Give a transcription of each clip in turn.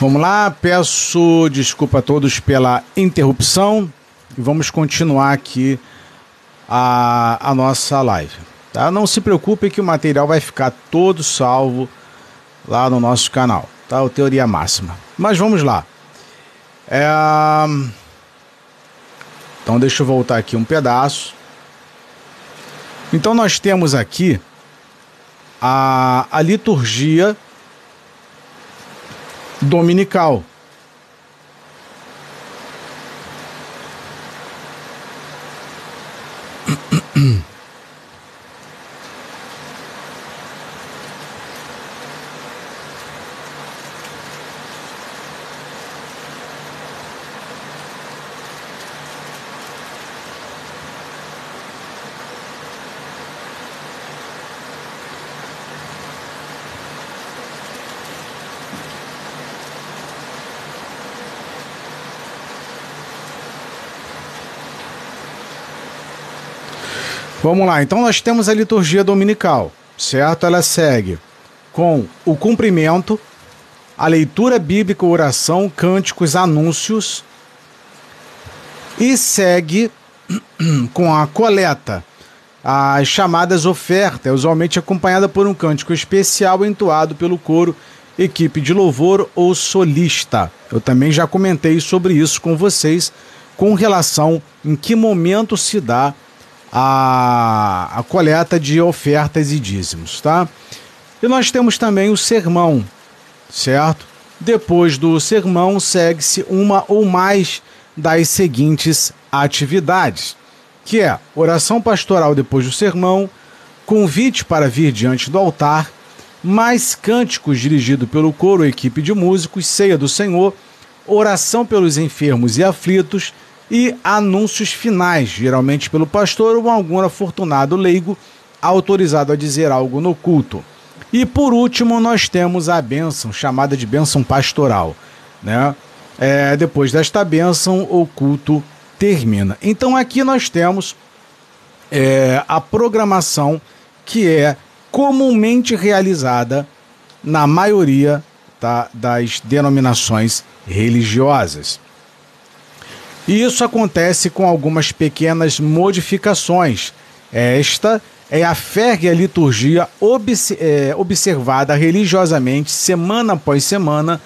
Vamos lá, peço desculpa a todos pela interrupção e vamos continuar aqui a, a nossa live. Tá? Não se preocupe que o material vai ficar todo salvo lá no nosso canal, tá? O Teoria Máxima. Mas vamos lá. É... Então deixa eu voltar aqui um pedaço. Então nós temos aqui a, a liturgia dominical. Vamos lá, então nós temos a liturgia dominical, certo? Ela segue com o cumprimento, a leitura bíblica, oração, cânticos, anúncios e segue com a coleta, as chamadas ofertas, usualmente acompanhada por um cântico especial entoado pelo coro, equipe de louvor ou solista. Eu também já comentei sobre isso com vocês, com relação em que momento se dá a, a coleta de ofertas e dízimos, tá? E nós temos também o sermão, certo? Depois do sermão, segue-se uma ou mais das seguintes atividades, que é oração pastoral depois do sermão, convite para vir diante do altar, mais cânticos dirigido pelo coro, equipe de músicos, ceia do Senhor, oração pelos enfermos e aflitos, e anúncios finais, geralmente pelo pastor ou algum afortunado leigo autorizado a dizer algo no culto. E por último, nós temos a bênção, chamada de bênção pastoral. Né? É, depois desta bênção, o culto termina. Então aqui nós temos é, a programação que é comumente realizada na maioria tá, das denominações religiosas. E isso acontece com algumas pequenas modificações. Esta é a férrea liturgia obs é, observada religiosamente semana após semana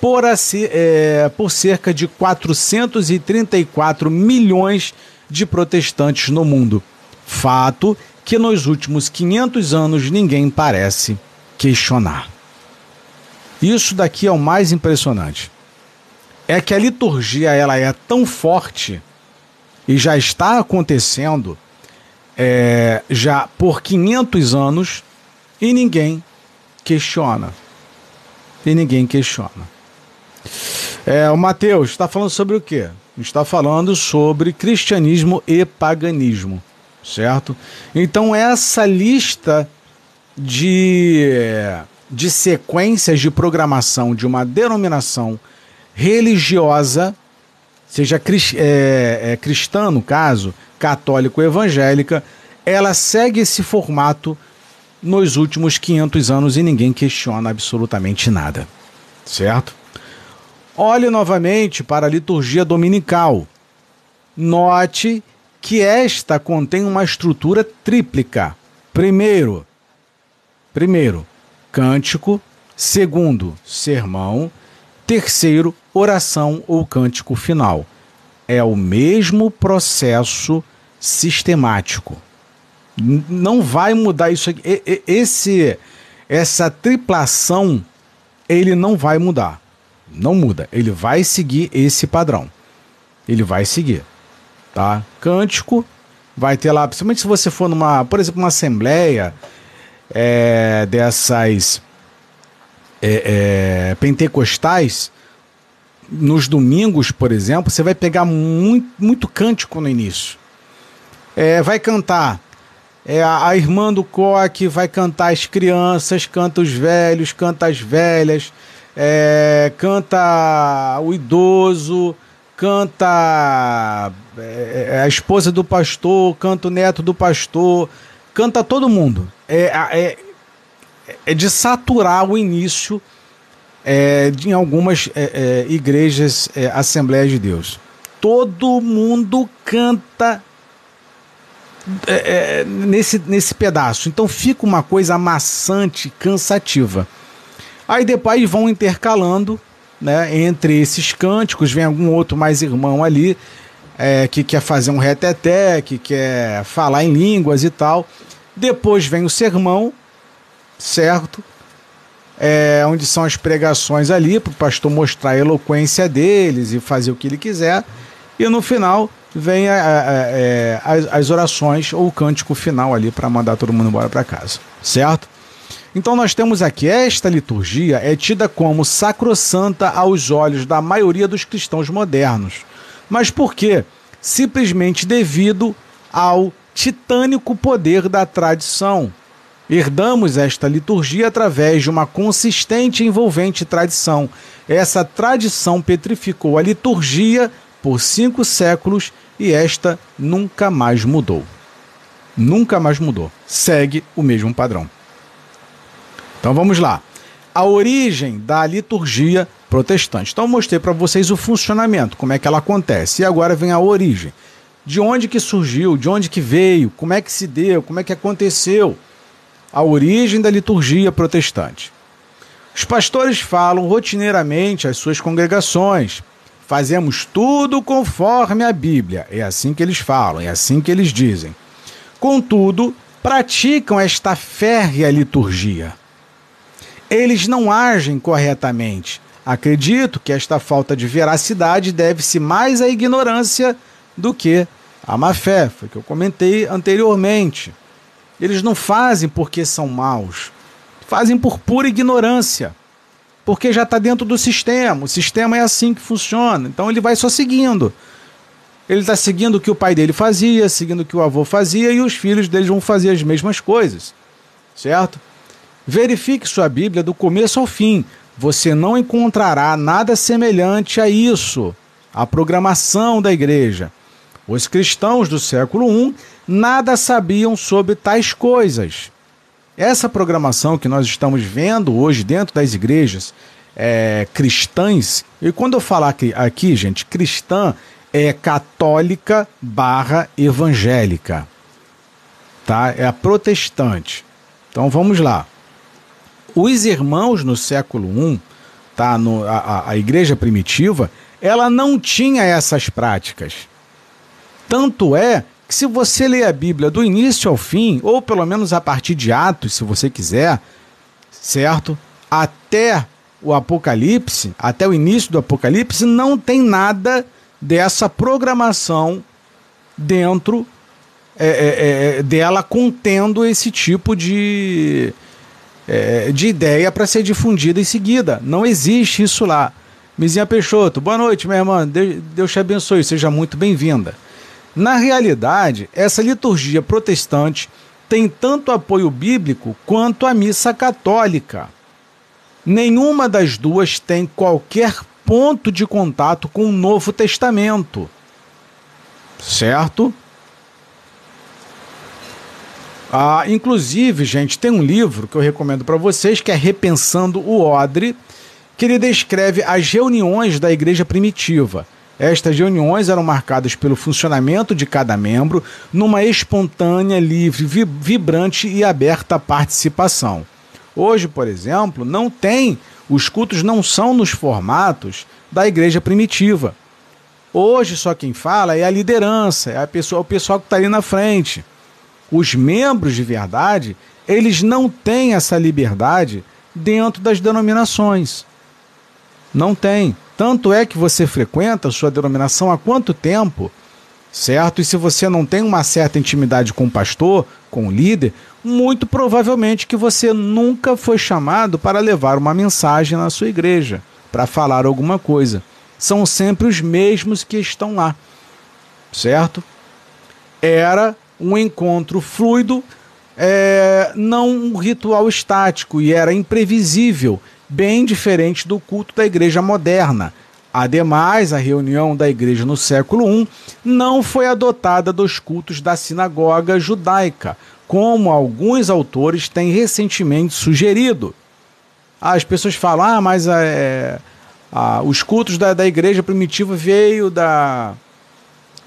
por, é, por cerca de 434 milhões de protestantes no mundo. Fato que nos últimos 500 anos ninguém parece questionar. Isso daqui é o mais impressionante é que a liturgia ela é tão forte e já está acontecendo é, já por 500 anos e ninguém questiona. E ninguém questiona. É, o Mateus está falando sobre o quê? Está falando sobre cristianismo e paganismo, certo? Então essa lista de, de sequências de programação de uma denominação religiosa, seja é, é, cristã no caso, católico ou evangélica, ela segue esse formato nos últimos 500 anos e ninguém questiona absolutamente nada, certo? Olhe novamente para a liturgia dominical. Note que esta contém uma estrutura tríplica. Primeiro, primeiro, cântico, segundo, sermão, terceiro, oração ou cântico final. É o mesmo processo sistemático. Não vai mudar isso aqui. Esse, essa triplação, ele não vai mudar. Não muda. Ele vai seguir esse padrão. Ele vai seguir. Tá? Cântico vai ter lá, principalmente se você for numa, por exemplo, uma assembleia é, dessas é, é, pentecostais, nos domingos, por exemplo, você vai pegar muito, muito cântico no início. É, vai cantar. É, a, a irmã do coque vai cantar as crianças, canta os velhos, canta as velhas, é, canta o idoso, canta é, é a esposa do pastor, canta o neto do pastor, canta todo mundo. É, é, é de saturar o início é, em algumas é, é, igrejas é, Assembleias de Deus. Todo mundo canta é, é, nesse, nesse pedaço. Então fica uma coisa amassante, cansativa. Aí depois vão intercalando né, entre esses cânticos, vem algum outro mais irmão ali é, que quer fazer um reteté, que quer falar em línguas e tal. Depois vem o sermão, certo? É, onde são as pregações ali, para o pastor mostrar a eloquência deles e fazer o que ele quiser. E no final vem a, a, a, as, as orações ou o cântico final ali para mandar todo mundo embora para casa, certo? Então nós temos aqui esta liturgia é tida como sacrossanta aos olhos da maioria dos cristãos modernos. Mas por quê? Simplesmente devido ao titânico poder da tradição. Herdamos esta liturgia através de uma consistente e envolvente tradição. Essa tradição petrificou a liturgia por cinco séculos e esta nunca mais mudou. Nunca mais mudou. Segue o mesmo padrão. Então vamos lá. A origem da liturgia protestante. Então mostrei para vocês o funcionamento, como é que ela acontece. E agora vem a origem. De onde que surgiu, de onde que veio, como é que se deu, como é que aconteceu a origem da liturgia protestante. Os pastores falam rotineiramente às suas congregações: fazemos tudo conforme a Bíblia. É assim que eles falam, é assim que eles dizem. Contudo, praticam esta férrea liturgia eles não agem corretamente. Acredito que esta falta de veracidade deve-se mais à ignorância do que à má fé, foi o que eu comentei anteriormente. Eles não fazem porque são maus, fazem por pura ignorância, porque já está dentro do sistema. O sistema é assim que funciona, então ele vai só seguindo. Ele está seguindo o que o pai dele fazia, seguindo o que o avô fazia, e os filhos deles vão fazer as mesmas coisas, certo? Verifique sua Bíblia do começo ao fim. Você não encontrará nada semelhante a isso. A programação da igreja. Os cristãos do século I nada sabiam sobre tais coisas. Essa programação que nós estamos vendo hoje dentro das igrejas é, cristãs, e quando eu falar aqui, aqui, gente, cristã é católica barra evangélica, tá? É a protestante. Então vamos lá. Os irmãos no século I, tá, no, a, a igreja primitiva, ela não tinha essas práticas. Tanto é que se você ler a Bíblia do início ao fim, ou pelo menos a partir de Atos, se você quiser, certo? Até o Apocalipse, até o início do Apocalipse, não tem nada dessa programação dentro é, é, é, dela contendo esse tipo de, é, de ideia para ser difundida em seguida. Não existe isso lá. Mizinha Peixoto, boa noite, minha irmã. Deus te abençoe, seja muito bem-vinda. Na realidade, essa liturgia protestante tem tanto apoio bíblico quanto a missa católica. Nenhuma das duas tem qualquer ponto de contato com o Novo Testamento. Certo? Ah, inclusive, gente, tem um livro que eu recomendo para vocês que é Repensando o Odre, que ele descreve as reuniões da igreja primitiva. Estas reuniões eram marcadas pelo funcionamento de cada membro numa espontânea, livre, vibrante e aberta participação. Hoje, por exemplo, não tem, os cultos não são nos formatos da igreja primitiva. Hoje só quem fala é a liderança, é a pessoa, o pessoal que está ali na frente os membros de verdade, eles não têm essa liberdade dentro das denominações. Não tem. Tanto é que você frequenta a sua denominação há quanto tempo, certo? E se você não tem uma certa intimidade com o pastor, com o líder, muito provavelmente que você nunca foi chamado para levar uma mensagem na sua igreja, para falar alguma coisa. São sempre os mesmos que estão lá, certo? Era um encontro fluido, é, não um ritual estático e era imprevisível, bem diferente do culto da igreja moderna. Ademais, a reunião da igreja no século I não foi adotada dos cultos da sinagoga judaica, como alguns autores têm recentemente sugerido. As pessoas falam, ah, mas é, os cultos da, da igreja primitiva veio da,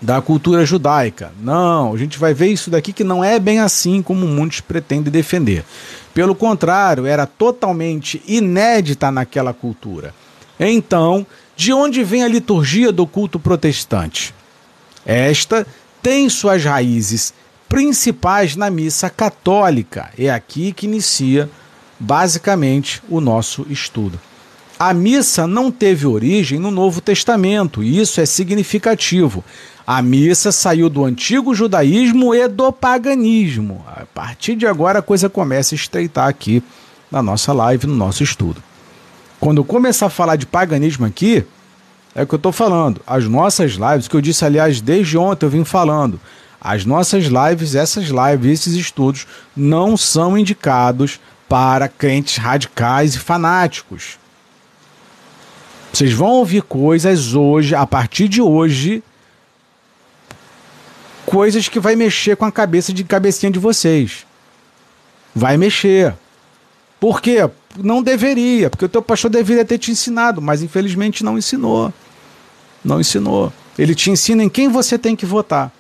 da cultura judaica. Não, a gente vai ver isso daqui que não é bem assim como muitos pretendem defender. Pelo contrário, era totalmente inédita naquela cultura. Então, de onde vem a liturgia do culto protestante? Esta tem suas raízes principais na missa católica. É aqui que inicia basicamente o nosso estudo. A missa não teve origem no Novo Testamento, e isso é significativo. A missa saiu do antigo judaísmo e do paganismo. A partir de agora a coisa começa a estreitar aqui na nossa live, no nosso estudo. Quando eu começar a falar de paganismo aqui, é o que eu estou falando. As nossas lives, que eu disse, aliás, desde ontem eu vim falando, as nossas lives, essas lives, esses estudos, não são indicados para crentes radicais e fanáticos. Vocês vão ouvir coisas hoje, a partir de hoje, coisas que vai mexer com a cabeça de cabecinha de vocês. Vai mexer. Por quê? Não deveria, porque o teu pastor deveria ter te ensinado, mas infelizmente não ensinou. Não ensinou. Ele te ensina em quem você tem que votar.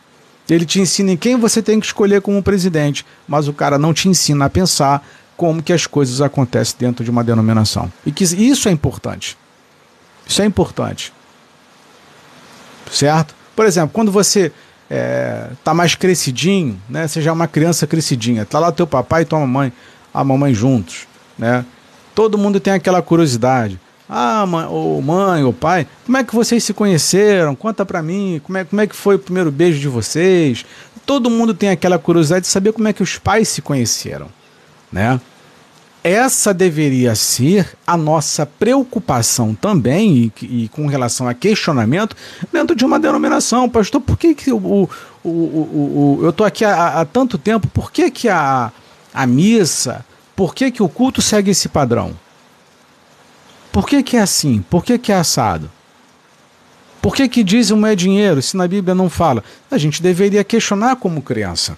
Ele te ensina em quem você tem que escolher como presidente, mas o cara não te ensina a pensar como que as coisas acontecem dentro de uma denominação. E que isso é importante. Isso é importante. Certo? Por exemplo, quando você é, tá mais crescidinho, né? Você já é uma criança crescidinha, tá lá teu papai e tua mamãe, a mamãe juntos, né? Todo mundo tem aquela curiosidade. Ah, mãe, ou mãe, ou pai, como é que vocês se conheceram? Conta pra mim, como é, como é que foi o primeiro beijo de vocês? Todo mundo tem aquela curiosidade de saber como é que os pais se conheceram, né? Essa deveria ser a nossa preocupação também, e, e, com relação a questionamento, dentro de uma denominação. Pastor, por que, que o, o, o, o eu estou aqui há, há, tanto tempo, por que, que a, a missa, por que, que o culto segue esse padrão? Por que, que é assim? Por que, que é assado? Por que, que dízimo é dinheiro, se na Bíblia não fala? A gente deveria questionar como criança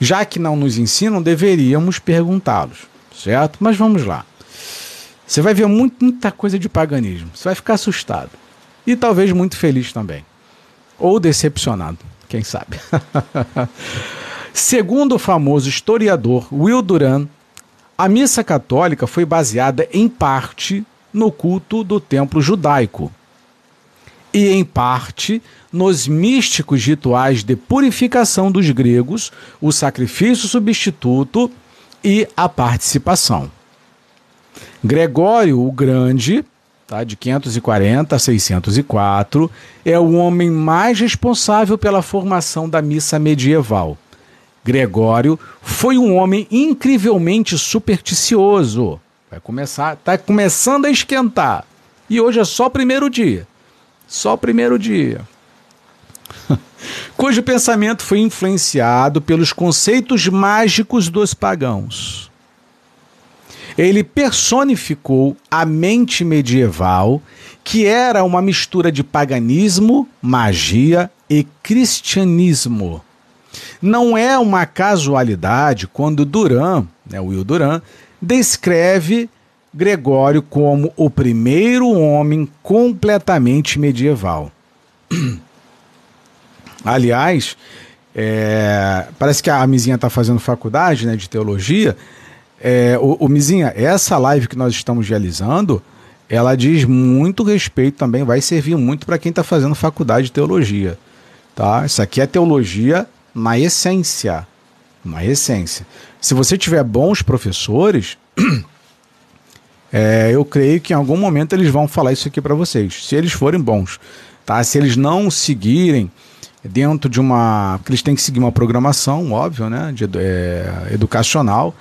já que não nos ensinam, deveríamos perguntá-los, certo? Mas vamos lá. Você vai ver muito, muita coisa de paganismo. Você vai ficar assustado. E talvez muito feliz também. Ou decepcionado, quem sabe. Segundo o famoso historiador Will Duran, a missa católica foi baseada em parte no culto do templo judaico e em parte nos místicos rituais de purificação dos gregos, o sacrifício substituto e a participação. Gregório o Grande, tá, de 540 a 604, é o homem mais responsável pela formação da missa medieval. Gregório foi um homem incrivelmente supersticioso. Vai começar, tá começando a esquentar. E hoje é só o primeiro dia. Só o primeiro dia. cujo pensamento foi influenciado pelos conceitos mágicos dos pagãos. Ele personificou a mente medieval, que era uma mistura de paganismo, magia e cristianismo. Não é uma casualidade quando Duran, né, Will Duran, descreve Gregório como o primeiro homem completamente medieval. Aliás, é, parece que a Mizinha está fazendo faculdade né, de teologia. É, o, o Mizinha, essa live que nós estamos realizando, ela diz muito respeito também, vai servir muito para quem está fazendo faculdade de teologia. Tá? Isso aqui é teologia na essência. Na essência. Se você tiver bons professores, é, eu creio que em algum momento eles vão falar isso aqui para vocês, se eles forem bons. Tá? Se eles não seguirem dentro de uma. Porque eles têm que seguir uma programação, óbvio, né? De, é, educacional.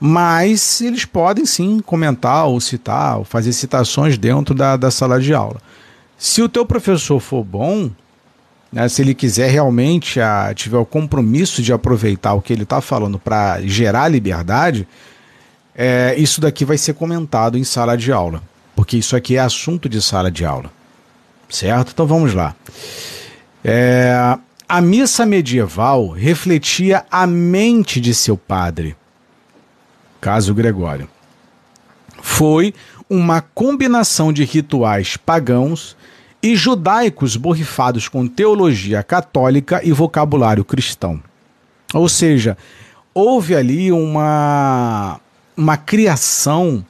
Mas eles podem sim comentar ou citar, ou fazer citações dentro da, da sala de aula. Se o teu professor for bom, né, se ele quiser realmente a, tiver o compromisso de aproveitar o que ele está falando para gerar liberdade, é, isso daqui vai ser comentado em sala de aula, porque isso aqui é assunto de sala de aula, certo? Então vamos lá. É, a missa medieval refletia a mente de seu padre, caso Gregório. foi uma combinação de rituais pagãos e judaicos borrifados com teologia católica e vocabulário cristão. Ou seja, houve ali uma, uma criação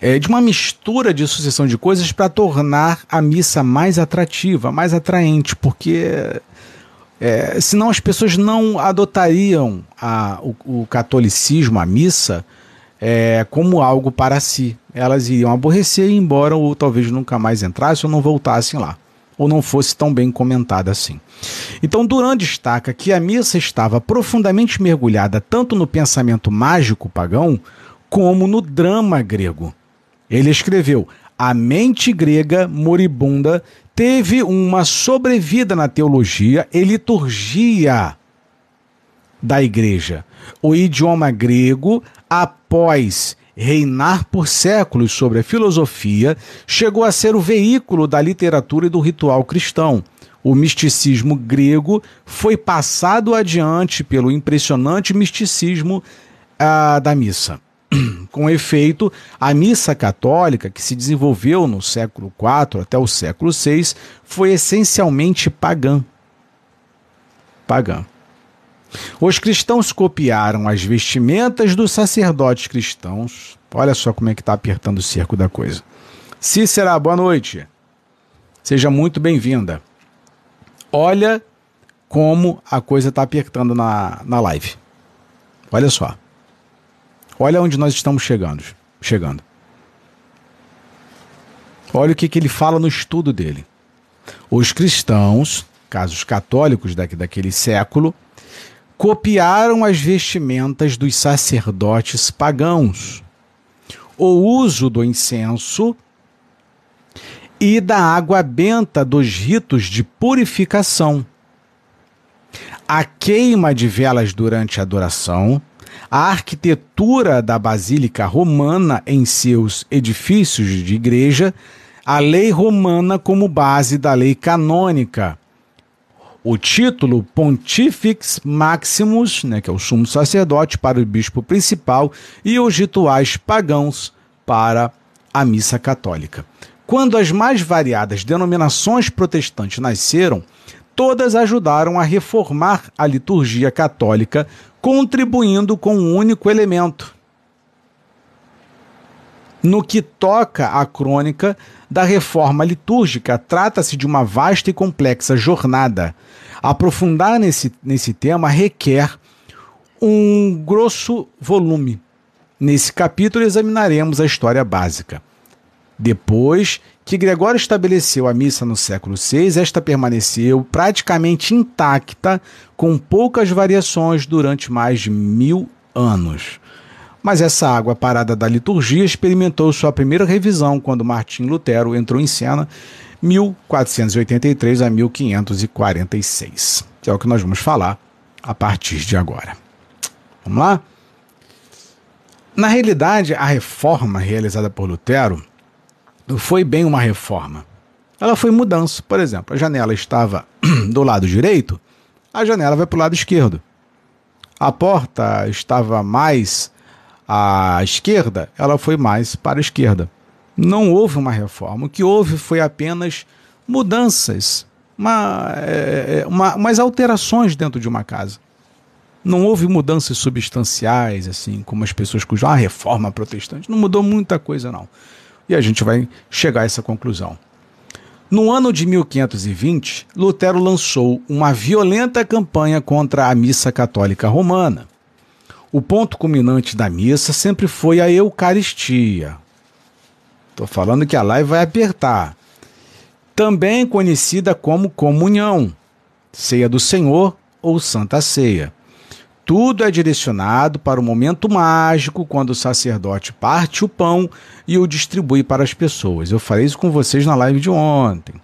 é, de uma mistura de sucessão de coisas para tornar a missa mais atrativa, mais atraente, porque é, senão as pessoas não adotariam a, o, o catolicismo, a missa, é, como algo para si. Elas iriam aborrecer e embora, ou talvez nunca mais entrassem ou não voltassem lá, ou não fosse tão bem comentada assim. Então, Duran destaca que a missa estava profundamente mergulhada tanto no pensamento mágico pagão como no drama grego. Ele escreveu: A mente grega moribunda teve uma sobrevida na teologia e liturgia da igreja. O idioma grego, após reinar por séculos sobre a filosofia, chegou a ser o veículo da literatura e do ritual cristão. O misticismo grego foi passado adiante pelo impressionante misticismo ah, da missa. Com efeito, a missa católica, que se desenvolveu no século IV até o século VI, foi essencialmente pagã. Pagã. Os cristãos copiaram as vestimentas dos sacerdotes cristãos. Olha só como é que está apertando o cerco da coisa. Cícera, boa noite. Seja muito bem-vinda. Olha como a coisa está apertando na, na live. Olha só. Olha onde nós estamos chegando. chegando. Olha o que, que ele fala no estudo dele. Os cristãos, casos católicos daquele século, copiaram as vestimentas dos sacerdotes pagãos. O uso do incenso e da água benta dos ritos de purificação. A queima de velas durante a adoração, a arquitetura da Basílica Romana em seus edifícios de igreja, a lei romana como base da lei canônica, o título Pontifex Maximus, né, que é o sumo sacerdote para o bispo principal, e os rituais pagãos para a missa católica. Quando as mais variadas denominações protestantes nasceram, todas ajudaram a reformar a liturgia católica, contribuindo com um único elemento. No que toca à crônica da reforma litúrgica, trata-se de uma vasta e complexa jornada. Aprofundar nesse, nesse tema requer um grosso volume. Nesse capítulo examinaremos a história básica. Depois que Gregório estabeleceu a missa no século VI, esta permaneceu praticamente intacta, com poucas variações durante mais de mil anos. Mas essa água parada da liturgia experimentou sua primeira revisão quando Martim Lutero entrou em cena 1483 a 1546. Que é o que nós vamos falar a partir de agora. Vamos lá? Na realidade, a reforma realizada por Lutero foi bem uma reforma. Ela foi mudança. Por exemplo, a janela estava do lado direito, a janela vai para o lado esquerdo. A porta estava mais à esquerda, ela foi mais para a esquerda. Não houve uma reforma. O que houve foi apenas mudanças, uma, é, é uma, umas alterações dentro de uma casa. Não houve mudanças substanciais, assim, como as pessoas cujam a ah, reforma protestante. Não mudou muita coisa, não. E a gente vai chegar a essa conclusão. No ano de 1520, Lutero lançou uma violenta campanha contra a missa católica romana. O ponto culminante da missa sempre foi a Eucaristia. Estou falando que a live vai apertar. Também conhecida como comunhão, ceia do Senhor ou Santa Ceia. Tudo é direcionado para o momento mágico quando o sacerdote parte o pão e o distribui para as pessoas. Eu falei isso com vocês na live de ontem.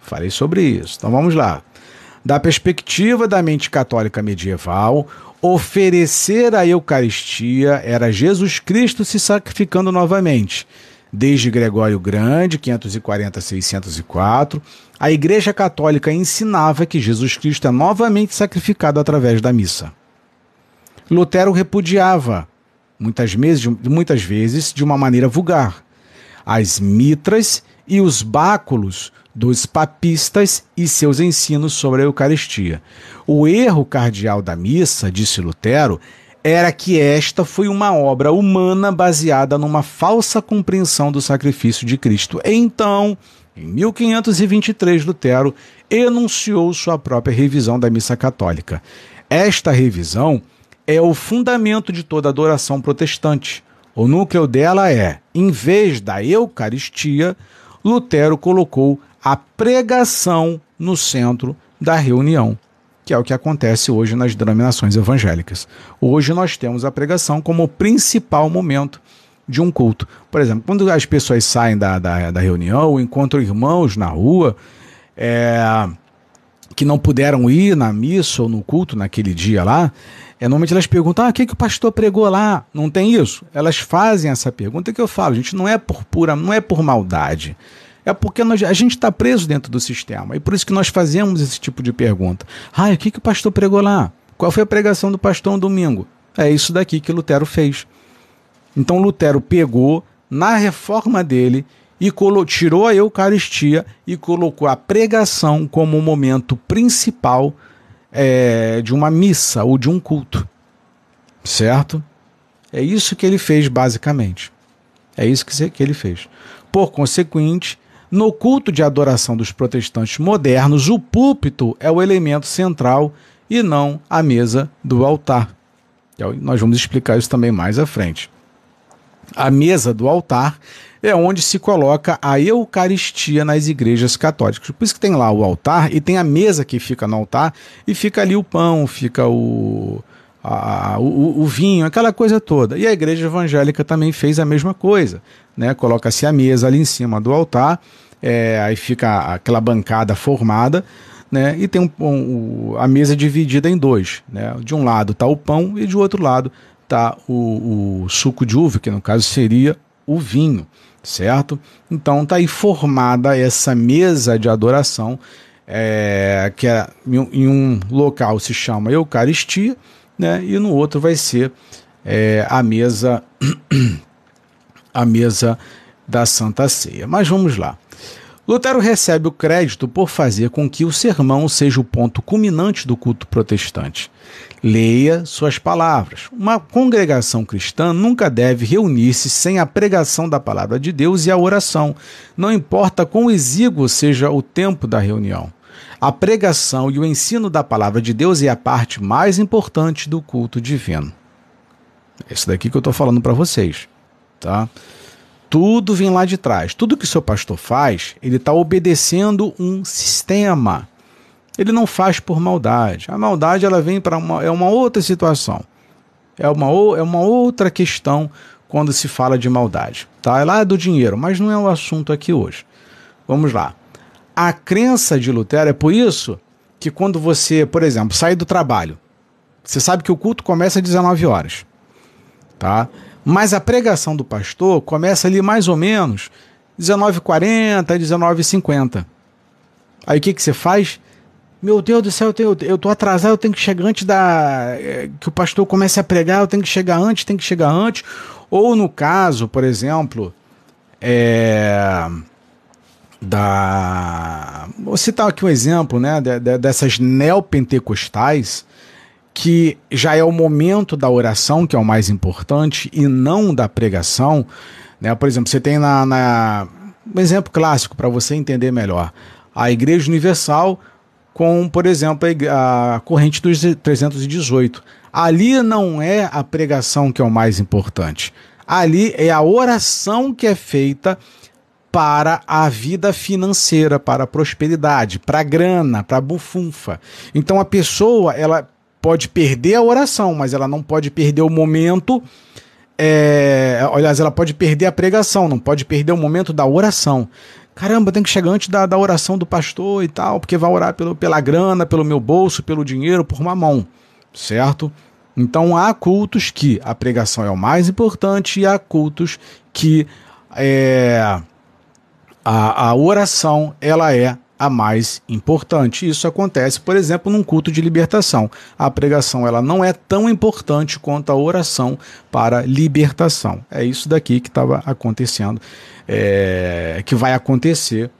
Falei sobre isso. Então vamos lá. Da perspectiva da mente católica medieval, oferecer a Eucaristia era Jesus Cristo se sacrificando novamente. Desde Gregório Grande, 540 a 604, a Igreja Católica ensinava que Jesus Cristo é novamente sacrificado através da missa. Lutero repudiava muitas vezes, muitas vezes de uma maneira vulgar. As mitras e os báculos dos papistas e seus ensinos sobre a Eucaristia. O erro cardeal da missa, disse Lutero, era que esta foi uma obra humana baseada numa falsa compreensão do sacrifício de Cristo. Então, em 1523, Lutero enunciou sua própria revisão da missa católica. Esta revisão é o fundamento de toda adoração protestante. O núcleo dela é, em vez da Eucaristia, Lutero colocou a pregação no centro da reunião, que é o que acontece hoje nas denominações evangélicas. Hoje nós temos a pregação como o principal momento de um culto. Por exemplo, quando as pessoas saem da, da, da reunião, encontram irmãos na rua, é, que não puderam ir na missa ou no culto naquele dia lá, é, normalmente elas perguntam: ah, o que, que o pastor pregou lá? Não tem isso? Elas fazem essa pergunta que eu falo, gente, não é por pura, não é por maldade. É porque nós, a gente está preso dentro do sistema. E por isso que nós fazemos esse tipo de pergunta. Ah, o que, que o pastor pregou lá? Qual foi a pregação do pastor no domingo? É isso daqui que Lutero fez. Então Lutero pegou na reforma dele e tirou a Eucaristia e colocou a pregação como o momento principal é, de uma missa ou de um culto. Certo? É isso que ele fez, basicamente. É isso que ele fez. Por consequente, no culto de adoração dos protestantes modernos, o púlpito é o elemento central e não a mesa do altar. Nós vamos explicar isso também mais à frente. A mesa do altar é onde se coloca a Eucaristia nas igrejas católicas. Por isso que tem lá o altar e tem a mesa que fica no altar e fica ali o pão, fica o, a, o, o, vinho, aquela coisa toda. E a igreja evangélica também fez a mesma coisa. Né? Coloca-se a mesa ali em cima do altar, é, aí fica aquela bancada formada. Né? E tem um, um, a mesa dividida em dois. Né? De um lado está o pão e de outro lado está o, o suco de uva, que no caso seria o vinho certo? Então está aí formada essa mesa de adoração, é, que é, em um local se chama Eucaristia, né? E no outro vai ser é, a mesa a mesa da Santa Ceia. Mas vamos lá. Lutero recebe o crédito por fazer com que o sermão seja o ponto culminante do culto protestante. Leia suas palavras. Uma congregação cristã nunca deve reunir-se sem a pregação da palavra de Deus e a oração, não importa quão exíguo seja o tempo da reunião. A pregação e o ensino da palavra de Deus é a parte mais importante do culto divino. É isso daqui que eu estou falando para vocês, tá? Tudo vem lá de trás. Tudo que seu pastor faz, ele está obedecendo um sistema. Ele não faz por maldade. A maldade ela vem para uma, é uma outra situação. É uma, é uma outra questão quando se fala de maldade. Tá? É lá do dinheiro, mas não é o assunto aqui hoje. Vamos lá. A crença de Lutero é por isso que quando você, por exemplo, sai do trabalho, você sabe que o culto começa às 19 horas. Tá? Mas a pregação do pastor começa ali mais ou menos 19h40, 19h50. Aí o que, que você faz? Meu Deus do céu, eu, tenho, eu tô atrasado, eu tenho que chegar antes da. Eh, que o pastor comece a pregar, eu tenho que chegar antes, tem que chegar antes. Ou no caso, por exemplo, é, da. Vou citar aqui um exemplo, né? De, de, dessas neopentecostais que já é o momento da oração, que é o mais importante, e não da pregação. Né? Por exemplo, você tem na, na um exemplo clássico para você entender melhor. A Igreja Universal com, por exemplo, a, a corrente dos 318. Ali não é a pregação que é o mais importante. Ali é a oração que é feita para a vida financeira, para a prosperidade, para a grana, para a bufunfa. Então a pessoa, ela pode perder a oração, mas ela não pode perder o momento. É, aliás, ela pode perder a pregação, não pode perder o momento da oração. Caramba, tem que chegar antes da, da oração do pastor e tal, porque vai orar pelo, pela grana, pelo meu bolso, pelo dinheiro, por mamão, certo? Então há cultos que a pregação é o mais importante e há cultos que é, a, a oração ela é a mais importante. Isso acontece, por exemplo, num culto de libertação. A pregação ela não é tão importante quanto a oração para libertação. É isso daqui que estava acontecendo, é, que vai acontecer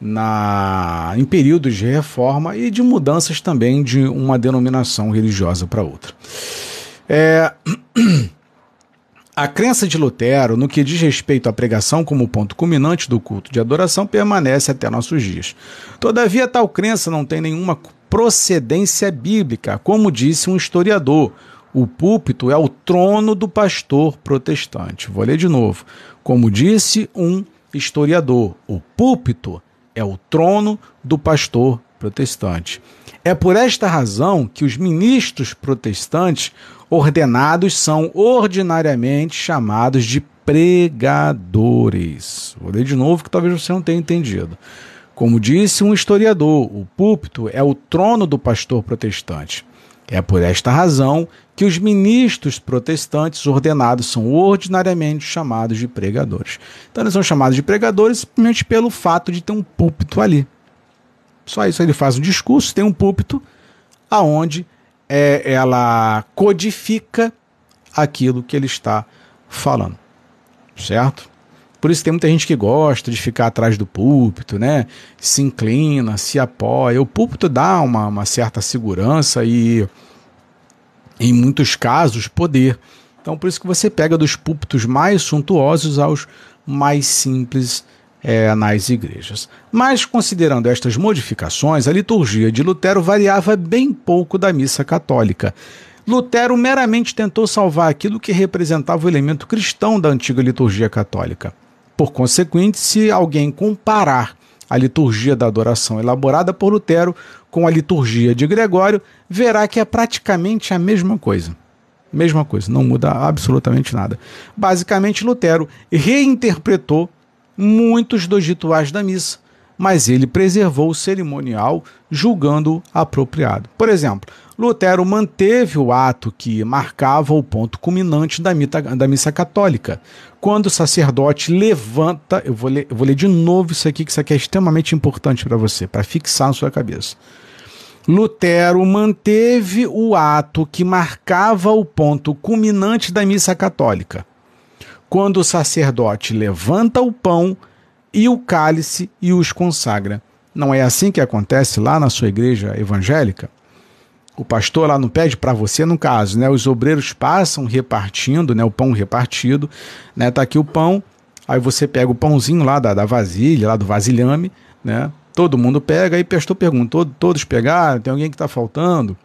na, em períodos de reforma e de mudanças também de uma denominação religiosa para outra. É, A crença de Lutero, no que diz respeito à pregação como ponto culminante do culto de adoração, permanece até nossos dias. Todavia, tal crença não tem nenhuma procedência bíblica, como disse um historiador. O púlpito é o trono do pastor protestante. Vou ler de novo. Como disse um historiador, o púlpito é o trono do pastor protestante. É por esta razão que os ministros protestantes ordenados são ordinariamente chamados de pregadores. Vou ler de novo que talvez você não tenha entendido. Como disse um historiador, o púlpito é o trono do pastor protestante. É por esta razão que os ministros protestantes ordenados são ordinariamente chamados de pregadores. Então, eles são chamados de pregadores simplesmente pelo fato de ter um púlpito ali. Só isso, ele faz um discurso, tem um púlpito aonde é, ela codifica aquilo que ele está falando, certo? Por isso tem muita gente que gosta de ficar atrás do púlpito, né? Se inclina, se apoia. O púlpito dá uma, uma certa segurança e, em muitos casos, poder. Então, por isso que você pega dos púlpitos mais suntuosos aos mais simples é, nas igrejas. Mas, considerando estas modificações, a liturgia de Lutero variava bem pouco da missa católica. Lutero meramente tentou salvar aquilo que representava o elemento cristão da antiga liturgia católica. Por consequente, se alguém comparar a liturgia da adoração elaborada por Lutero com a liturgia de Gregório, verá que é praticamente a mesma coisa. Mesma coisa, não muda absolutamente nada. Basicamente, Lutero reinterpretou muitos dos rituais da missa, mas ele preservou o cerimonial, julgando apropriado. Por exemplo, Lutero manteve o ato que marcava o ponto culminante da, mita, da missa católica. Quando o sacerdote levanta, eu vou, ler, eu vou ler de novo isso aqui, que isso aqui é extremamente importante para você, para fixar na sua cabeça. Lutero manteve o ato que marcava o ponto culminante da missa católica quando o sacerdote levanta o pão e o cálice e os consagra. Não é assim que acontece lá na sua igreja evangélica? O pastor lá não pede para você, no caso, né? Os obreiros passam repartindo, né? O pão repartido, né? Tá aqui o pão, aí você pega o pãozinho lá da, da vasilha, lá do vasilhame, né? Todo mundo pega, aí o pastor pergunta, todos pegaram? Tem alguém que está faltando?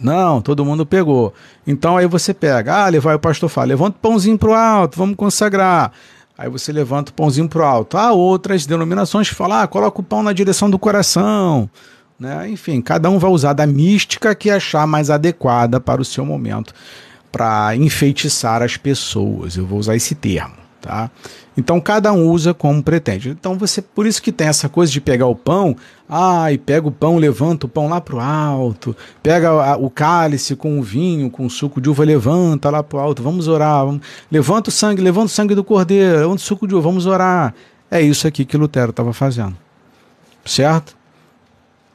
Não, todo mundo pegou. Então aí você pega, ah, levar o pastor fala, levanta o pãozinho para o alto, vamos consagrar. Aí você levanta o pãozinho para o alto. Há outras denominações que falam, ah, coloca o pão na direção do coração. Né? Enfim, cada um vai usar da mística que achar mais adequada para o seu momento, para enfeitiçar as pessoas. Eu vou usar esse termo. Tá? Então cada um usa como pretende. Então você, por isso que tem essa coisa de pegar o pão, ai, pega o pão, levanta o pão lá pro alto, pega a, o cálice com o vinho, com o suco de uva, levanta lá pro alto, vamos orar, vamos, levanta o sangue, levanta o sangue do cordeiro, levanta o suco de uva, vamos orar. É isso aqui que Lutero estava fazendo, certo?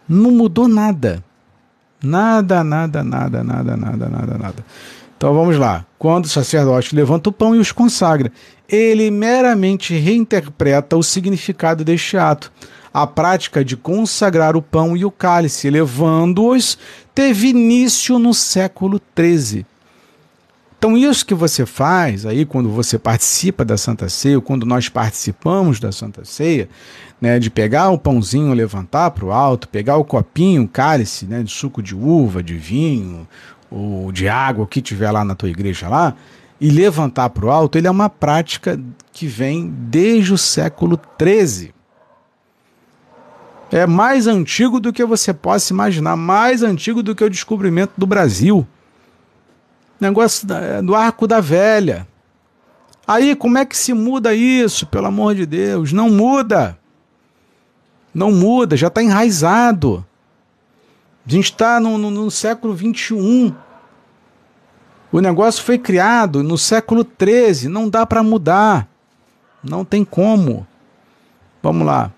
Não mudou nada, nada, nada, nada, nada, nada, nada, nada. Então vamos lá. Quando o sacerdote levanta o pão e os consagra, ele meramente reinterpreta o significado deste ato. A prática de consagrar o pão e o cálice, levando-os, teve início no século XIII. Então, isso que você faz aí, quando você participa da Santa Ceia, ou quando nós participamos da Santa Ceia, né, de pegar o pãozinho, levantar para o alto, pegar o copinho, o cálice né, de suco de uva, de vinho, ou de água, o que tiver lá na tua igreja lá, e levantar para o alto, ele é uma prática que vem desde o século XIII. É mais antigo do que você possa imaginar, mais antigo do que o descobrimento do Brasil. Negócio do arco da velha. Aí, como é que se muda isso, pelo amor de Deus? Não muda. Não muda, já está enraizado. A gente está no, no, no, século XXI. O negócio foi criado no século XIII. Não dá para mudar. Não tem como. Vamos lá.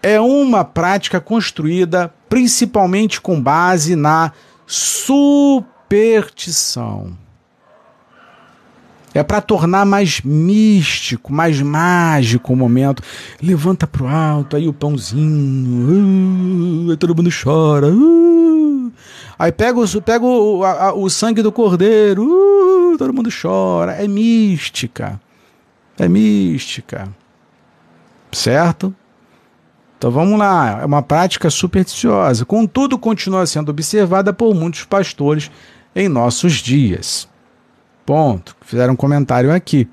é uma prática construída principalmente com base na superstição. É para tornar mais místico, mais mágico o momento. Levanta pro alto, aí o pãozinho, uh, aí todo mundo chora. Uh, aí pega, o, pega o, a, o sangue do cordeiro, uh, todo mundo chora. É mística. É mística. Certo? Então vamos lá, é uma prática supersticiosa, contudo continua sendo observada por muitos pastores em nossos dias. Ponto. Fizeram um comentário aqui.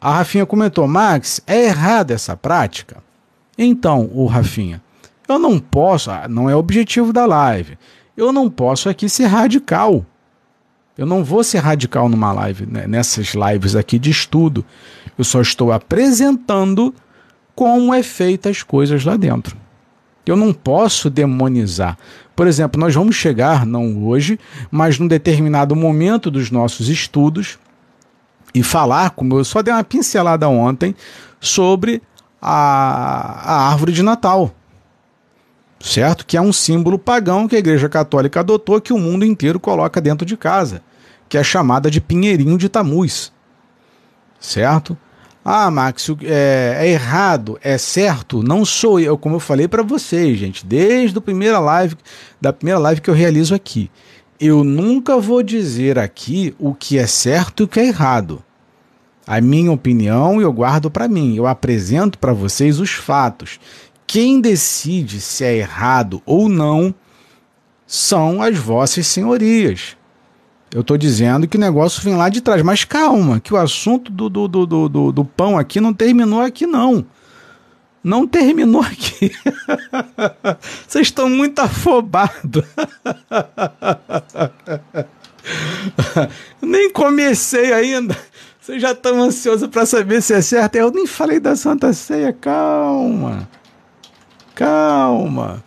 A Rafinha comentou: Max, é errada essa prática? Então, o Rafinha, eu não posso, ah, não é objetivo da live, eu não posso aqui ser radical. Eu não vou ser radical numa live, né, nessas lives aqui de estudo. Eu só estou apresentando como é feita as coisas lá dentro. Eu não posso demonizar. Por exemplo, nós vamos chegar, não hoje, mas num determinado momento dos nossos estudos, e falar, como eu só dei uma pincelada ontem, sobre a, a árvore de Natal. Certo? Que é um símbolo pagão que a Igreja Católica adotou, que o mundo inteiro coloca dentro de casa, que é chamada de Pinheirinho de Tamuz. Certo? Ah, Max, é, é, errado, é certo, não sou eu, como eu falei para vocês, gente, desde a primeira live, da primeira live que eu realizo aqui. Eu nunca vou dizer aqui o que é certo e o que é errado. A minha opinião eu guardo para mim, eu apresento para vocês os fatos. Quem decide se é errado ou não são as vossas senhorias. Eu estou dizendo que o negócio vem lá de trás. Mas calma, que o assunto do, do, do, do, do pão aqui não terminou aqui, não. Não terminou aqui. Vocês estão muito afobados. nem comecei ainda. Vocês já estão ansiosos para saber se é certo. Eu nem falei da Santa Ceia. Calma. Calma.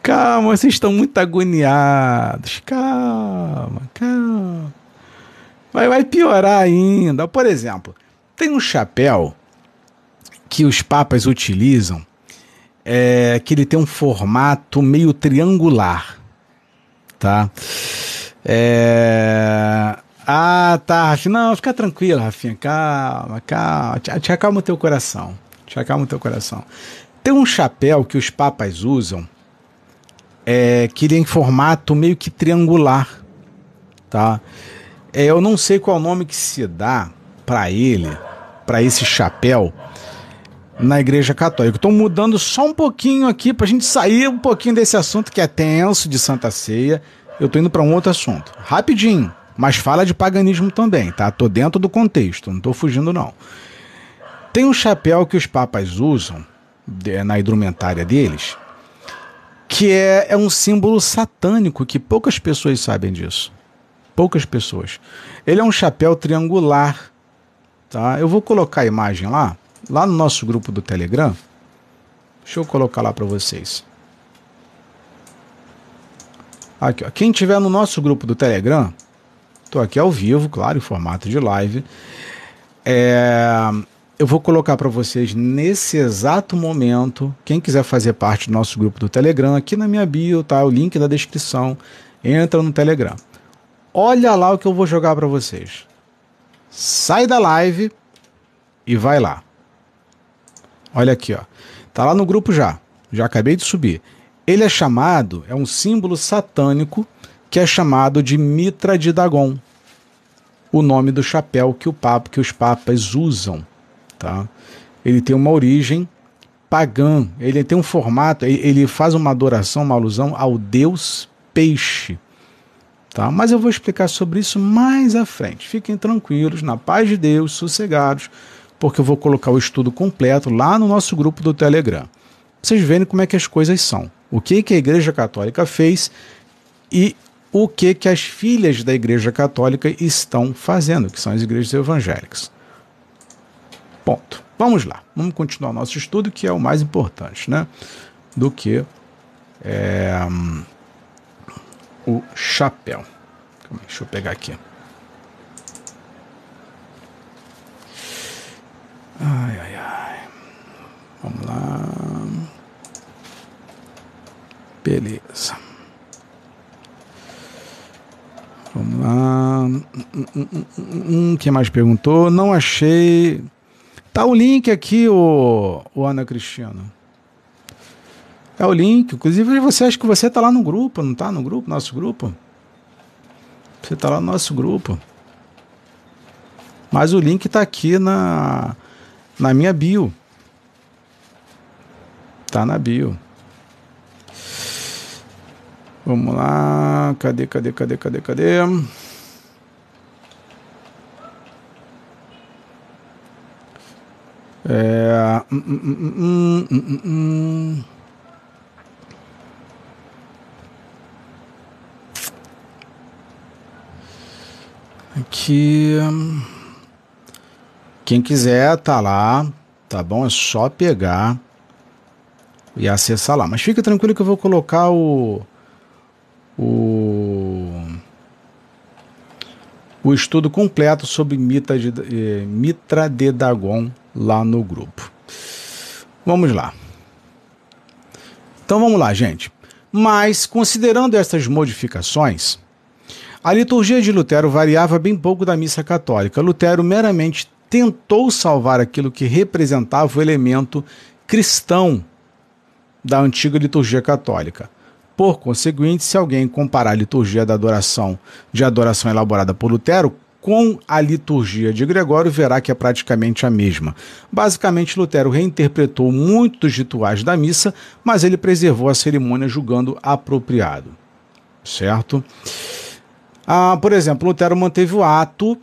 Calma, vocês estão muito agoniados. Calma, calma. Vai, vai piorar ainda. Por exemplo, tem um chapéu que os papas utilizam, é, que ele tem um formato meio triangular, tá? É... Ah, tá, Rafinha. Não, fica tranquilo, Rafinha. Calma, calma. Te, te acalma o teu coração. Te acalma o teu coração. Tem um chapéu que os papas usam é, que ele é em formato meio que triangular, tá? É, eu não sei qual nome que se dá para ele, para esse chapéu na Igreja Católica. Estou mudando só um pouquinho aqui para a gente sair um pouquinho desse assunto que é tenso de Santa Ceia. Eu estou indo para um outro assunto, rapidinho, mas fala de paganismo também, tá? Tô dentro do contexto, não estou fugindo não. Tem um chapéu que os papas usam na hidromentária deles, que é, é um símbolo satânico que poucas pessoas sabem disso. Poucas pessoas. Ele é um chapéu triangular. Tá? Eu vou colocar a imagem lá, lá no nosso grupo do Telegram. Deixa eu colocar lá para vocês. Aqui, ó. Quem tiver no nosso grupo do Telegram, estou aqui ao vivo, claro, em formato de live. É, eu vou colocar para vocês nesse exato momento. Quem quiser fazer parte do nosso grupo do Telegram, aqui na minha bio, tá? O link da descrição. Entra no Telegram. Olha lá o que eu vou jogar para vocês. Sai da live e vai lá. Olha aqui, ó. Tá lá no grupo já. Já acabei de subir. Ele é chamado, é um símbolo satânico que é chamado de Mitra de Dagon. O nome do chapéu que o papa, que os papas usam tá? Ele tem uma origem pagã, ele tem um formato, ele faz uma adoração, uma alusão ao deus peixe. Tá? Mas eu vou explicar sobre isso mais à frente. Fiquem tranquilos, na paz de Deus, sossegados, porque eu vou colocar o estudo completo lá no nosso grupo do Telegram. Vocês verem como é que as coisas são. O que, que a Igreja Católica fez e o que, que as filhas da Igreja Católica estão fazendo, que são as igrejas evangélicas. Ponto. Vamos lá, vamos continuar nosso estudo, que é o mais importante, né? Do que é, o chapéu. Deixa eu pegar aqui. Ai, ai, ai. Vamos lá. Beleza. Vamos lá. Hum, hum, hum, quem mais perguntou? Não achei. Tá o link aqui, o, o Ana Cristina. É o link. Inclusive, você acha que você tá lá no grupo, não tá no grupo, nosso grupo? Você tá lá no nosso grupo. Mas o link tá aqui na, na minha bio. Tá na bio. Vamos lá. Cadê, cadê, cadê, cadê, cadê? É. Hum, hum, hum, hum, Aqui. Quem quiser tá lá, tá bom? É só pegar e acessar lá. Mas fica tranquilo que eu vou colocar o. O o estudo completo sobre Mitra de, eh, Mitra de Dagon lá no grupo. Vamos lá. Então vamos lá, gente. Mas, considerando essas modificações, a liturgia de Lutero variava bem pouco da missa católica. Lutero meramente tentou salvar aquilo que representava o elemento cristão da antiga liturgia católica. Por conseguinte, se alguém comparar a liturgia da adoração de adoração elaborada por Lutero com a liturgia de Gregório, verá que é praticamente a mesma. Basicamente, Lutero reinterpretou muitos rituais da missa, mas ele preservou a cerimônia julgando apropriado. Certo? Ah, por exemplo, Lutero manteve o ato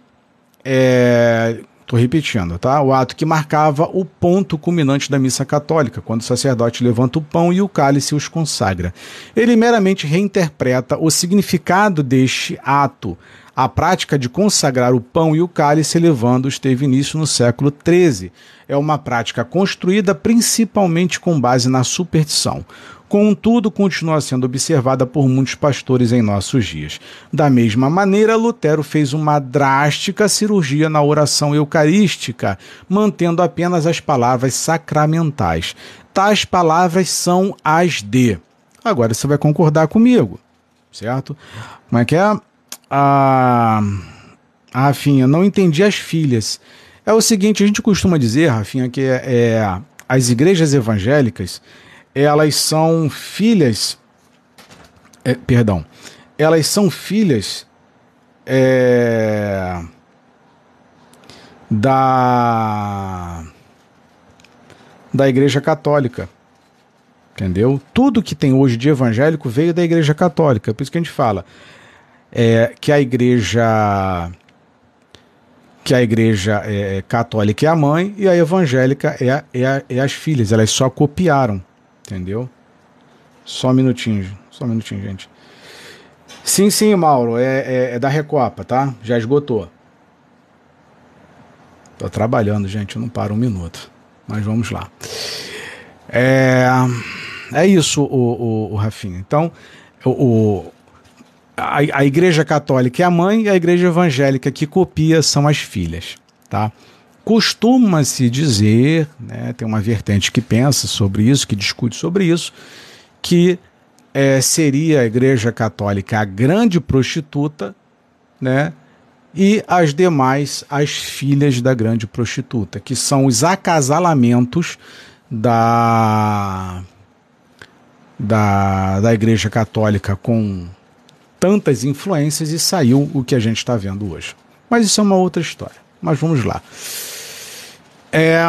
é, Estou repetindo, tá? O ato que marcava o ponto culminante da missa católica, quando o sacerdote levanta o pão e o cálice os consagra. Ele meramente reinterpreta o significado deste ato. A prática de consagrar o pão e o cálice elevando teve início no século XIII. É uma prática construída principalmente com base na superstição contudo continua sendo observada por muitos pastores em nossos dias. Da mesma maneira, Lutero fez uma drástica cirurgia na oração eucarística, mantendo apenas as palavras sacramentais. Tais palavras são as de. Agora você vai concordar comigo, certo? Como é que é? Ah, a Rafinha, não entendi as filhas. É o seguinte, a gente costuma dizer, Rafinha, que é, é as igrejas evangélicas elas são filhas. É, perdão. Elas são filhas é, da da Igreja Católica. Entendeu? Tudo que tem hoje de evangélico veio da Igreja Católica. Por isso que a gente fala é, que a Igreja que a igreja é, católica é a mãe e a evangélica é, é, é as filhas. Elas só copiaram. Entendeu? Só um minutinho, só um minutinho, gente. Sim, sim, Mauro, é, é, é da Recopa, tá? Já esgotou. Tô trabalhando, gente, eu não paro um minuto. Mas vamos lá. É, é isso, o, o, o Rafinha. Então, o, a, a Igreja Católica é a mãe e a Igreja Evangélica que copia são as filhas, tá? Costuma-se dizer, né, tem uma vertente que pensa sobre isso, que discute sobre isso, que é, seria a Igreja Católica a grande prostituta, né, e as demais as filhas da grande prostituta, que são os acasalamentos da, da, da Igreja Católica com tantas influências e saiu o que a gente está vendo hoje. Mas isso é uma outra história. Mas vamos lá. É,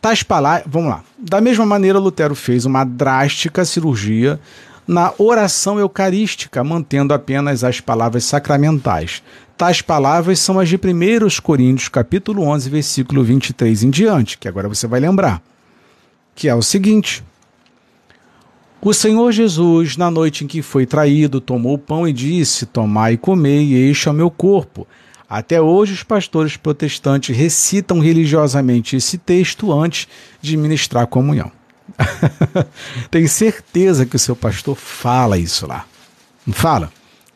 tais palavras, vamos lá. Da mesma maneira, Lutero fez uma drástica cirurgia na oração eucarística, mantendo apenas as palavras sacramentais. Tais palavras são as de 1 Coríntios, capítulo 11, versículo 23 em diante, que agora você vai lembrar, que é o seguinte: O Senhor Jesus, na noite em que foi traído, tomou o pão e disse: Tomai e comei, este é o meu corpo até hoje, os pastores protestantes recitam religiosamente esse texto antes de ministrar a comunhão. Tenho certeza que o seu pastor fala isso lá. Não fala?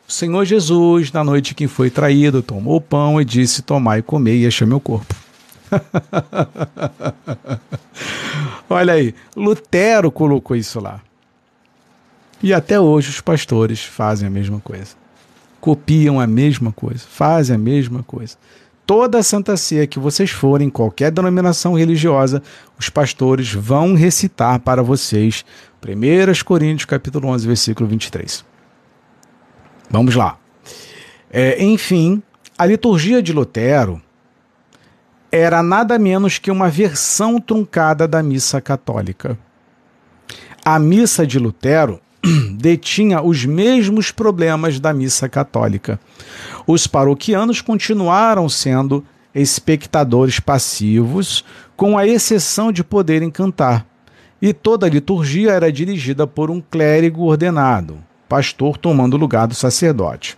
O Senhor Jesus, na noite que foi traído, tomou o pão e disse: Tomai e comei, e este é meu corpo. Olha aí, Lutero colocou isso lá. E até hoje os pastores fazem a mesma coisa. Copiam a mesma coisa, fazem a mesma coisa. Toda a Santa Ceia que vocês forem, qualquer denominação religiosa, os pastores vão recitar para vocês 1 Coríntios capítulo 11, versículo 23. Vamos lá. É, enfim, a liturgia de Lutero era nada menos que uma versão truncada da missa católica. A missa de Lutero detinha os mesmos problemas da missa católica. Os paroquianos continuaram sendo espectadores passivos, com a exceção de poderem cantar. E toda a liturgia era dirigida por um clérigo ordenado, pastor tomando o lugar do sacerdote.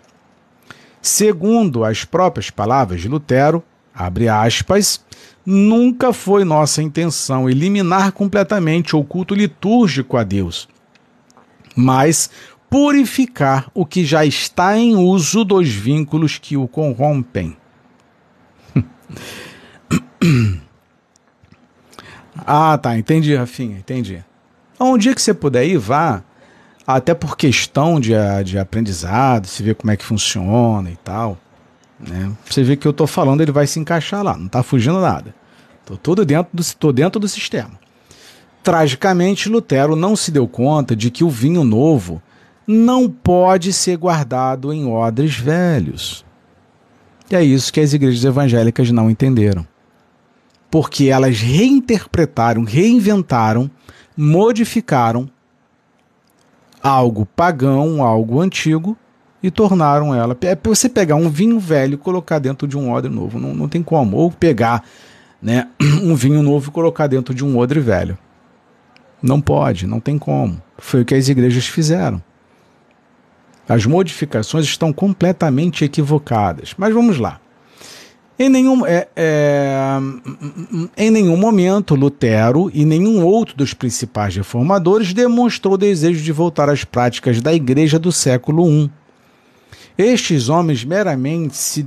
Segundo as próprias palavras de Lutero, abre aspas, nunca foi nossa intenção eliminar completamente o culto litúrgico a Deus, mas purificar o que já está em uso dos vínculos que o corrompem. ah, tá, entendi, Rafinha, entendi. Então, um dia que você puder ir, vá, até por questão de, de aprendizado, se ver como é que funciona e tal. Né? Você vê que eu estou falando, ele vai se encaixar lá, não está fugindo nada. Estou todo dentro do, tô dentro do sistema. Tragicamente, Lutero não se deu conta de que o vinho novo não pode ser guardado em odres velhos. E é isso que as igrejas evangélicas não entenderam. Porque elas reinterpretaram, reinventaram, modificaram algo pagão, algo antigo e tornaram ela. É você pegar um vinho velho e colocar dentro de um odre novo. Não, não tem como. Ou pegar né, um vinho novo e colocar dentro de um odre velho. Não pode, não tem como. Foi o que as igrejas fizeram. As modificações estão completamente equivocadas. Mas vamos lá. Em nenhum, é, é, em nenhum momento, Lutero e nenhum outro dos principais reformadores demonstrou desejo de voltar às práticas da igreja do século I. Estes homens meramente se,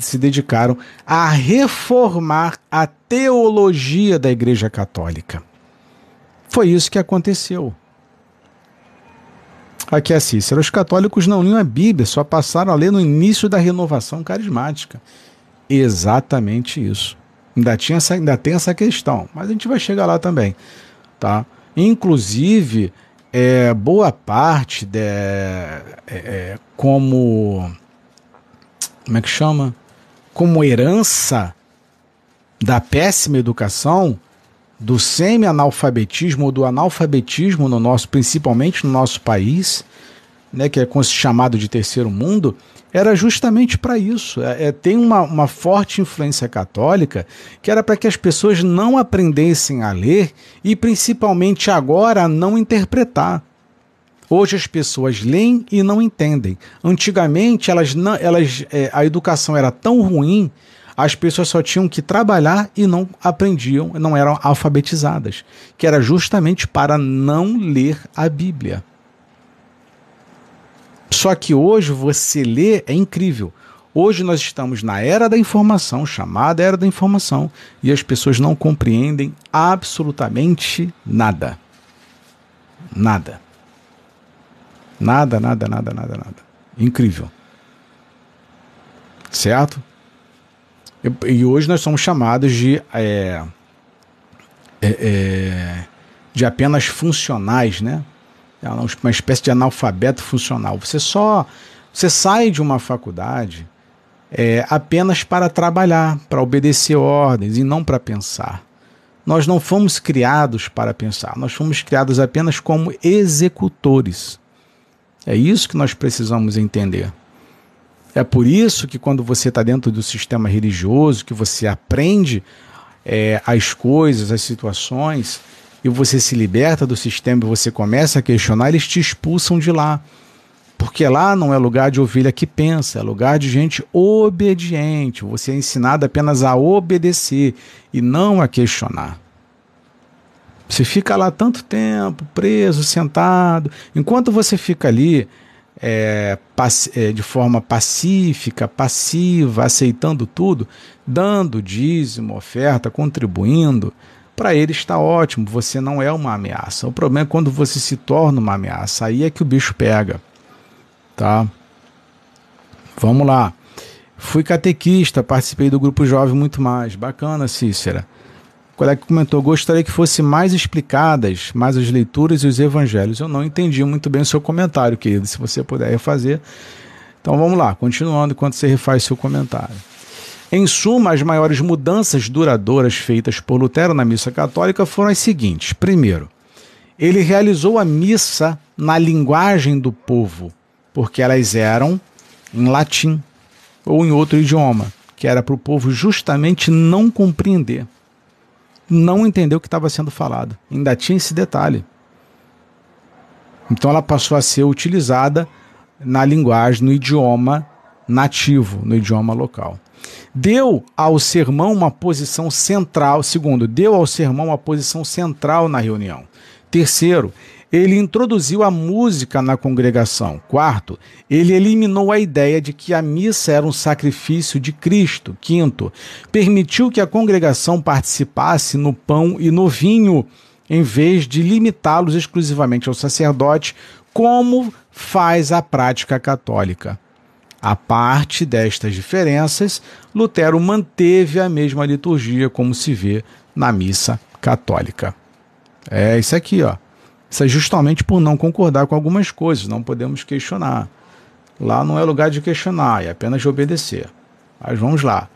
se dedicaram a reformar a teologia da Igreja Católica. Foi isso que aconteceu. Aqui é Cícero. Os católicos não liam a Bíblia, só passaram a ler no início da renovação carismática. Exatamente isso. Ainda, tinha essa, ainda tem essa questão, mas a gente vai chegar lá também. Tá? Inclusive, é, boa parte de, é, é, como como é que chama? Como herança da péssima educação, do semi-analfabetismo ou do analfabetismo no nosso, principalmente no nosso país, né, que é chamado de terceiro mundo, era justamente para isso. É, é, tem uma, uma forte influência católica que era para que as pessoas não aprendessem a ler e, principalmente agora, a não interpretar. Hoje as pessoas leem e não entendem. Antigamente elas não, elas, é, a educação era tão ruim, as pessoas só tinham que trabalhar e não aprendiam, não eram alfabetizadas, que era justamente para não ler a Bíblia. Só que hoje você lê é incrível. Hoje nós estamos na era da informação, chamada era da informação, e as pessoas não compreendem absolutamente nada. Nada. Nada, nada, nada, nada, nada. Incrível. Certo? E, hoje nós somos chamados de. É, é, é, de apenas funcionais, né? É uma espécie de analfabeto funcional. Você só. Você sai de uma faculdade é, apenas para trabalhar, para obedecer ordens e não para pensar. Nós não fomos criados para pensar, nós fomos criados apenas como executores. É isso que nós precisamos entender. É por isso que quando você está dentro do sistema religioso, que você aprende é, as coisas, as situações, e você se liberta do sistema e você começa a questionar, eles te expulsam de lá. Porque lá não é lugar de ovelha que pensa, é lugar de gente obediente. Você é ensinado apenas a obedecer e não a questionar. Você fica lá tanto tempo, preso, sentado. Enquanto você fica ali é, é, de forma pacífica, passiva, aceitando tudo, dando dízimo, oferta, contribuindo, para ele está ótimo, você não é uma ameaça. O problema é quando você se torna uma ameaça, aí é que o bicho pega. Tá? Vamos lá. Fui catequista, participei do grupo jovem muito mais. Bacana, Cícera. O colega comentou: gostaria que fosse mais explicadas mais as leituras e os evangelhos. Eu não entendi muito bem o seu comentário, querido. Se você puder refazer. Então vamos lá, continuando enquanto você refaz seu comentário. Em suma, as maiores mudanças duradouras feitas por Lutero na missa católica foram as seguintes: primeiro, ele realizou a missa na linguagem do povo, porque elas eram em latim ou em outro idioma, que era para o povo justamente não compreender, não entender o que estava sendo falado. Ainda tinha esse detalhe. Então ela passou a ser utilizada na linguagem, no idioma nativo, no idioma local. Deu ao sermão uma posição central, segundo, deu ao sermão uma posição central na reunião. Terceiro, ele introduziu a música na congregação. Quarto, ele eliminou a ideia de que a missa era um sacrifício de Cristo. Quinto, permitiu que a congregação participasse no pão e no vinho, em vez de limitá-los exclusivamente ao sacerdote, como faz a prática católica. A parte destas diferenças, Lutero manteve a mesma liturgia como se vê na missa católica. É isso aqui, ó. Isso é justamente por não concordar com algumas coisas, não podemos questionar. Lá não é lugar de questionar, é apenas de obedecer. Mas vamos lá.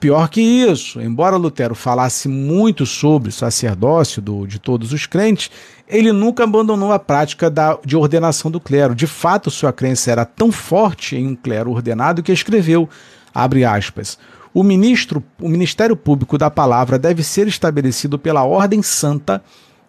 Pior que isso, embora Lutero falasse muito sobre o sacerdócio do, de todos os crentes, ele nunca abandonou a prática da, de ordenação do clero. De fato, sua crença era tão forte em um clero ordenado que escreveu, abre aspas, o ministro, o ministério público da palavra deve ser estabelecido pela ordem santa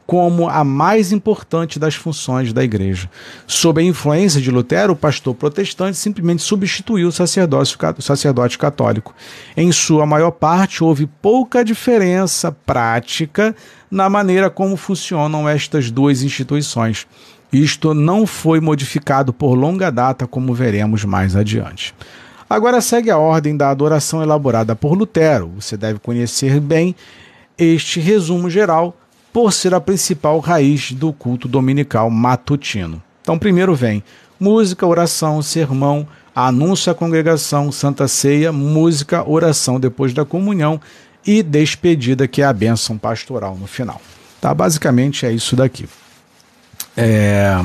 como a mais importante das funções da igreja. Sob a influência de Lutero, o pastor protestante simplesmente substituiu o sacerdócio, sacerdote católico. Em sua maior parte, houve pouca diferença prática na maneira como funcionam estas duas instituições. Isto não foi modificado por longa data, como veremos mais adiante. Agora segue a ordem da adoração elaborada por Lutero. Você deve conhecer bem este resumo geral por ser a principal raiz do culto dominical matutino. Então, primeiro vem música, oração, sermão, anúncio à congregação, santa ceia, música, oração depois da comunhão e despedida, que é a bênção pastoral no final. Tá? Basicamente é isso daqui. É...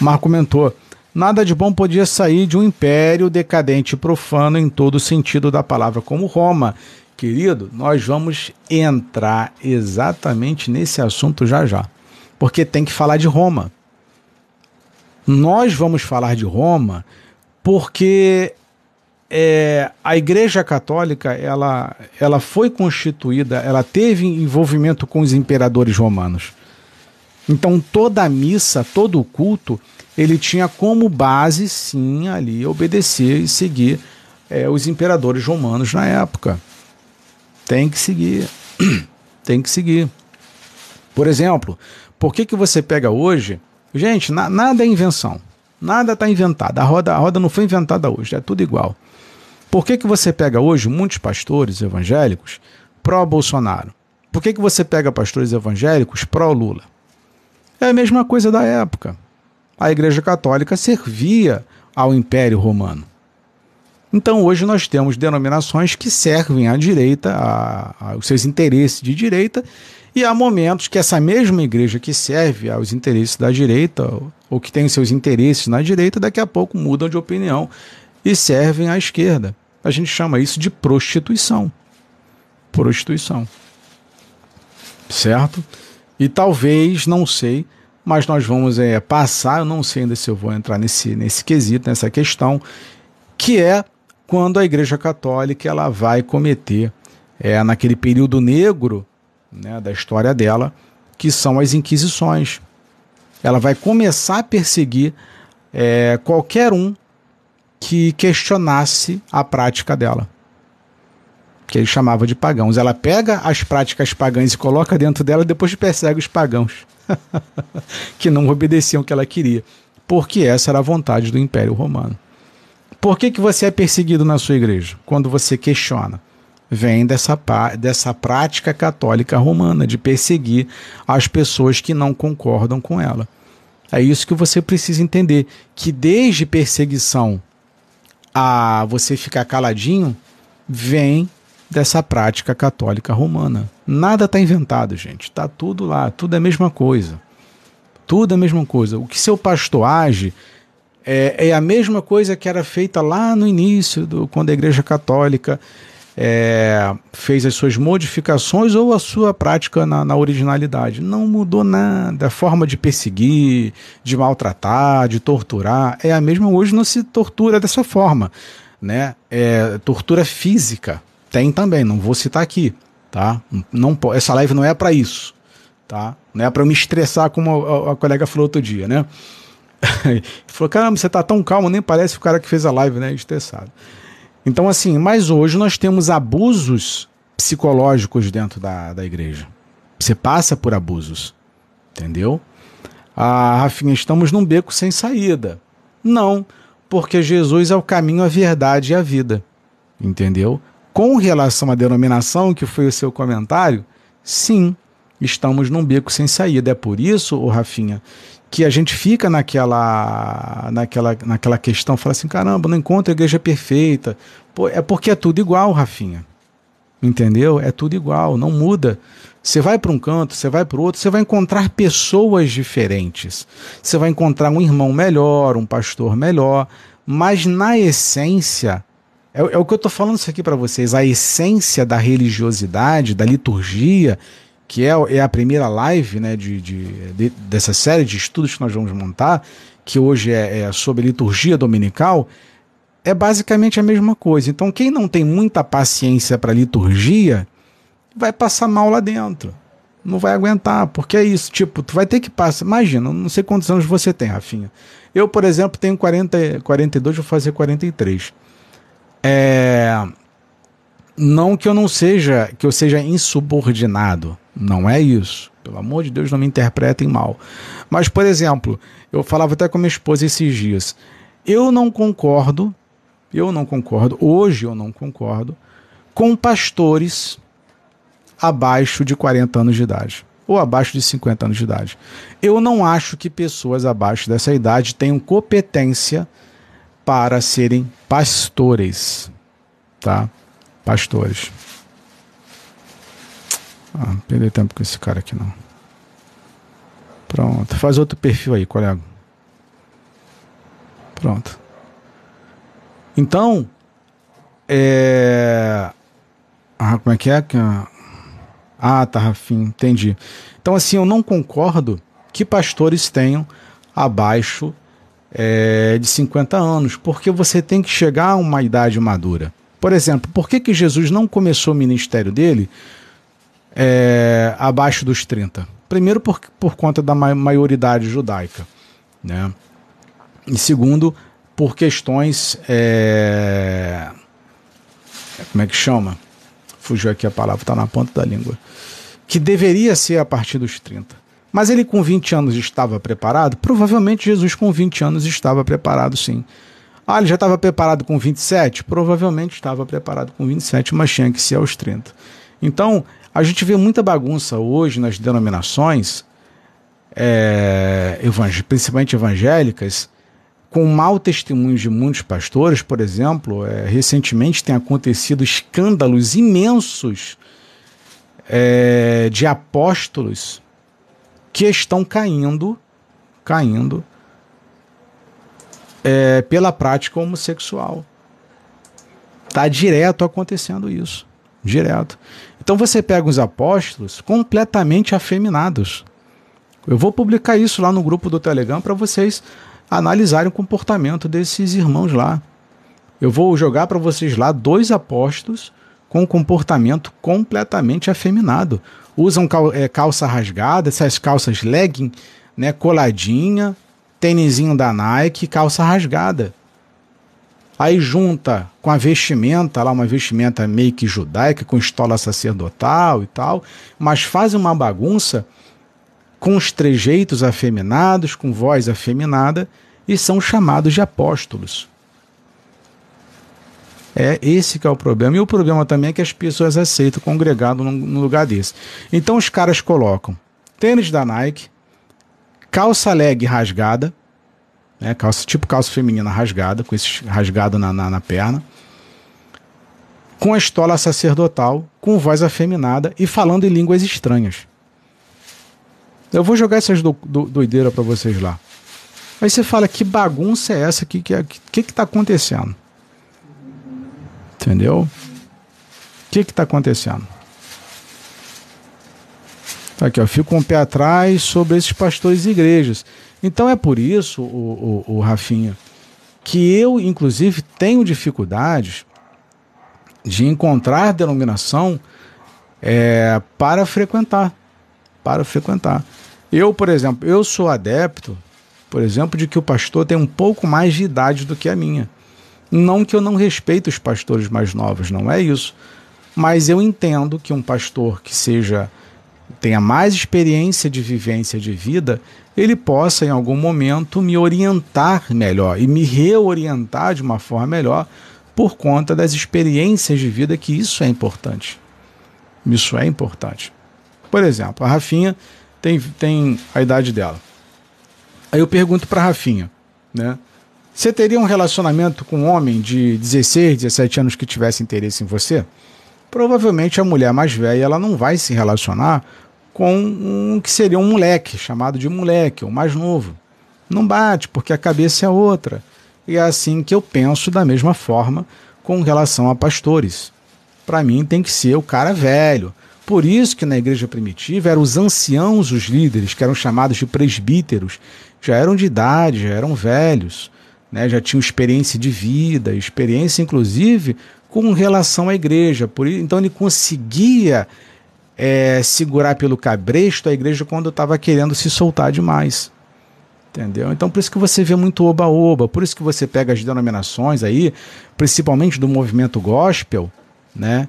Marco comentou: nada de bom podia sair de um império decadente e profano em todo o sentido da palavra, como Roma, querido, nós vamos entrar exatamente nesse assunto já já. Porque tem que falar de Roma. Nós vamos falar de Roma porque é, a Igreja Católica ela, ela foi constituída, ela teve envolvimento com os imperadores romanos. Então toda a missa, todo o culto, ele tinha como base, sim, ali obedecer e seguir é, os imperadores romanos na época. Tem que seguir. Tem que seguir. Por exemplo, por que, que você pega hoje. Gente, na, nada é invenção. Nada está inventado. A roda, a roda não foi inventada hoje, é tudo igual. Por que, que você pega hoje muitos pastores evangélicos pró-Bolsonaro? Por que, que você pega pastores evangélicos pró-Lula? É a mesma coisa da época. A Igreja Católica servia ao Império Romano. Então hoje nós temos denominações que servem à direita, a, a, os seus interesses de direita, e há momentos que essa mesma igreja que serve aos interesses da direita, ou, ou que tem seus interesses na direita, daqui a pouco mudam de opinião e servem à esquerda. A gente chama isso de prostituição. Prostituição. Certo? E talvez, não sei, mas nós vamos é, passar, eu não sei ainda se eu vou entrar nesse, nesse quesito, nessa questão, que é quando a Igreja Católica ela vai cometer, é, naquele período negro né, da história dela, que são as Inquisições. Ela vai começar a perseguir é, qualquer um que questionasse a prática dela, que ele chamava de pagãos. Ela pega as práticas pagãs e coloca dentro dela, e depois persegue os pagãos que não obedeciam o que ela queria. porque essa era a vontade do Império Romano. Por que, que você é perseguido na sua igreja? Quando você questiona. Vem dessa, dessa prática católica romana de perseguir as pessoas que não concordam com ela. É isso que você precisa entender: que desde perseguição a você ficar caladinho, vem dessa prática católica romana. Nada está inventado, gente. Está tudo lá, tudo é a mesma coisa. Tudo é a mesma coisa. O que seu pastor age é, é a mesma coisa que era feita lá no início, do, quando a Igreja Católica é, fez as suas modificações ou a sua prática na, na, originalidade. Não mudou nada. A forma de perseguir, de maltratar, de torturar é a mesma. Hoje não se tortura dessa forma. Né? É, tortura física tem também, não vou citar aqui. Tá? Não, essa live não é para isso. Tá? Não é para me estressar, como a, a, colega falou outro dia. Né? Falou: caramba, você tá tão calmo, nem parece o cara que fez a live, né? Estressado. Então, assim, mas hoje nós temos abusos psicológicos dentro da, da igreja. Você passa por abusos, entendeu? Ah, Rafinha, estamos num beco sem saída. Não, porque Jesus é o caminho, a verdade e a vida, entendeu? Com relação à denominação, que foi o seu comentário, sim, estamos num beco sem saída. É por isso, o Rafinha, que a gente fica naquela, naquela, naquela questão, fala assim, caramba, não encontro a igreja perfeita. Pô, é porque é tudo igual, Rafinha. Entendeu? É tudo igual, não muda. Você vai para um canto, você vai para o outro, você vai encontrar pessoas diferentes. Você vai encontrar um irmão melhor, um pastor melhor, mas na essência, é, é o que eu estou falando isso aqui para vocês, a essência da religiosidade, da liturgia, que é, é a primeira live né, de, de, de, dessa série de estudos que nós vamos montar, que hoje é, é sobre liturgia dominical, é basicamente a mesma coisa. Então, quem não tem muita paciência para liturgia vai passar mal lá dentro. Não vai aguentar, porque é isso. Tipo, tu vai ter que passar. Imagina, não sei quantos anos você tem, Rafinha. Eu, por exemplo, tenho 40, 42, vou fazer 43. É. Não que eu não seja, que eu seja insubordinado. Não é isso. Pelo amor de Deus, não me interpretem mal. Mas, por exemplo, eu falava até com minha esposa esses dias. Eu não concordo, eu não concordo, hoje eu não concordo, com pastores abaixo de 40 anos de idade ou abaixo de 50 anos de idade. Eu não acho que pessoas abaixo dessa idade tenham competência para serem pastores, tá? Pastores. Ah, perder tempo com esse cara aqui não. Pronto. Faz outro perfil aí, colega. Pronto. Então, é. Ah, como é que é? Ah, tá, Rafim, entendi. Então, assim, eu não concordo que pastores tenham abaixo é, de 50 anos, porque você tem que chegar a uma idade madura. Por exemplo, por que, que Jesus não começou o ministério dele é, abaixo dos 30. Primeiro, por, por conta da maioridade judaica. Né? E segundo, por questões. É, como é que chama? Fugiu aqui a palavra, está na ponta da língua. Que deveria ser a partir dos 30. Mas ele com 20 anos estava preparado? Provavelmente Jesus com 20 anos estava preparado, sim. Ah, ele já estava preparado com 27? Provavelmente estava preparado com 27, mas tinha que ser aos 30. Então, a gente vê muita bagunça hoje nas denominações, é, principalmente evangélicas, com mau testemunho de muitos pastores, por exemplo. É, recentemente tem acontecido escândalos imensos é, de apóstolos que estão caindo, caindo é, pela prática homossexual. Está direto acontecendo isso. Direto. Então você pega os apóstolos completamente afeminados. Eu vou publicar isso lá no grupo do Telegram para vocês analisarem o comportamento desses irmãos lá. Eu vou jogar para vocês lá dois apóstolos com comportamento completamente afeminado. Usam é, calça rasgada, essas calças legging, né, coladinha, tênisinho da Nike, calça rasgada. Aí junta com a vestimenta, lá uma vestimenta meio que judaica, com estola sacerdotal e tal, mas faz uma bagunça com os trejeitos afeminados, com voz afeminada, e são chamados de apóstolos. É esse que é o problema. E o problema também é que as pessoas aceitam congregado num, lugar desse. Então os caras colocam tênis da Nike, calça leg rasgada, né, calça, tipo calça feminina rasgada, com esse rasgado na, na, na perna, com a estola sacerdotal, com voz afeminada e falando em línguas estranhas. Eu vou jogar essas do, do, doideiras para vocês lá. Aí você fala, que bagunça é essa? O que, que, que, que tá acontecendo? Entendeu? O que que tá acontecendo? Aqui, ó, fico com um o pé atrás sobre esses pastores e igrejas. Então é por isso, o, o, o Rafinha, que eu, inclusive, tenho dificuldades de encontrar denominação é, para frequentar. Para frequentar. Eu, por exemplo, eu sou adepto, por exemplo, de que o pastor tem um pouco mais de idade do que a minha. Não que eu não respeito os pastores mais novos, não é isso. Mas eu entendo que um pastor que seja tenha mais experiência de vivência de vida, ele possa em algum momento me orientar melhor e me reorientar de uma forma melhor por conta das experiências de vida que isso é importante. Isso é importante. Por exemplo, a Rafinha tem, tem a idade dela. Aí eu pergunto para a Rafinha, né? Você teria um relacionamento com um homem de 16, 17 anos que tivesse interesse em você? Provavelmente a mulher mais velha ela não vai se relacionar com um que seria um moleque, chamado de moleque, o mais novo. Não bate, porque a cabeça é outra. E é assim que eu penso da mesma forma com relação a pastores. Para mim tem que ser o cara velho. Por isso que na igreja primitiva eram os anciãos os líderes, que eram chamados de presbíteros, já eram de idade, já eram velhos né, já tinham experiência de vida, experiência inclusive com relação à igreja. Por, então ele conseguia é, segurar pelo cabresto a igreja quando estava querendo se soltar demais. Entendeu? Então por isso que você vê muito oba-oba, por isso que você pega as denominações aí, principalmente do movimento gospel, né?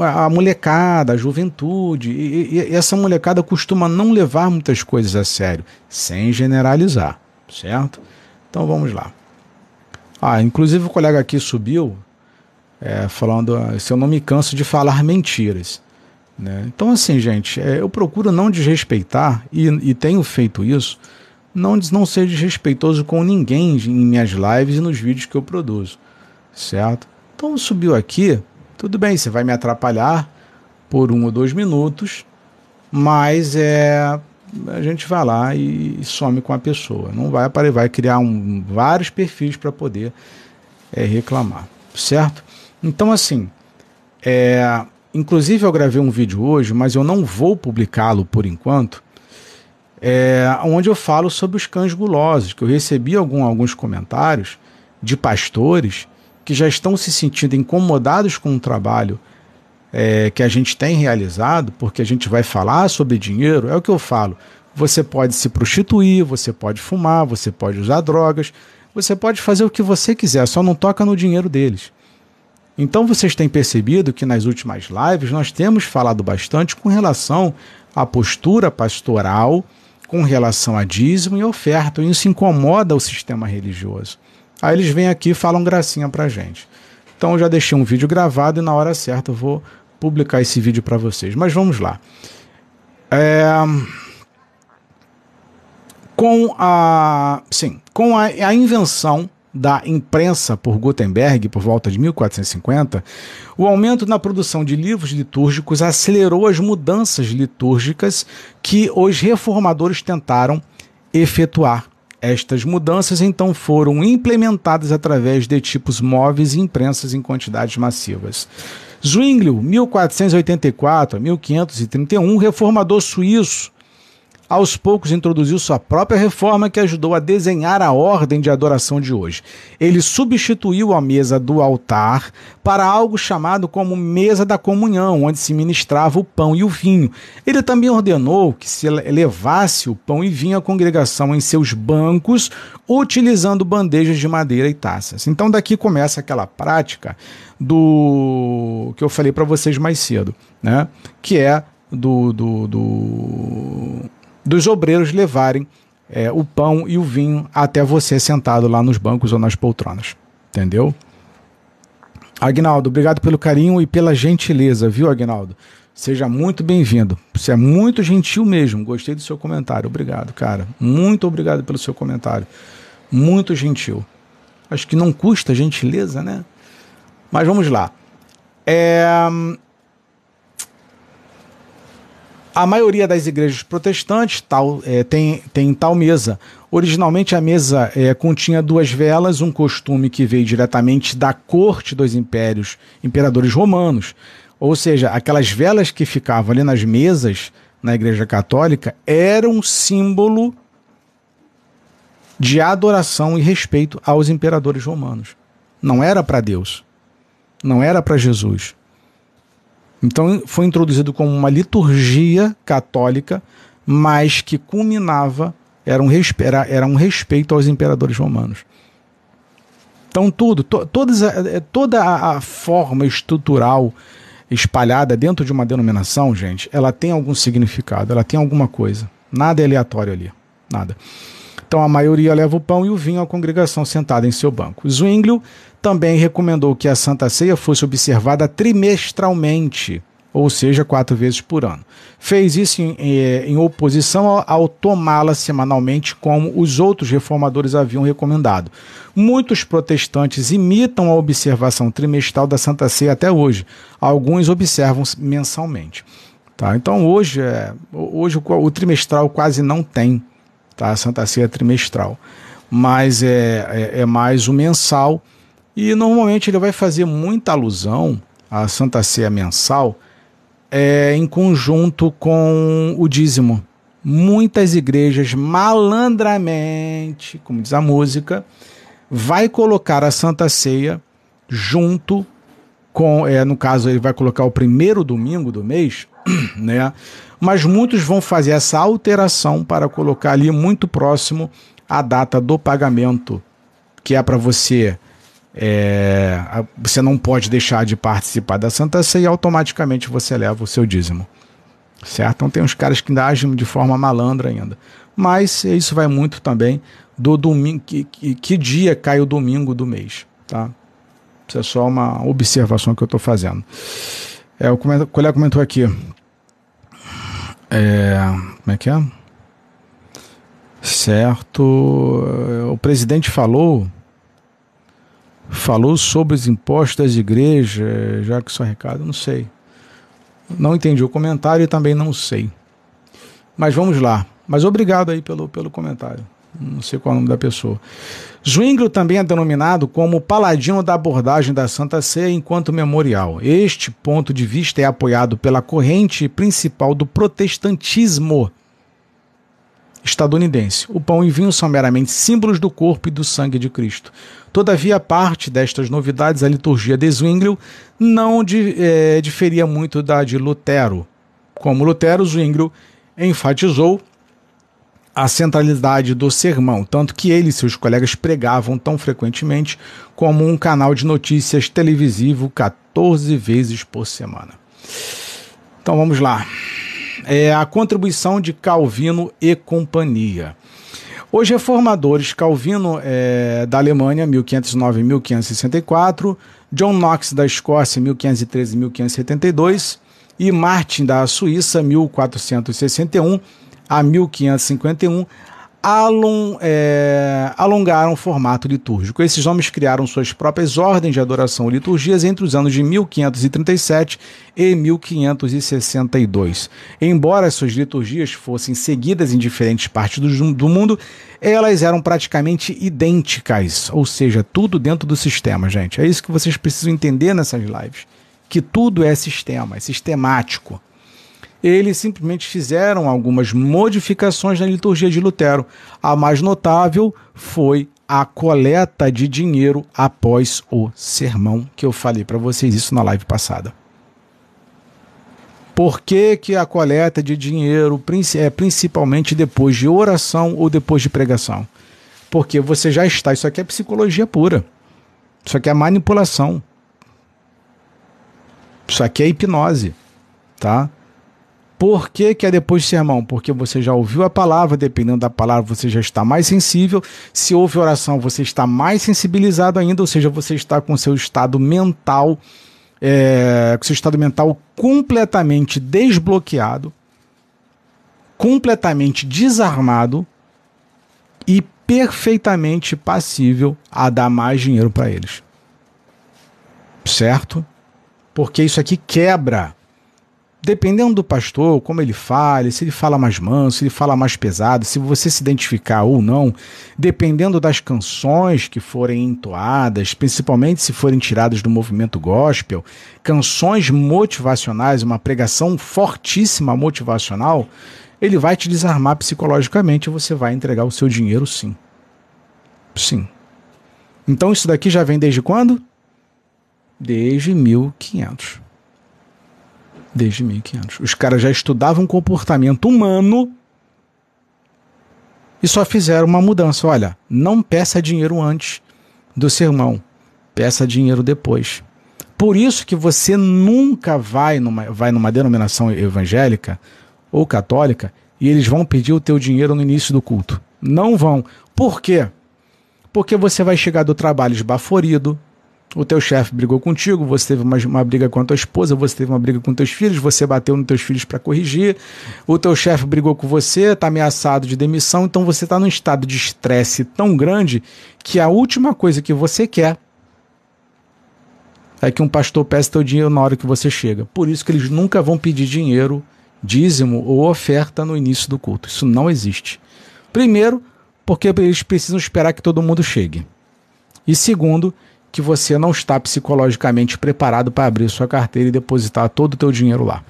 A molecada, a juventude, e, e essa molecada costuma não levar muitas coisas a sério, sem generalizar, certo? Então vamos lá. Ah, inclusive o colega aqui subiu é, falando se eu não me canso de falar mentiras. Né? Então, assim, gente, é, eu procuro não desrespeitar, e, e tenho feito isso, não, não ser desrespeitoso com ninguém em minhas lives e nos vídeos que eu produzo, certo? Então, subiu aqui, tudo bem, você vai me atrapalhar por um ou dois minutos, mas é a gente vai lá e, some com a pessoa. Não vai aparecer, vai criar um, vários perfis para poder é, reclamar, certo? Então, assim, é, inclusive eu gravei um vídeo hoje, mas eu não vou publicá-lo por enquanto, é, onde eu falo sobre os cães gulosos, que eu recebi algum, alguns comentários de pastores que já estão se sentindo incomodados com o trabalho é, que a gente tem realizado, porque a gente vai falar sobre dinheiro, é o que eu falo. Você pode se prostituir, você pode fumar, você pode usar drogas, você pode fazer o que você quiser, só não toca no dinheiro deles. Então vocês têm percebido que nas últimas lives nós temos falado bastante com relação à postura pastoral, com relação a dízimo e oferta. E isso incomoda o sistema religioso. Aí eles vêm aqui e falam gracinha pra gente. Então eu já deixei um vídeo gravado e na hora certa eu vou publicar esse vídeo para vocês. Mas vamos lá. É... Com a, sim, com a, a invenção da imprensa por Gutenberg por volta de 1450, o aumento na produção de livros litúrgicos acelerou as mudanças litúrgicas que os reformadores tentaram efetuar. Estas mudanças então foram implementadas através de tipos móveis e imprensas em quantidades massivas. Zwinglio, 1484 a 1531, reformador suíço, aos poucos introduziu sua própria reforma que ajudou a desenhar a ordem de adoração de hoje. Ele substituiu a mesa do altar para algo chamado como mesa da comunhão, onde se ministrava o pão e o vinho. Ele também ordenou que se levasse o pão e vinho à congregação em seus bancos, utilizando bandejas de madeira e taças. Então daqui começa aquela prática do que eu falei para vocês mais cedo, né? Que é do, do, do dos obreiros levarem é, o pão e o vinho até você sentado lá nos bancos ou nas poltronas. Entendeu? Agnaldo, obrigado pelo carinho e pela gentileza, viu, Agnaldo? Seja muito bem-vindo. Você é muito gentil mesmo. Gostei do seu comentário. Obrigado, cara. Muito obrigado pelo seu comentário. Muito gentil. Acho que não custa gentileza, né? Mas vamos lá. É... A maioria das igrejas protestantes tal, é, tem, tem tal mesa. Originalmente a mesa é, continha duas velas, um costume que veio diretamente da corte dos impérios, imperadores romanos. Ou seja, aquelas velas que ficavam ali nas mesas na igreja católica eram símbolo de adoração e respeito aos imperadores romanos. Não era para Deus. Não era para Jesus. Então foi introduzido como uma liturgia católica, mas que culminava, era um, era, era um respeito aos imperadores romanos. Então tudo, to, todas, é, toda a, a forma estrutural espalhada dentro de uma denominação, gente, ela tem algum significado, ela tem alguma coisa. Nada é aleatório ali, nada. Então a maioria leva o pão e o vinho à congregação sentada em seu banco. Zwinglio também recomendou que a Santa Ceia fosse observada trimestralmente, ou seja, quatro vezes por ano. Fez isso em, eh, em oposição ao, ao tomá-la semanalmente, como os outros reformadores haviam recomendado. Muitos protestantes imitam a observação trimestral da Santa Ceia até hoje. Alguns observam mensalmente. Tá? Então hoje, é, hoje o, o trimestral quase não tem tá? A Santa Ceia trimestral. Mas é, é, é mais o mensal. E normalmente ele vai fazer muita alusão à Santa Ceia mensal é, em conjunto com o dízimo. Muitas igrejas malandramente, como diz a música, vai colocar a Santa Ceia junto com, é, no caso ele vai colocar o primeiro domingo do mês, né? mas muitos vão fazer essa alteração para colocar ali muito próximo a data do pagamento, que é para você. É, você não pode deixar de participar da Santa Ceia e automaticamente você leva o seu dízimo. Certo? Então tem uns caras que ainda agem de forma malandra ainda. Mas isso vai muito também do domingo. Que, que, que dia cai o domingo do mês. Tá? Isso é só uma observação que eu estou fazendo. É, o colega comentou aqui. É, como é que é? Certo. O presidente falou falou sobre os impostos das igrejas, já que só recado, não sei. Não entendi o comentário e também não sei. Mas vamos lá. Mas obrigado aí pelo, pelo comentário. Não sei qual é o nome da pessoa. Zwinglio também é denominado como paladino da abordagem da Santa Ceia enquanto memorial. Este ponto de vista é apoiado pela corrente principal do protestantismo estadunidense. O pão e vinho são meramente símbolos do corpo e do sangue de Cristo. Todavia, parte destas novidades, a liturgia de Zwinglio não de, é, diferia muito da de Lutero. Como Lutero, Zwinglio enfatizou a centralidade do sermão, tanto que ele e seus colegas pregavam tão frequentemente como um canal de notícias televisivo 14 vezes por semana. Então vamos lá. É a contribuição de Calvino e companhia. Os reformadores Calvino é, da Alemanha, 1509 1564, John Knox da Escócia, 1513 1572 e Martin da Suíça, 1461 a 1551, along, é, alongaram o formato litúrgico. Esses homens criaram suas próprias ordens de adoração e liturgias entre os anos de 1537 e 1562. Embora suas liturgias fossem seguidas em diferentes partes do, do mundo, elas eram praticamente idênticas, ou seja, tudo dentro do sistema, gente. É isso que vocês precisam entender nessas lives. Que tudo é sistema, é sistemático eles simplesmente fizeram algumas modificações na liturgia de Lutero. A mais notável foi a coleta de dinheiro após o sermão, que eu falei para vocês isso na live passada. Por que, que a coleta de dinheiro é principalmente depois de oração ou depois de pregação? Porque você já está, isso aqui é psicologia pura. Isso aqui é manipulação. Isso aqui é hipnose, tá? Por que, que é depois do sermão? Porque você já ouviu a palavra, dependendo da palavra, você já está mais sensível. Se houve oração, você está mais sensibilizado ainda, ou seja, você está com seu estado mental, é, com seu estado mental completamente desbloqueado, completamente desarmado e perfeitamente passível a dar mais dinheiro para eles. Certo? Porque isso aqui quebra dependendo do pastor, como ele fale, se ele fala mais manso, se ele fala mais pesado, se você se identificar ou não, dependendo das canções que forem entoadas, principalmente se forem tiradas do movimento gospel, canções motivacionais, uma pregação fortíssima motivacional, ele vai te desarmar psicologicamente e você vai entregar o seu dinheiro sim. Sim. Então isso daqui já vem desde quando? Desde 1500 desde 1500. Os caras já estudavam comportamento humano e só fizeram uma mudança. Olha, não peça dinheiro antes do sermão, peça dinheiro depois. Por isso que você nunca vai numa, vai numa denominação evangélica ou católica e eles vão pedir o teu dinheiro no início do culto. Não vão. Por quê? Porque você vai chegar do trabalho esbaforido, o teu chefe brigou contigo, você teve uma, uma briga com a tua esposa, você teve uma briga com teus filhos, você bateu nos teus filhos para corrigir, o teu chefe brigou com você, está ameaçado de demissão, então você está num estado de estresse tão grande que a última coisa que você quer é que um pastor peça teu dinheiro na hora que você chega. Por isso que eles nunca vão pedir dinheiro, dízimo ou oferta no início do culto. Isso não existe. Primeiro, porque eles precisam esperar que todo mundo chegue. E segundo, que você não está psicologicamente preparado para abrir sua carteira e depositar todo o teu dinheiro lá.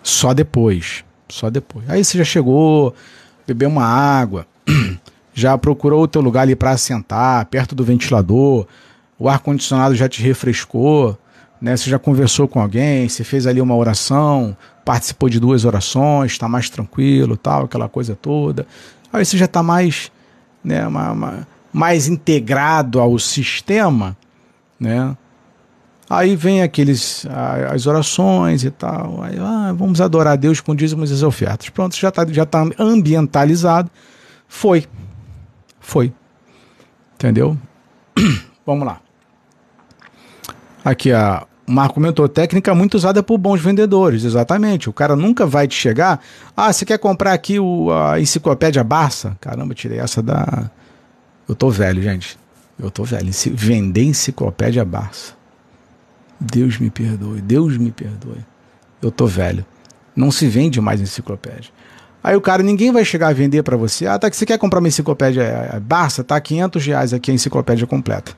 Só depois, só depois. Aí você já chegou, bebeu uma água, já procurou o teu lugar ali para assentar, perto do ventilador, o ar condicionado já te refrescou, né? Você já conversou com alguém, você fez ali uma oração, participou de duas orações, está mais tranquilo, tal, aquela coisa toda. Aí você já está mais, né, uma, uma, mais integrado ao sistema, né? Aí vem aqueles as orações e tal. Aí, ah, vamos adorar a Deus com dízimos e as ofertas. Pronto, já está já tá ambientalizado. Foi. Foi. Entendeu? vamos lá. Aqui a Marco comentou, técnica muito usada por bons vendedores, exatamente. O cara nunca vai te chegar. Ah, você quer comprar aqui o, a enciclopédia Barça? Caramba, tirei essa da, eu tô velho, gente. Eu tô velho. Vender enciclopédia Barça. Deus me perdoe, Deus me perdoe. Eu tô velho. Não se vende mais enciclopédia. Aí o cara, ninguém vai chegar a vender para você. Ah, tá que você quer comprar uma enciclopédia é, é, Barça? Tá 500 reais aqui a enciclopédia completa.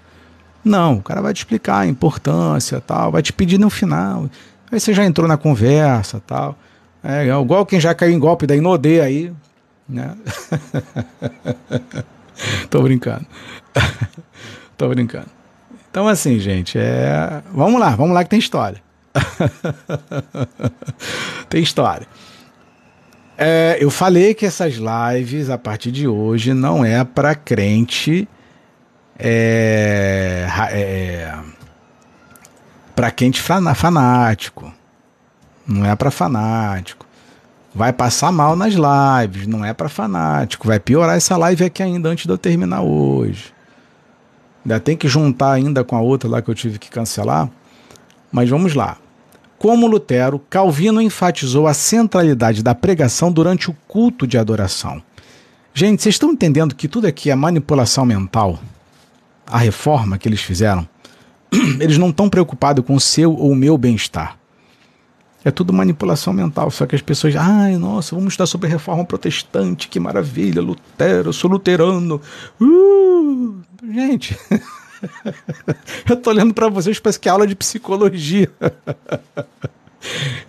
Não, o cara vai te explicar a importância tal, vai te pedir no final. Aí você já entrou na conversa tal. É igual quem já caiu em golpe da Inodê aí, né? Tô brincando. Tô brincando. Então, assim, gente, é. Vamos lá, vamos lá que tem história. tem história. É, eu falei que essas lives, a partir de hoje, não é para crente. É, é, para crente fanático. Não é para fanático vai passar mal nas lives, não é para fanático, vai piorar essa live aqui ainda antes de eu terminar hoje. Ainda tem que juntar ainda com a outra lá que eu tive que cancelar. Mas vamos lá. Como Lutero, Calvino enfatizou a centralidade da pregação durante o culto de adoração. Gente, vocês estão entendendo que tudo aqui é manipulação mental? A reforma que eles fizeram? Eles não estão preocupados com o seu ou o meu bem-estar. É tudo manipulação mental. Só que as pessoas, ai, nossa, vamos estudar sobre reforma protestante, que maravilha, Lutero, eu sou luterano. Uh, gente, eu tô olhando para vocês, parece que é aula de psicologia.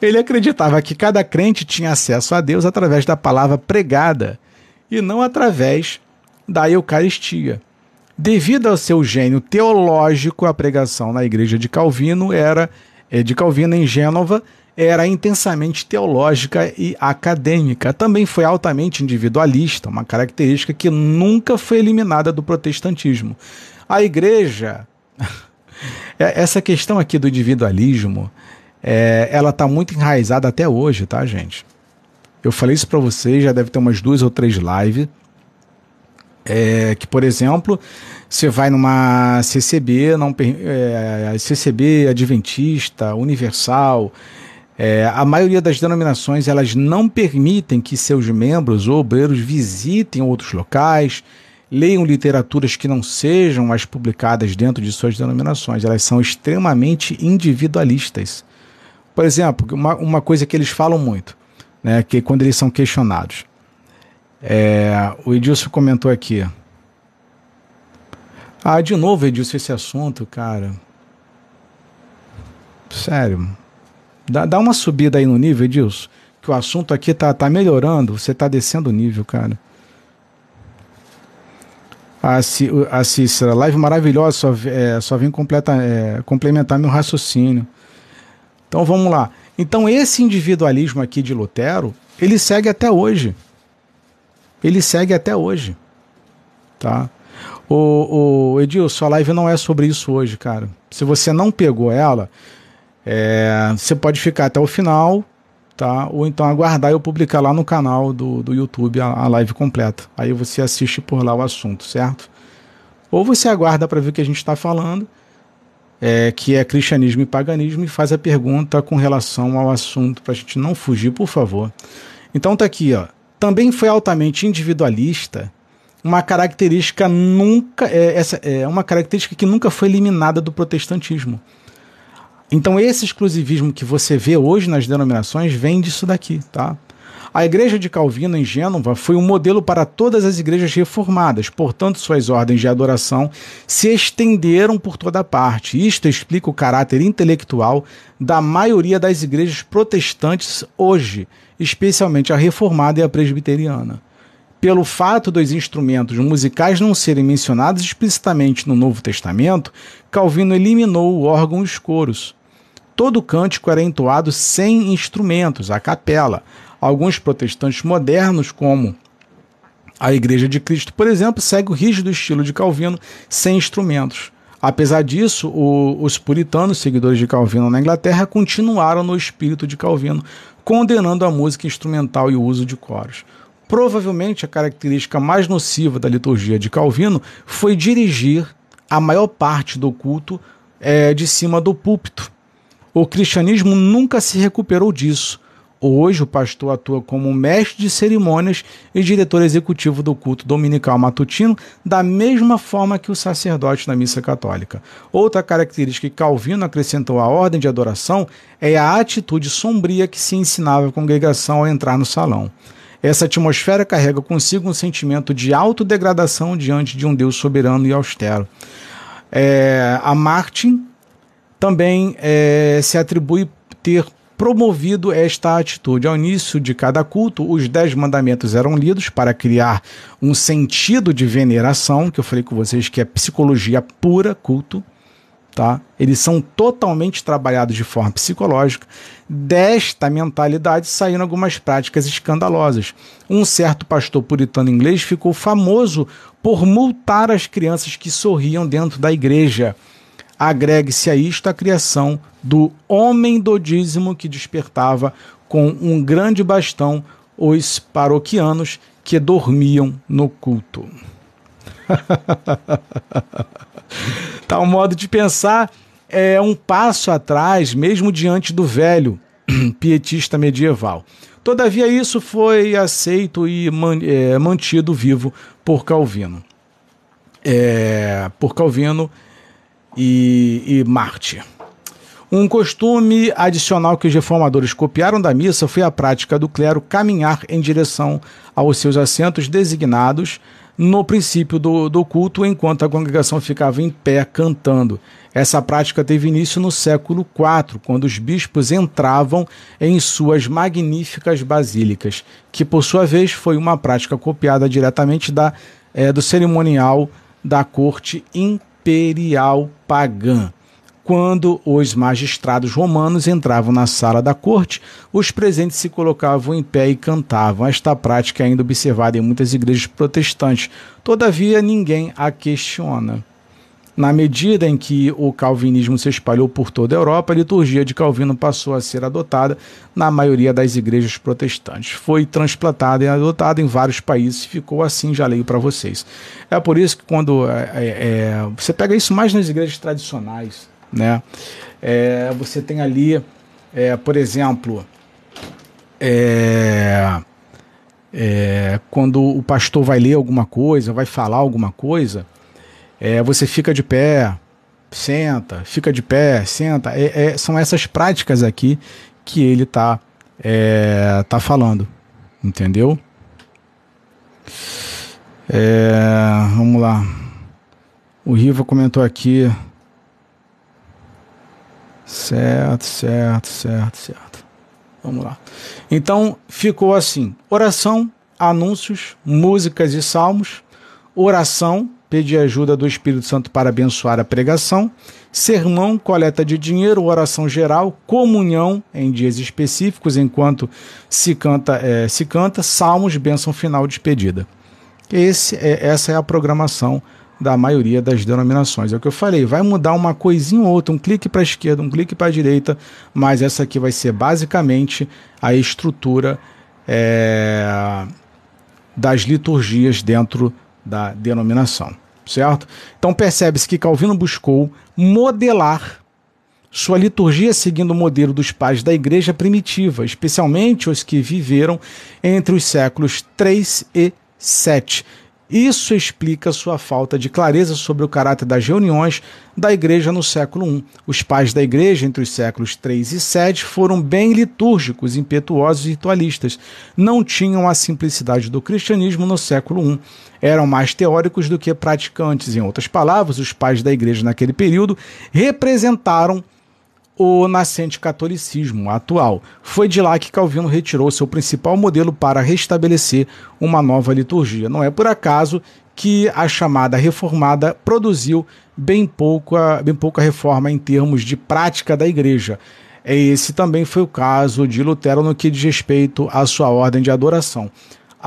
Ele acreditava que cada crente tinha acesso a Deus através da palavra pregada e não através da Eucaristia. Devido ao seu gênio teológico, a pregação na igreja de Calvino era eh, de Calvino em Gênova era intensamente teológica e acadêmica. Também foi altamente individualista, uma característica que nunca foi eliminada do protestantismo. A igreja, é, essa questão aqui do individualismo, é, ela está muito enraizada até hoje, tá, gente? Eu falei isso para vocês, já deve ter umas duas ou três lives. É, que, por exemplo, você vai numa CCB, não, é, CCB Adventista, Universal, é, a maioria das denominações elas não permitem que seus membros ou obreiros visitem outros locais, leiam literaturas que não sejam as publicadas dentro de suas denominações. Elas são extremamente individualistas. Por exemplo, uma, uma coisa que eles falam muito, né, que quando eles são questionados. É, o Edilson comentou aqui. Ah, de novo, Edilson, esse assunto, cara. Sério. Dá, dá uma subida aí no nível, Edilson. Que o assunto aqui tá, tá melhorando, você tá descendo o nível, cara. A, a Cícera, live maravilhosa, só, é, só vim completa, é, complementar meu raciocínio. Então vamos lá. Então esse individualismo aqui de Lutero, ele segue até hoje. Ele segue até hoje. Tá? O, o Edilson, a live não é sobre isso hoje, cara. Se você não pegou ela, é, você pode ficar até o final, tá? Ou então aguardar eu publicar lá no canal do, do YouTube a, a live completa. Aí você assiste por lá o assunto, certo? Ou você aguarda para ver o que a gente está falando, é, que é cristianismo e paganismo, e faz a pergunta com relação ao assunto, para a gente não fugir, por favor. Então tá aqui, ó. Também foi altamente individualista, uma característica nunca é, essa é uma característica que nunca foi eliminada do protestantismo. Então esse exclusivismo que você vê hoje nas denominações vem disso daqui, tá? A igreja de Calvino em Gênova foi um modelo para todas as igrejas reformadas, portanto, suas ordens de adoração se estenderam por toda parte. Isto explica o caráter intelectual da maioria das igrejas protestantes hoje, especialmente a reformada e a presbiteriana. Pelo fato dos instrumentos musicais não serem mencionados explicitamente no Novo Testamento, Calvino eliminou o órgão e os coros. Todo cântico era entoado sem instrumentos, a capela. Alguns protestantes modernos, como a Igreja de Cristo, por exemplo, segue o rígido estilo de Calvino sem instrumentos. Apesar disso, o, os puritanos, seguidores de Calvino na Inglaterra, continuaram no espírito de Calvino, condenando a música instrumental e o uso de coros. Provavelmente a característica mais nociva da liturgia de Calvino foi dirigir a maior parte do culto é, de cima do púlpito. O cristianismo nunca se recuperou disso. Hoje, o pastor atua como mestre de cerimônias e diretor executivo do culto dominical matutino, da mesma forma que o sacerdote na missa católica. Outra característica que Calvino acrescentou à ordem de adoração é a atitude sombria que se ensinava à congregação ao entrar no salão. Essa atmosfera carrega consigo um sentimento de autodegradação diante de um Deus soberano e austero. É, a Martin também é, se atribui ter promovido esta atitude. Ao início de cada culto, os dez mandamentos eram lidos para criar um sentido de veneração, que eu falei com vocês que é psicologia pura, culto. Tá? Eles são totalmente trabalhados de forma psicológica. Desta mentalidade saíram algumas práticas escandalosas. Um certo pastor puritano inglês ficou famoso por multar as crianças que sorriam dentro da igreja Agregue-se a isto a criação do homem do dízimo que despertava com um grande bastão os paroquianos que dormiam no culto. Tal modo de pensar é um passo atrás, mesmo diante do velho pietista medieval. Todavia, isso foi aceito e é, mantido vivo por Calvino. É, por Calvino e, e Marte. Um costume adicional que os reformadores copiaram da missa foi a prática do clero caminhar em direção aos seus assentos designados no princípio do, do culto, enquanto a congregação ficava em pé cantando. Essa prática teve início no século IV, quando os bispos entravam em suas magníficas basílicas, que por sua vez foi uma prática copiada diretamente da, é, do cerimonial da corte imperial imperial pagã. Quando os magistrados romanos entravam na sala da corte, os presentes se colocavam em pé e cantavam. Esta prática é ainda observada em muitas igrejas protestantes. Todavia, ninguém a questiona. Na medida em que o calvinismo se espalhou por toda a Europa, a liturgia de Calvino passou a ser adotada na maioria das igrejas protestantes. Foi transplantada e adotada em vários países, ficou assim, já leio para vocês. É por isso que quando é, é, é, você pega isso mais nas igrejas tradicionais, né? É, você tem ali, é, por exemplo, é, quando o pastor vai ler alguma coisa, vai falar alguma coisa é, você fica de pé, senta, fica de pé, senta. É, é, são essas práticas aqui que ele está é, tá falando, entendeu? É, vamos lá. O Riva comentou aqui. Certo, certo, certo, certo. Vamos lá. Então ficou assim: oração, anúncios, músicas e salmos, oração, pedir ajuda do Espírito Santo para abençoar a pregação, sermão, coleta de dinheiro, oração geral, comunhão em dias específicos, enquanto se canta, é, se canta salmos, bênção final, despedida. Esse é, essa é a programação da maioria das denominações. É o que eu falei, vai mudar uma coisinha ou outra, um clique para a esquerda, um clique para a direita, mas essa aqui vai ser basicamente a estrutura é, das liturgias dentro da denominação certo? Então percebe-se que Calvino buscou modelar sua liturgia seguindo o modelo dos pais da igreja primitiva, especialmente os que viveram entre os séculos 3 e 7, isso explica sua falta de clareza sobre o caráter das reuniões da igreja no século I. Os pais da igreja, entre os séculos III e VII, foram bem litúrgicos, impetuosos e ritualistas. Não tinham a simplicidade do cristianismo no século I. Eram mais teóricos do que praticantes. Em outras palavras, os pais da igreja naquele período representaram o nascente catolicismo atual. Foi de lá que Calvino retirou seu principal modelo para restabelecer uma nova liturgia. Não é por acaso que a chamada reformada produziu bem pouca, bem pouca reforma em termos de prática da igreja. Esse também foi o caso de Lutero no que diz respeito à sua ordem de adoração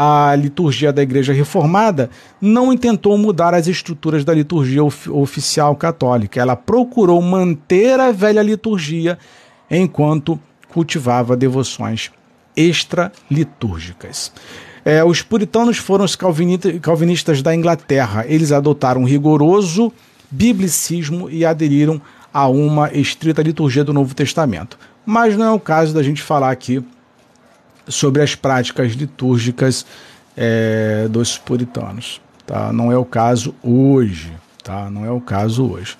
a liturgia da Igreja Reformada não intentou mudar as estruturas da liturgia of oficial católica. Ela procurou manter a velha liturgia enquanto cultivava devoções extra-litúrgicas. É, os puritanos foram os calvinistas da Inglaterra. Eles adotaram um rigoroso biblicismo e aderiram a uma estrita liturgia do Novo Testamento. Mas não é o caso da gente falar aqui sobre as práticas litúrgicas é, dos puritanos. Tá? Não é o caso hoje. Tá? Não é o caso hoje.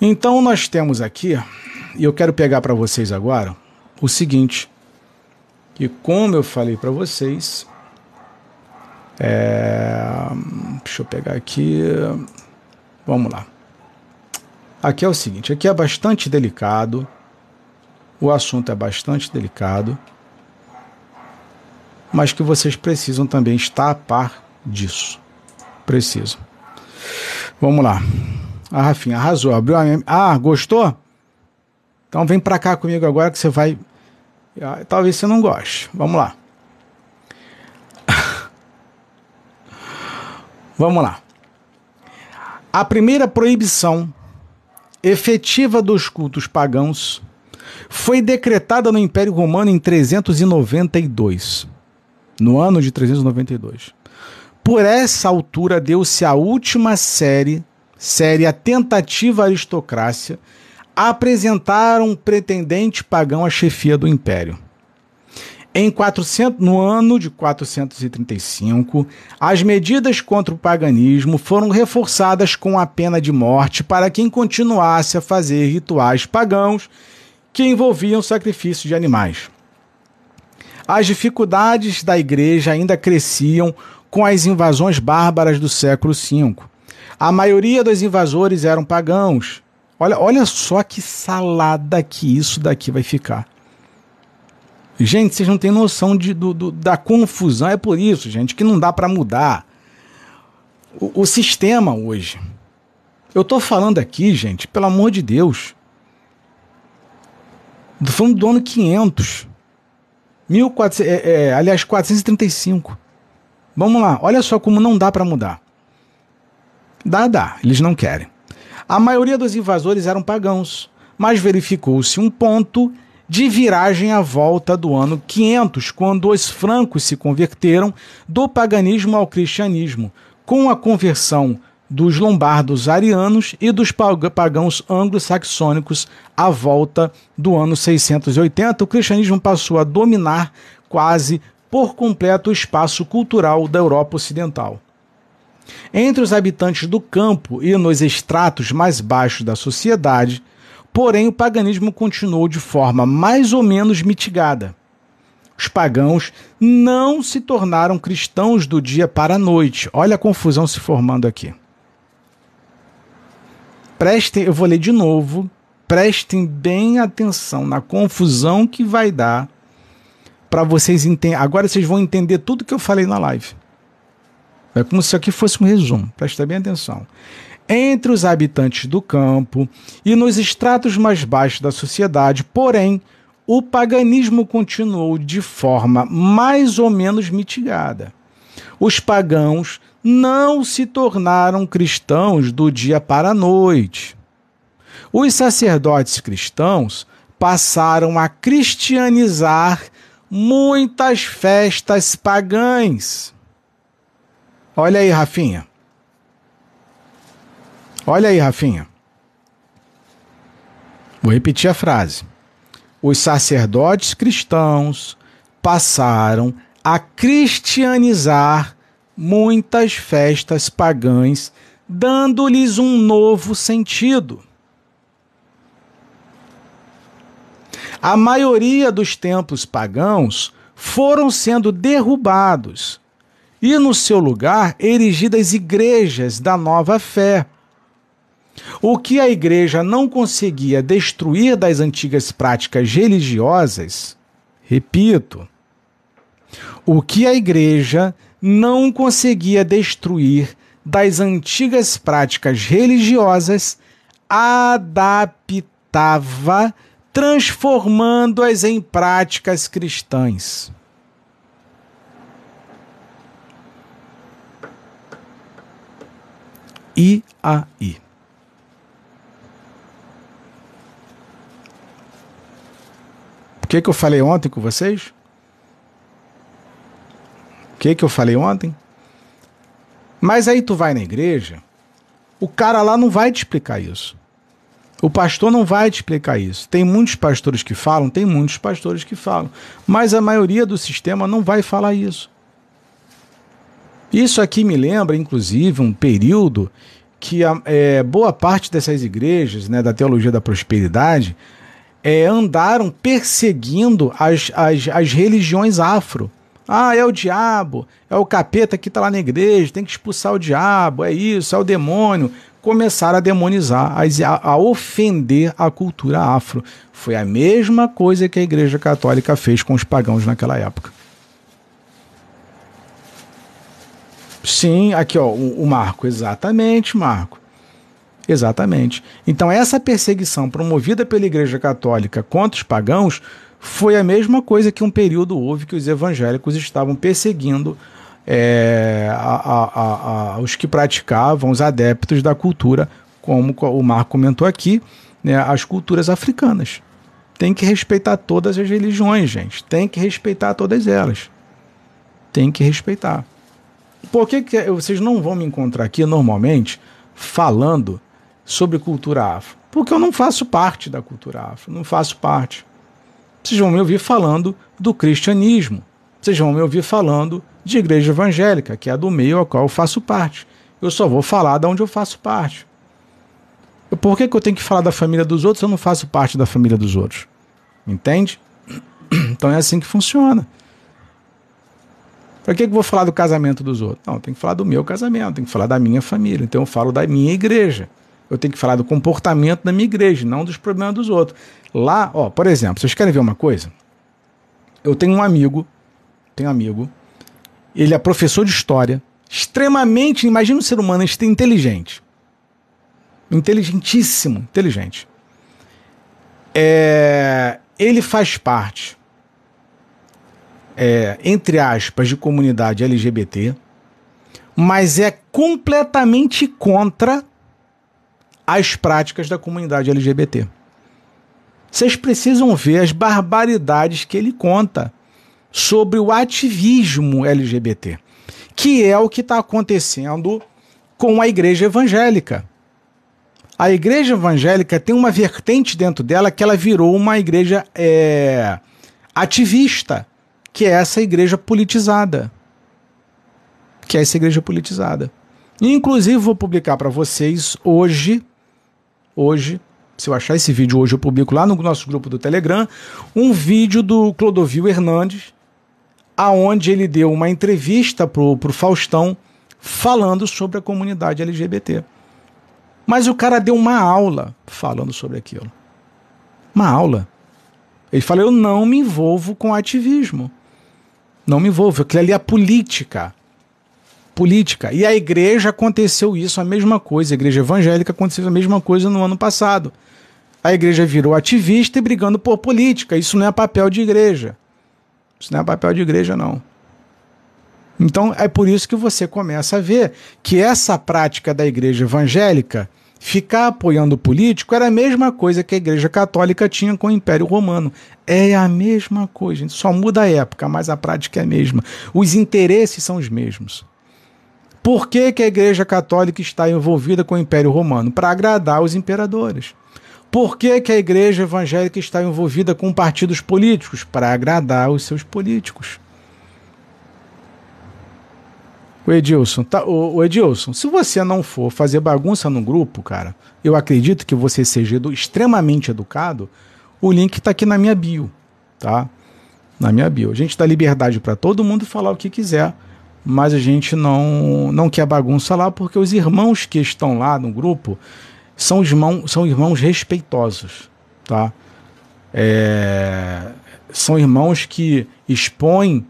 Então nós temos aqui, e eu quero pegar para vocês agora o seguinte, que como eu falei para vocês, é, deixa eu pegar aqui, vamos lá. Aqui é o seguinte, aqui é bastante delicado, o assunto é bastante delicado mas que vocês precisam também estar a par disso. Precisam. Vamos lá. A Rafinha arrasou. Abriu a. Ah, gostou? Então vem para cá comigo agora que você vai. Ah, talvez você não goste. Vamos lá. Vamos lá. A primeira proibição efetiva dos cultos pagãos foi decretada no Império Romano em 392 no ano de 392. Por essa altura deu-se a última série, série A Tentativa Aristocrácia, a apresentar um pretendente pagão à chefia do império. Em 400, no ano de 435, as medidas contra o paganismo foram reforçadas com a pena de morte para quem continuasse a fazer rituais pagãos que envolviam sacrifício de animais. As dificuldades da igreja ainda cresciam com as invasões bárbaras do século V. A maioria dos invasores eram pagãos. Olha, olha só que salada que isso daqui vai ficar. Gente, vocês não têm noção de, do, do, da confusão. É por isso, gente, que não dá para mudar o, o, sistema hoje. Eu estou falando aqui, gente, pelo amor de Deus. Estou falando do ano 500. 1400, é, é, aliás, 435. Vamos lá, olha só como não dá para mudar. Dá, dá, eles não querem. A maioria dos invasores eram pagãos, mas verificou-se um ponto de viragem à volta do ano 500, quando os francos se converteram do paganismo ao cristianismo, com a conversão dos lombardos arianos e dos pagãos anglo-saxônicos à volta do ano 680, o cristianismo passou a dominar quase por completo o espaço cultural da Europa Ocidental. Entre os habitantes do campo e nos estratos mais baixos da sociedade, porém o paganismo continuou de forma mais ou menos mitigada. Os pagãos não se tornaram cristãos do dia para a noite. Olha a confusão se formando aqui. Prestem, eu vou ler de novo. Prestem bem atenção na confusão que vai dar para vocês entenderem. Agora vocês vão entender tudo que eu falei na live. É como se aqui fosse um resumo. Prestem bem atenção. Entre os habitantes do campo e nos estratos mais baixos da sociedade, porém, o paganismo continuou de forma mais ou menos mitigada. Os pagãos não se tornaram cristãos do dia para a noite. Os sacerdotes cristãos passaram a cristianizar muitas festas pagãs. Olha aí, Rafinha. Olha aí, Rafinha. Vou repetir a frase. Os sacerdotes cristãos passaram a cristianizar muitas festas pagãs, dando-lhes um novo sentido. A maioria dos templos pagãos foram sendo derrubados e, no seu lugar, erigidas igrejas da nova fé. O que a igreja não conseguia destruir das antigas práticas religiosas, repito, o que a igreja não conseguia destruir das antigas práticas religiosas, adaptava, transformando-as em práticas cristãs. E aí? O que, que eu falei ontem com vocês? Que que eu falei ontem? Mas aí tu vai na igreja, o cara lá não vai te explicar isso. O pastor não vai te explicar isso. Tem muitos pastores que falam, tem muitos pastores que falam, mas a maioria do sistema não vai falar isso. Isso aqui me lembra, inclusive, um período que a, é, boa parte dessas igrejas, né, da teologia da prosperidade, é, andaram perseguindo as, as, as religiões afro. Ah, é o diabo, é o capeta que está lá na igreja, tem que expulsar o diabo, é isso, é o demônio. Começaram a demonizar, a, a ofender a cultura afro. Foi a mesma coisa que a Igreja Católica fez com os pagãos naquela época. Sim, aqui ó, o, o Marco, exatamente, Marco. Exatamente. Então, essa perseguição promovida pela Igreja Católica contra os pagãos foi a mesma coisa que um período houve que os evangélicos estavam perseguindo é, a, a, a, os que praticavam, os adeptos da cultura, como o Marco comentou aqui, né, as culturas africanas. Tem que respeitar todas as religiões, gente. Tem que respeitar todas elas. Tem que respeitar. Por que, que vocês não vão me encontrar aqui normalmente falando sobre cultura afro? Porque eu não faço parte da cultura afro, não faço parte vocês vão me ouvir falando do cristianismo. Vocês vão me ouvir falando de igreja evangélica, que é a do meio ao qual eu faço parte. Eu só vou falar de onde eu faço parte. Por que, que eu tenho que falar da família dos outros se eu não faço parte da família dos outros? Entende? Então é assim que funciona. Para que, que eu vou falar do casamento dos outros? Não, tenho que falar do meu casamento, tenho que falar da minha família. Então eu falo da minha igreja. Eu tenho que falar do comportamento da minha igreja, não dos problemas dos outros. Lá, ó, por exemplo, vocês querem ver uma coisa? Eu tenho um amigo, tenho um amigo, ele é professor de história, extremamente, imagina um ser humano inteligente. Inteligentíssimo, inteligente. É, ele faz parte, é, entre aspas, de comunidade LGBT, mas é completamente contra as práticas da comunidade LGBT. Vocês precisam ver as barbaridades que ele conta sobre o ativismo LGBT, que é o que está acontecendo com a igreja evangélica. A igreja evangélica tem uma vertente dentro dela que ela virou uma igreja é, ativista, que é essa igreja politizada. Que é essa igreja politizada. Inclusive, vou publicar para vocês hoje, hoje, se eu achar esse vídeo hoje, eu publico lá no nosso grupo do Telegram, um vídeo do Clodovil Hernandes, aonde ele deu uma entrevista pro, pro Faustão falando sobre a comunidade LGBT. Mas o cara deu uma aula falando sobre aquilo. Uma aula. Ele falou: Eu não me envolvo com ativismo. Não me envolvo. Aquilo ali é política. Política. E a igreja aconteceu isso, a mesma coisa. A igreja evangélica aconteceu a mesma coisa no ano passado. A igreja virou ativista e brigando por política. Isso não é papel de igreja. Isso não é papel de igreja, não. Então é por isso que você começa a ver que essa prática da igreja evangélica ficar apoiando o político era a mesma coisa que a igreja católica tinha com o Império Romano. É a mesma coisa, só muda a época, mas a prática é a mesma. Os interesses são os mesmos. Por que, que a igreja católica está envolvida com o Império Romano? Para agradar os imperadores. Por que, que a igreja evangélica está envolvida com partidos políticos? Para agradar os seus políticos. O Edilson, tá, o, o, Edilson, se você não for fazer bagunça no grupo, cara, eu acredito que você seja edu extremamente educado. O link está aqui na minha bio, tá? Na minha bio. A gente dá liberdade para todo mundo falar o que quiser, mas a gente não não quer bagunça lá porque os irmãos que estão lá no grupo são irmãos, são irmãos respeitosos, tá? É, são irmãos que expõem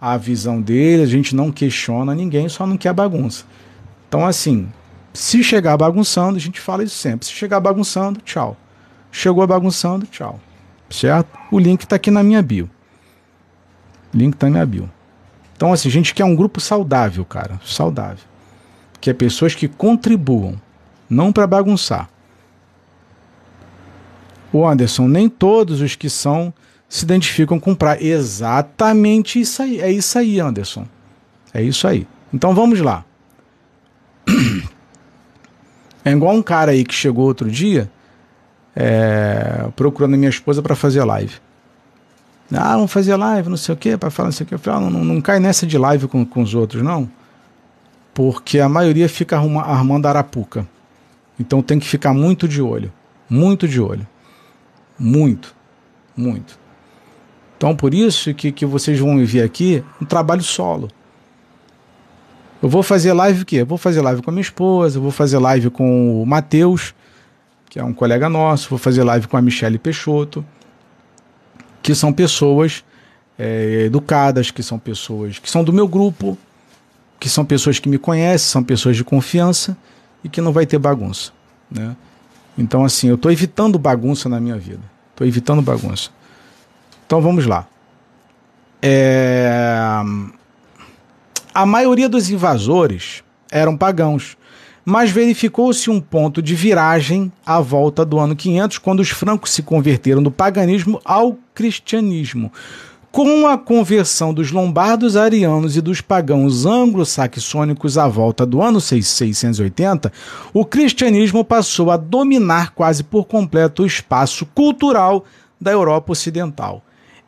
a visão dele, a gente não questiona ninguém, só não quer bagunça. Então, assim, se chegar bagunçando, a gente fala isso sempre. Se chegar bagunçando, tchau. Chegou bagunçando, tchau. Certo? O link está aqui na minha bio. Link está na minha bio. Então, assim, a gente quer um grupo saudável, cara. Saudável. Que é pessoas que contribuam, não para bagunçar. O Anderson, nem todos os que são se identificam com praia. Exatamente isso aí. É isso aí, Anderson. É isso aí. Então vamos lá. É igual um cara aí que chegou outro dia é, procurando minha esposa para fazer live. Ah, vamos fazer live, não sei o quê, para falar não sei o quê. Eu falei, ah, não, não, cai nessa de live com, com os outros, não. Porque a maioria fica arruma, armando arapuca. Então tem que ficar muito de olho. Muito de olho. Muito. Muito. Então, por isso que, que vocês vão ver aqui um trabalho solo. Eu vou fazer live o quê? Eu vou fazer live com a minha esposa, vou fazer live com o Matheus, que é um colega nosso, vou fazer live com a Michele Peixoto, que são pessoas é, educadas, que são pessoas que são do meu grupo, que são pessoas que me conhecem, são pessoas de confiança e que não vai ter bagunça. Né? Então, assim, eu estou evitando bagunça na minha vida. Estou evitando bagunça. Então vamos lá. É... A maioria dos invasores eram pagãos, mas verificou-se um ponto de viragem à volta do ano 500, quando os francos se converteram do paganismo ao cristianismo. Com a conversão dos lombardos arianos e dos pagãos anglo-saxônicos à volta do ano 680, o cristianismo passou a dominar quase por completo o espaço cultural da Europa Ocidental.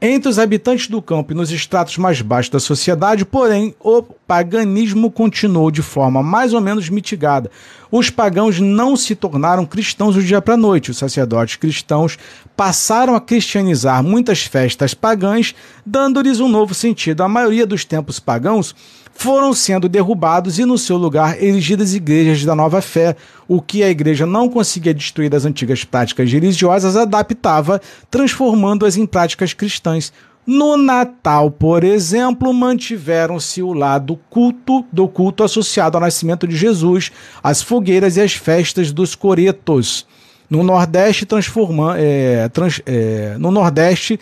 Entre os habitantes do campo e nos estratos mais baixos da sociedade, porém, o paganismo continuou de forma mais ou menos mitigada. Os pagãos não se tornaram cristãos do dia para a noite. Os sacerdotes cristãos passaram a cristianizar muitas festas pagãs, dando-lhes um novo sentido. A maioria dos templos pagãos foram sendo derrubados e, no seu lugar, erigidas igrejas da nova fé. O que a igreja não conseguia destruir das antigas práticas religiosas, adaptava, transformando-as em práticas cristãs. No Natal, por exemplo, mantiveram-se o lado culto do culto associado ao nascimento de Jesus, as fogueiras e as festas dos coretos. No Nordeste, transforma, é, trans, é, no Nordeste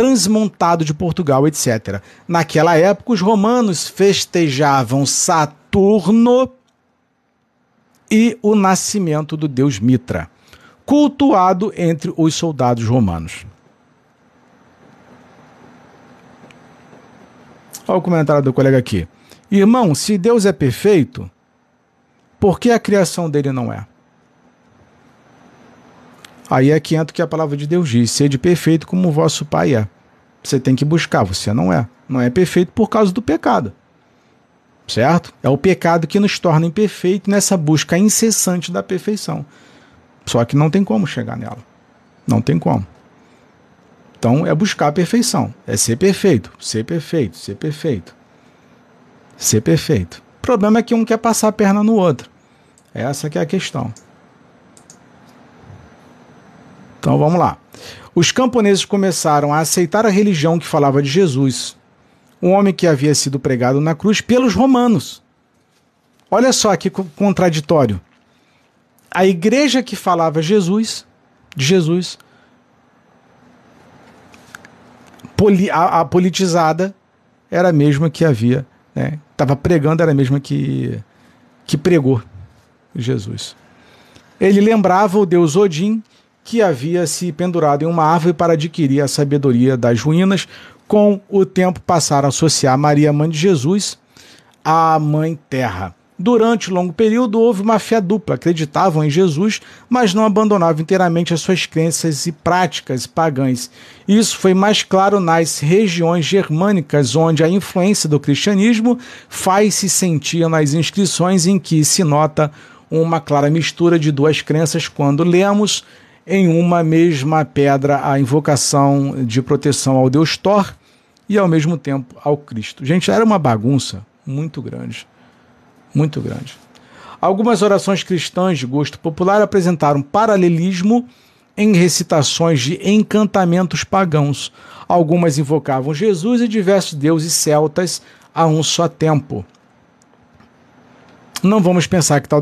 transmontado de Portugal, etc. Naquela época, os romanos festejavam Saturno e o nascimento do deus Mitra, cultuado entre os soldados romanos. Olha o comentário do colega aqui. Irmão, se Deus é perfeito, por que a criação dele não é? Aí é que entra o que a palavra de Deus diz: sede perfeito como o vosso Pai é. Você tem que buscar, você não é. Não é perfeito por causa do pecado. Certo? É o pecado que nos torna imperfeitos nessa busca incessante da perfeição. Só que não tem como chegar nela. Não tem como. Então é buscar a perfeição. É ser perfeito, ser perfeito, ser perfeito. Ser perfeito. O problema é que um quer passar a perna no outro. Essa que é a questão. Então vamos lá. Os camponeses começaram a aceitar a religião que falava de Jesus, um homem que havia sido pregado na cruz pelos romanos. Olha só que contraditório. A igreja que falava Jesus, de Jesus, a, politizada era a mesma que havia, né? Estava pregando, era a mesma que, que pregou Jesus. Ele lembrava o deus Odin, que havia se pendurado em uma árvore para adquirir a sabedoria das ruínas. Com o tempo, passaram a associar Maria, mãe de Jesus, à Mãe Terra. Durante um longo período houve uma fé dupla, acreditavam em Jesus, mas não abandonavam inteiramente as suas crenças e práticas pagãs. Isso foi mais claro nas regiões germânicas, onde a influência do cristianismo faz-se sentir nas inscrições em que se nota uma clara mistura de duas crenças quando lemos em uma mesma pedra a invocação de proteção ao Deus Thor e ao mesmo tempo ao Cristo. Gente, era uma bagunça muito grande muito grande. Algumas orações cristãs de gosto popular apresentaram paralelismo em recitações de encantamentos pagãos. Algumas invocavam Jesus e diversos deuses celtas a um só tempo não vamos pensar que tal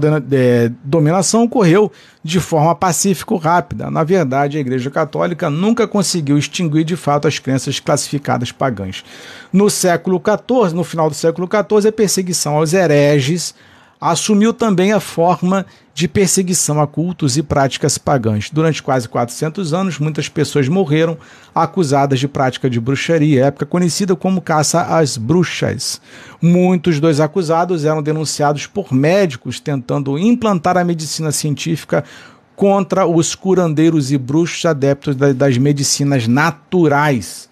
dominação ocorreu de forma pacífica ou rápida. Na verdade, a Igreja Católica nunca conseguiu extinguir de fato as crenças classificadas pagãs. No século XIV, no final do século XIV, a perseguição aos hereges assumiu também a forma de perseguição a cultos e práticas pagãs. Durante quase 400 anos, muitas pessoas morreram acusadas de prática de bruxaria, época conhecida como caça às bruxas. Muitos dos acusados eram denunciados por médicos tentando implantar a medicina científica contra os curandeiros e bruxos adeptos das medicinas naturais.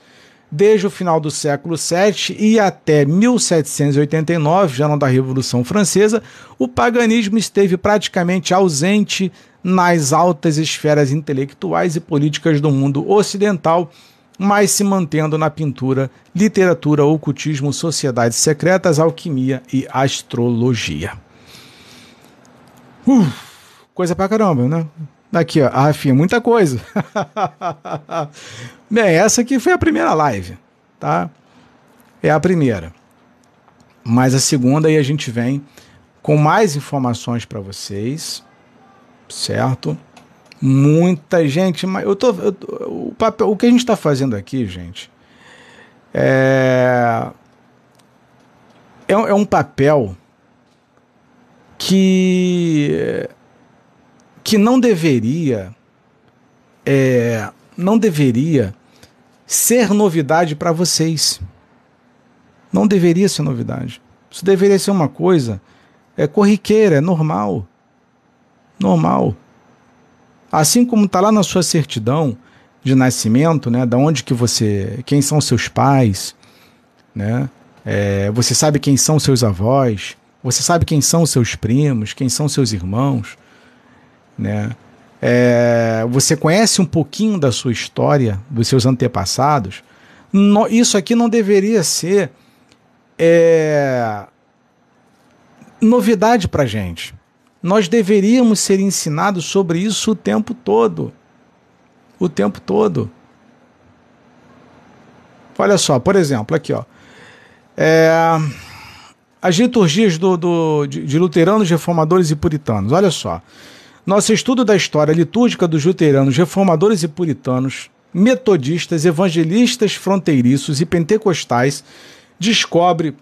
Desde o final do século VII e até 1789, já não da Revolução Francesa, o paganismo esteve praticamente ausente nas altas esferas intelectuais e políticas do mundo ocidental, mas se mantendo na pintura, literatura, ocultismo, sociedades secretas, alquimia e astrologia. Coisa pra caramba, né? Aqui, ó, a Rafinha, muita coisa. Bem, essa aqui foi a primeira live, tá? É a primeira. Mas a segunda aí a gente vem com mais informações para vocês, certo? Muita gente, mas eu tô, eu, o papel, o que a gente está fazendo aqui, gente, é, é, é um papel que que não deveria é, não deveria ser novidade para vocês. Não deveria ser novidade. Isso deveria ser uma coisa é corriqueira, é normal. Normal. Assim como está lá na sua certidão de nascimento, né, da onde que você, quem são seus pais, né? É, você sabe quem são seus avós, você sabe quem são seus primos, quem são seus irmãos né? É, você conhece um pouquinho da sua história, dos seus antepassados, no, isso aqui não deveria ser é, novidade para gente. Nós deveríamos ser ensinados sobre isso o tempo todo. O tempo todo. Olha só, por exemplo, aqui, ó. É, as liturgias do, do, de, de luteranos, reformadores e puritanos. Olha só. Nosso estudo da história litúrgica dos luteranos, reformadores e puritanos, metodistas, evangelistas fronteiriços e pentecostais descobre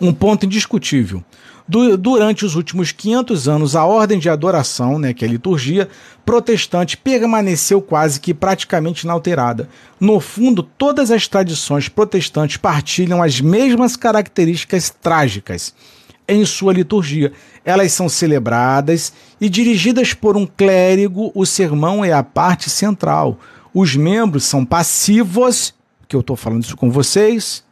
um ponto indiscutível. Du durante os últimos 500 anos, a ordem de adoração, né, que é a liturgia, protestante permaneceu quase que praticamente inalterada. No fundo, todas as tradições protestantes partilham as mesmas características trágicas em sua liturgia. Elas são celebradas e dirigidas por um clérigo, o sermão é a parte central. Os membros são passivos, que eu estou falando isso com vocês,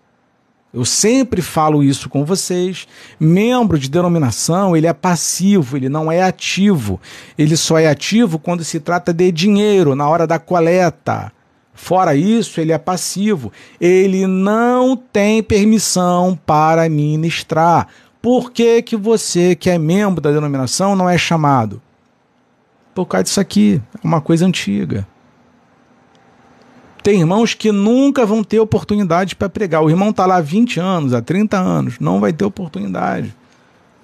eu sempre falo isso com vocês. Membro de denominação, ele é passivo, ele não é ativo. Ele só é ativo quando se trata de dinheiro, na hora da coleta. Fora isso, ele é passivo. Ele não tem permissão para ministrar. Por que, que você, que é membro da denominação, não é chamado? Por causa disso aqui. É uma coisa antiga. Tem irmãos que nunca vão ter oportunidade para pregar. O irmão está lá há 20 anos, há 30 anos, não vai ter oportunidade.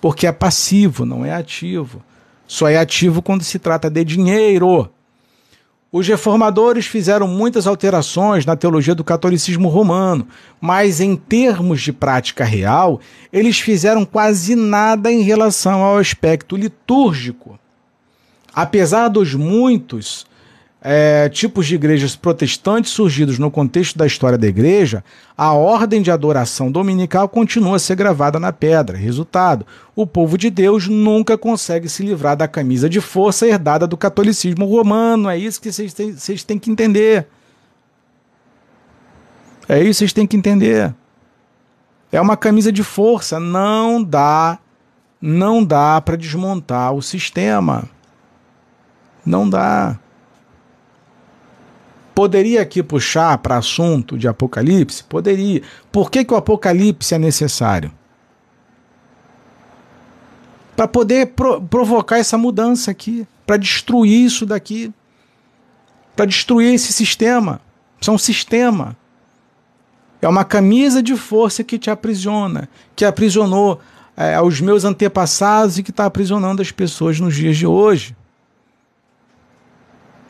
Porque é passivo, não é ativo. Só é ativo quando se trata de dinheiro. Os reformadores fizeram muitas alterações na teologia do catolicismo romano, mas em termos de prática real, eles fizeram quase nada em relação ao aspecto litúrgico. Apesar dos muitos é, tipos de igrejas protestantes surgidos no contexto da história da igreja, a ordem de adoração dominical continua a ser gravada na pedra. Resultado: o povo de Deus nunca consegue se livrar da camisa de força herdada do catolicismo romano. É isso que vocês têm, vocês têm que entender. É isso que vocês têm que entender. É uma camisa de força. Não dá, não dá para desmontar o sistema. Não dá. Poderia aqui puxar para assunto de Apocalipse? Poderia. Por que, que o Apocalipse é necessário? Para poder pro provocar essa mudança aqui, para destruir isso daqui, para destruir esse sistema. Isso é um sistema. É uma camisa de força que te aprisiona, que aprisionou é, aos meus antepassados e que está aprisionando as pessoas nos dias de hoje.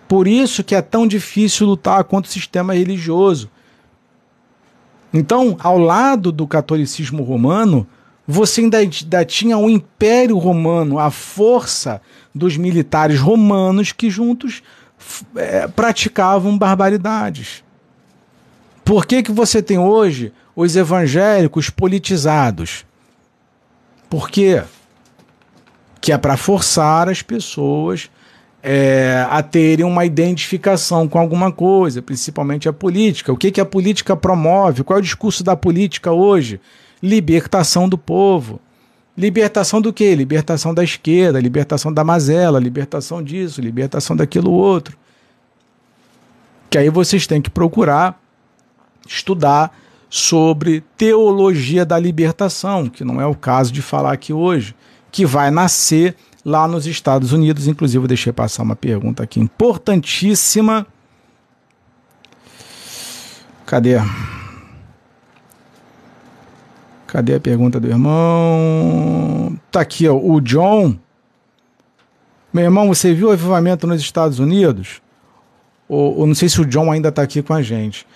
Por isso que é tão difícil lutar contra o sistema religioso. Então, ao lado do catolicismo romano, você ainda, ainda tinha o Império Romano, a força dos militares romanos que juntos é, praticavam barbaridades. Por que, que você tem hoje os evangélicos politizados? Por quê? Que é para forçar as pessoas é, a terem uma identificação com alguma coisa, principalmente a política. O que, que a política promove? Qual é o discurso da política hoje? Libertação do povo. Libertação do quê? Libertação da esquerda, libertação da mazela, libertação disso, libertação daquilo outro. Que aí vocês têm que procurar estudar sobre teologia da libertação, que não é o caso de falar aqui hoje, que vai nascer lá nos Estados Unidos. Inclusive, eu deixei passar uma pergunta aqui importantíssima. Cadê? Cadê a pergunta do irmão? Tá aqui, ó, o John. Meu irmão, você viu o avivamento nos Estados Unidos? Ou, não sei se o John ainda está aqui com a gente.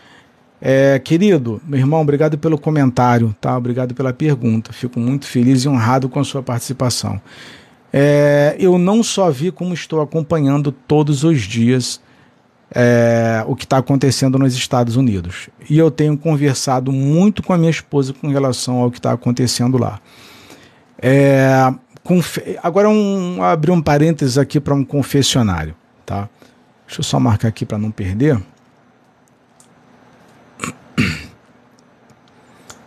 É, querido, meu irmão, obrigado pelo comentário, tá? Obrigado pela pergunta. Fico muito feliz e honrado com a sua participação. É, eu não só vi como estou acompanhando todos os dias é, o que está acontecendo nos Estados Unidos. E eu tenho conversado muito com a minha esposa com relação ao que está acontecendo lá. É, agora, um, abrir um parênteses aqui para um confessionário. Tá? Deixa eu só marcar aqui para não perder.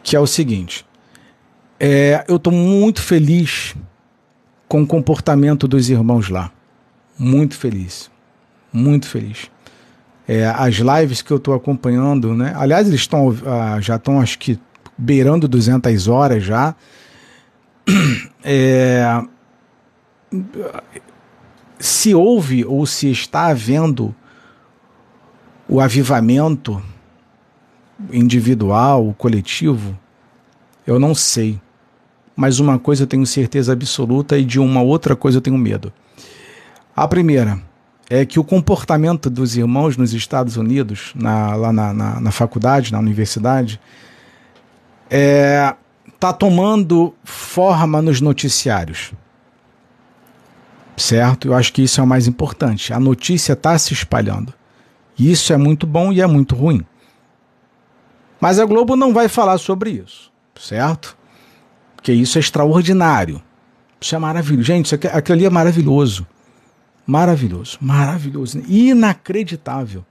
Que é o seguinte. É, eu estou muito feliz com o comportamento dos irmãos lá. Muito feliz. Muito feliz. É, as lives que eu estou acompanhando, né? Aliás, eles estão ah, já estão acho que beirando 200 horas já. É, se houve ou se está havendo o avivamento individual, coletivo, eu não sei mas uma coisa eu tenho certeza absoluta e de uma outra coisa eu tenho medo. A primeira é que o comportamento dos irmãos nos Estados Unidos, na, lá na, na, na faculdade, na universidade, é, está tomando forma nos noticiários. Certo? Eu acho que isso é o mais importante. A notícia está se espalhando. Isso é muito bom e é muito ruim. Mas a Globo não vai falar sobre isso, certo? Porque isso é extraordinário. Isso é maravilhoso. Gente, isso aqui, aquilo ali é maravilhoso. Maravilhoso, maravilhoso. Inacreditável.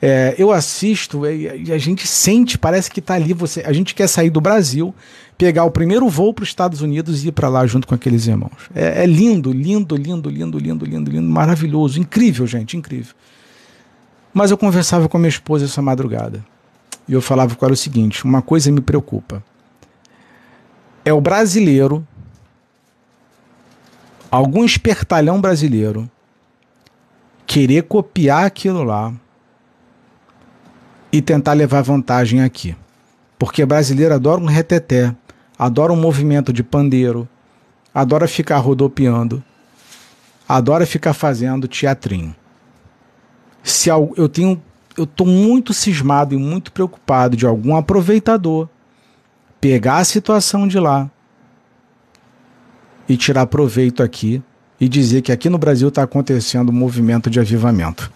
É, eu assisto e a gente sente, parece que está ali. Você, a gente quer sair do Brasil, pegar o primeiro voo para os Estados Unidos e ir para lá junto com aqueles irmãos. É, é, lindo, lindo, lindo, lindo, lindo, lindo, lindo, maravilhoso, incrível, gente, incrível. Mas eu conversava com a minha esposa essa madrugada e eu falava com ela o seguinte: uma coisa me preocupa. É o brasileiro, algum espertalhão brasileiro, querer copiar aquilo lá e tentar levar vantagem aqui. Porque brasileiro adora um reteté, adora um movimento de pandeiro, adora ficar rodopiando, adora ficar fazendo teatrinho. Se eu tenho eu estou muito cismado e muito preocupado de algum aproveitador pegar a situação de lá e tirar proveito aqui e dizer que aqui no Brasil está acontecendo um movimento de avivamento.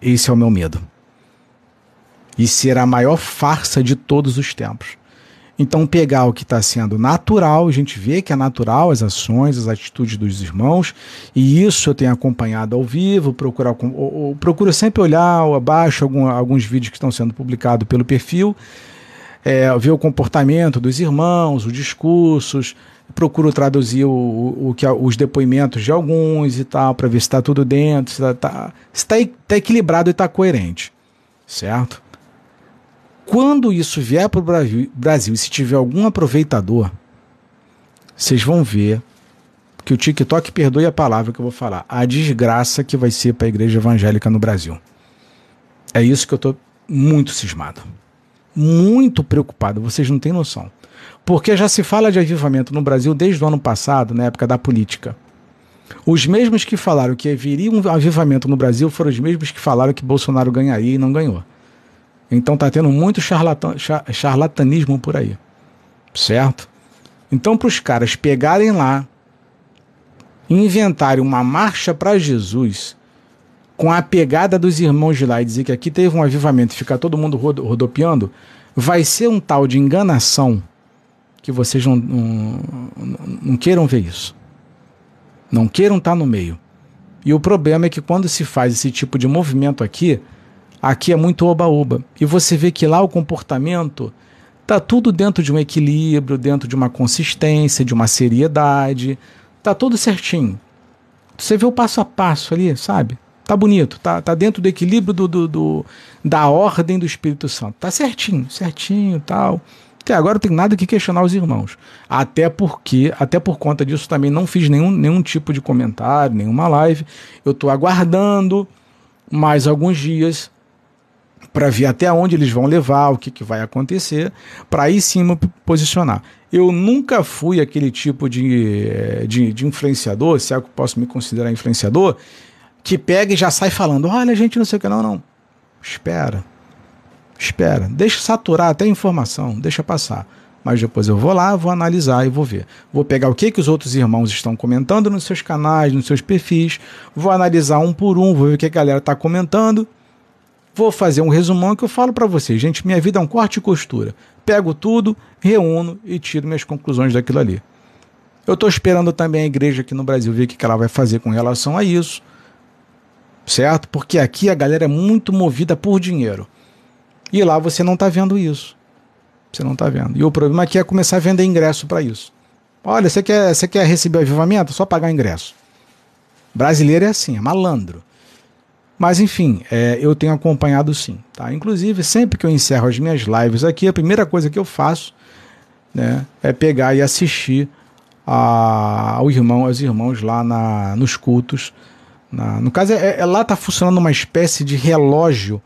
Esse é o meu medo. E ser a maior farsa de todos os tempos. Então, pegar o que está sendo natural, a gente vê que é natural as ações, as atitudes dos irmãos, e isso eu tenho acompanhado ao vivo, procurar, ou, ou, procuro sempre olhar abaixo algum, alguns vídeos que estão sendo publicados pelo perfil, é, ver o comportamento dos irmãos, os discursos, procuro traduzir o, o, que, os depoimentos de alguns e tal, para ver se está tudo dentro, se está tá, tá, tá equilibrado e está coerente, certo? Quando isso vier para o Brasil, e se tiver algum aproveitador, vocês vão ver que o TikTok perdoe a palavra que eu vou falar, a desgraça que vai ser para a igreja evangélica no Brasil. É isso que eu estou muito cismado. Muito preocupado, vocês não têm noção. Porque já se fala de avivamento no Brasil desde o ano passado, na época da política. Os mesmos que falaram que viria um avivamento no Brasil foram os mesmos que falaram que Bolsonaro ganharia e não ganhou. Então tá tendo muito charlatan, charlatanismo por aí. Certo? Então, para os caras pegarem lá, inventarem uma marcha para Jesus, com a pegada dos irmãos de lá e dizer que aqui teve um avivamento e ficar todo mundo rodopiando, vai ser um tal de enganação que vocês não, não, não queiram ver isso. Não queiram estar tá no meio. E o problema é que quando se faz esse tipo de movimento aqui, Aqui é muito oba-oba. E você vê que lá o comportamento tá tudo dentro de um equilíbrio, dentro de uma consistência, de uma seriedade. Tá tudo certinho. Você vê o passo a passo ali, sabe? Tá bonito, tá, tá dentro do equilíbrio do, do, do da ordem do Espírito Santo. Tá certinho, certinho tal. Até agora não tem nada que questionar os irmãos. Até porque, até por conta disso, também não fiz nenhum, nenhum tipo de comentário, nenhuma live. Eu estou aguardando mais alguns dias para ver até onde eles vão levar, o que, que vai acontecer, para aí sim me posicionar. Eu nunca fui aquele tipo de, eh, de, de influenciador, se é que eu posso me considerar influenciador, que pega e já sai falando: olha, gente, não sei o que, não, não. Espera. Espera. Deixa saturar até a informação, deixa passar. Mas depois eu vou lá, vou analisar e vou ver. Vou pegar o que, que os outros irmãos estão comentando nos seus canais, nos seus perfis, vou analisar um por um, vou ver o que a galera está comentando Vou fazer um resumão que eu falo para vocês. Gente, minha vida é um corte e costura. Pego tudo, reúno e tiro minhas conclusões daquilo ali. Eu estou esperando também a igreja aqui no Brasil ver o que ela vai fazer com relação a isso. Certo? Porque aqui a galera é muito movida por dinheiro. E lá você não está vendo isso. Você não está vendo. E o problema aqui é começar a vender ingresso para isso. Olha, você quer, você quer receber avivamento? Só pagar ingresso. Brasileiro é assim, é malandro. Mas enfim, é, eu tenho acompanhado sim. Tá? Inclusive, sempre que eu encerro as minhas lives aqui, a primeira coisa que eu faço né, é pegar e assistir a, ao irmão, aos irmãos lá na, nos cultos. Na, no caso, é, é lá está funcionando uma espécie de relógio,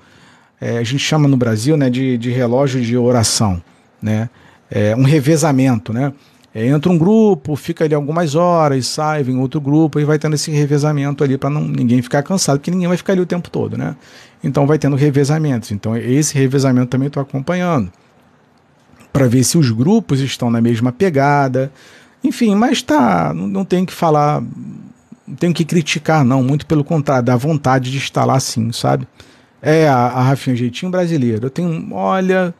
é, a gente chama no Brasil né, de, de relógio de oração, né? É, um revezamento, né? É, entra um grupo, fica ali algumas horas, sai, vem outro grupo e vai tendo esse revezamento ali para ninguém ficar cansado, porque ninguém vai ficar ali o tempo todo, né? Então vai tendo revezamentos. Então esse revezamento também estou acompanhando para ver se os grupos estão na mesma pegada. Enfim, mas tá, não, não tem que falar, não tem que criticar, não, muito pelo contrário, dá vontade de estar lá assim, sabe? É a, a Rafinha Jeitinho brasileiro. Eu tenho, olha,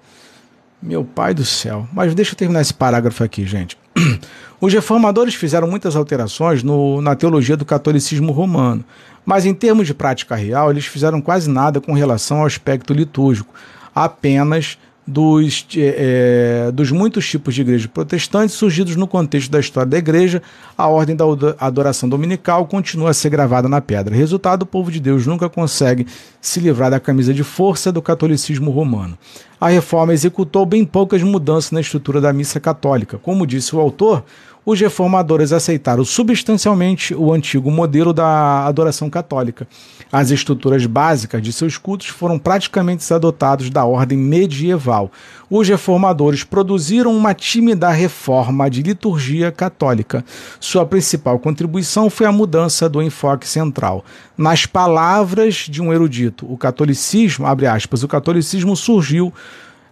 meu pai do céu. Mas deixa eu terminar esse parágrafo aqui, gente. Os reformadores fizeram muitas alterações no, na teologia do catolicismo romano, mas em termos de prática real, eles fizeram quase nada com relação ao aspecto litúrgico, apenas dos, é, dos muitos tipos de igrejas protestantes surgidos no contexto da história da igreja, a ordem da adoração dominical continua a ser gravada na pedra. Resultado: o povo de Deus nunca consegue se livrar da camisa de força do catolicismo romano. A reforma executou bem poucas mudanças na estrutura da missa católica. Como disse o autor, os reformadores aceitaram substancialmente o antigo modelo da adoração católica. As estruturas básicas de seus cultos foram praticamente adotados da ordem medieval. Os reformadores produziram uma tímida reforma de liturgia católica. Sua principal contribuição foi a mudança do enfoque central. Nas palavras de um erudito, o catolicismo, abre aspas, o catolicismo surgiu,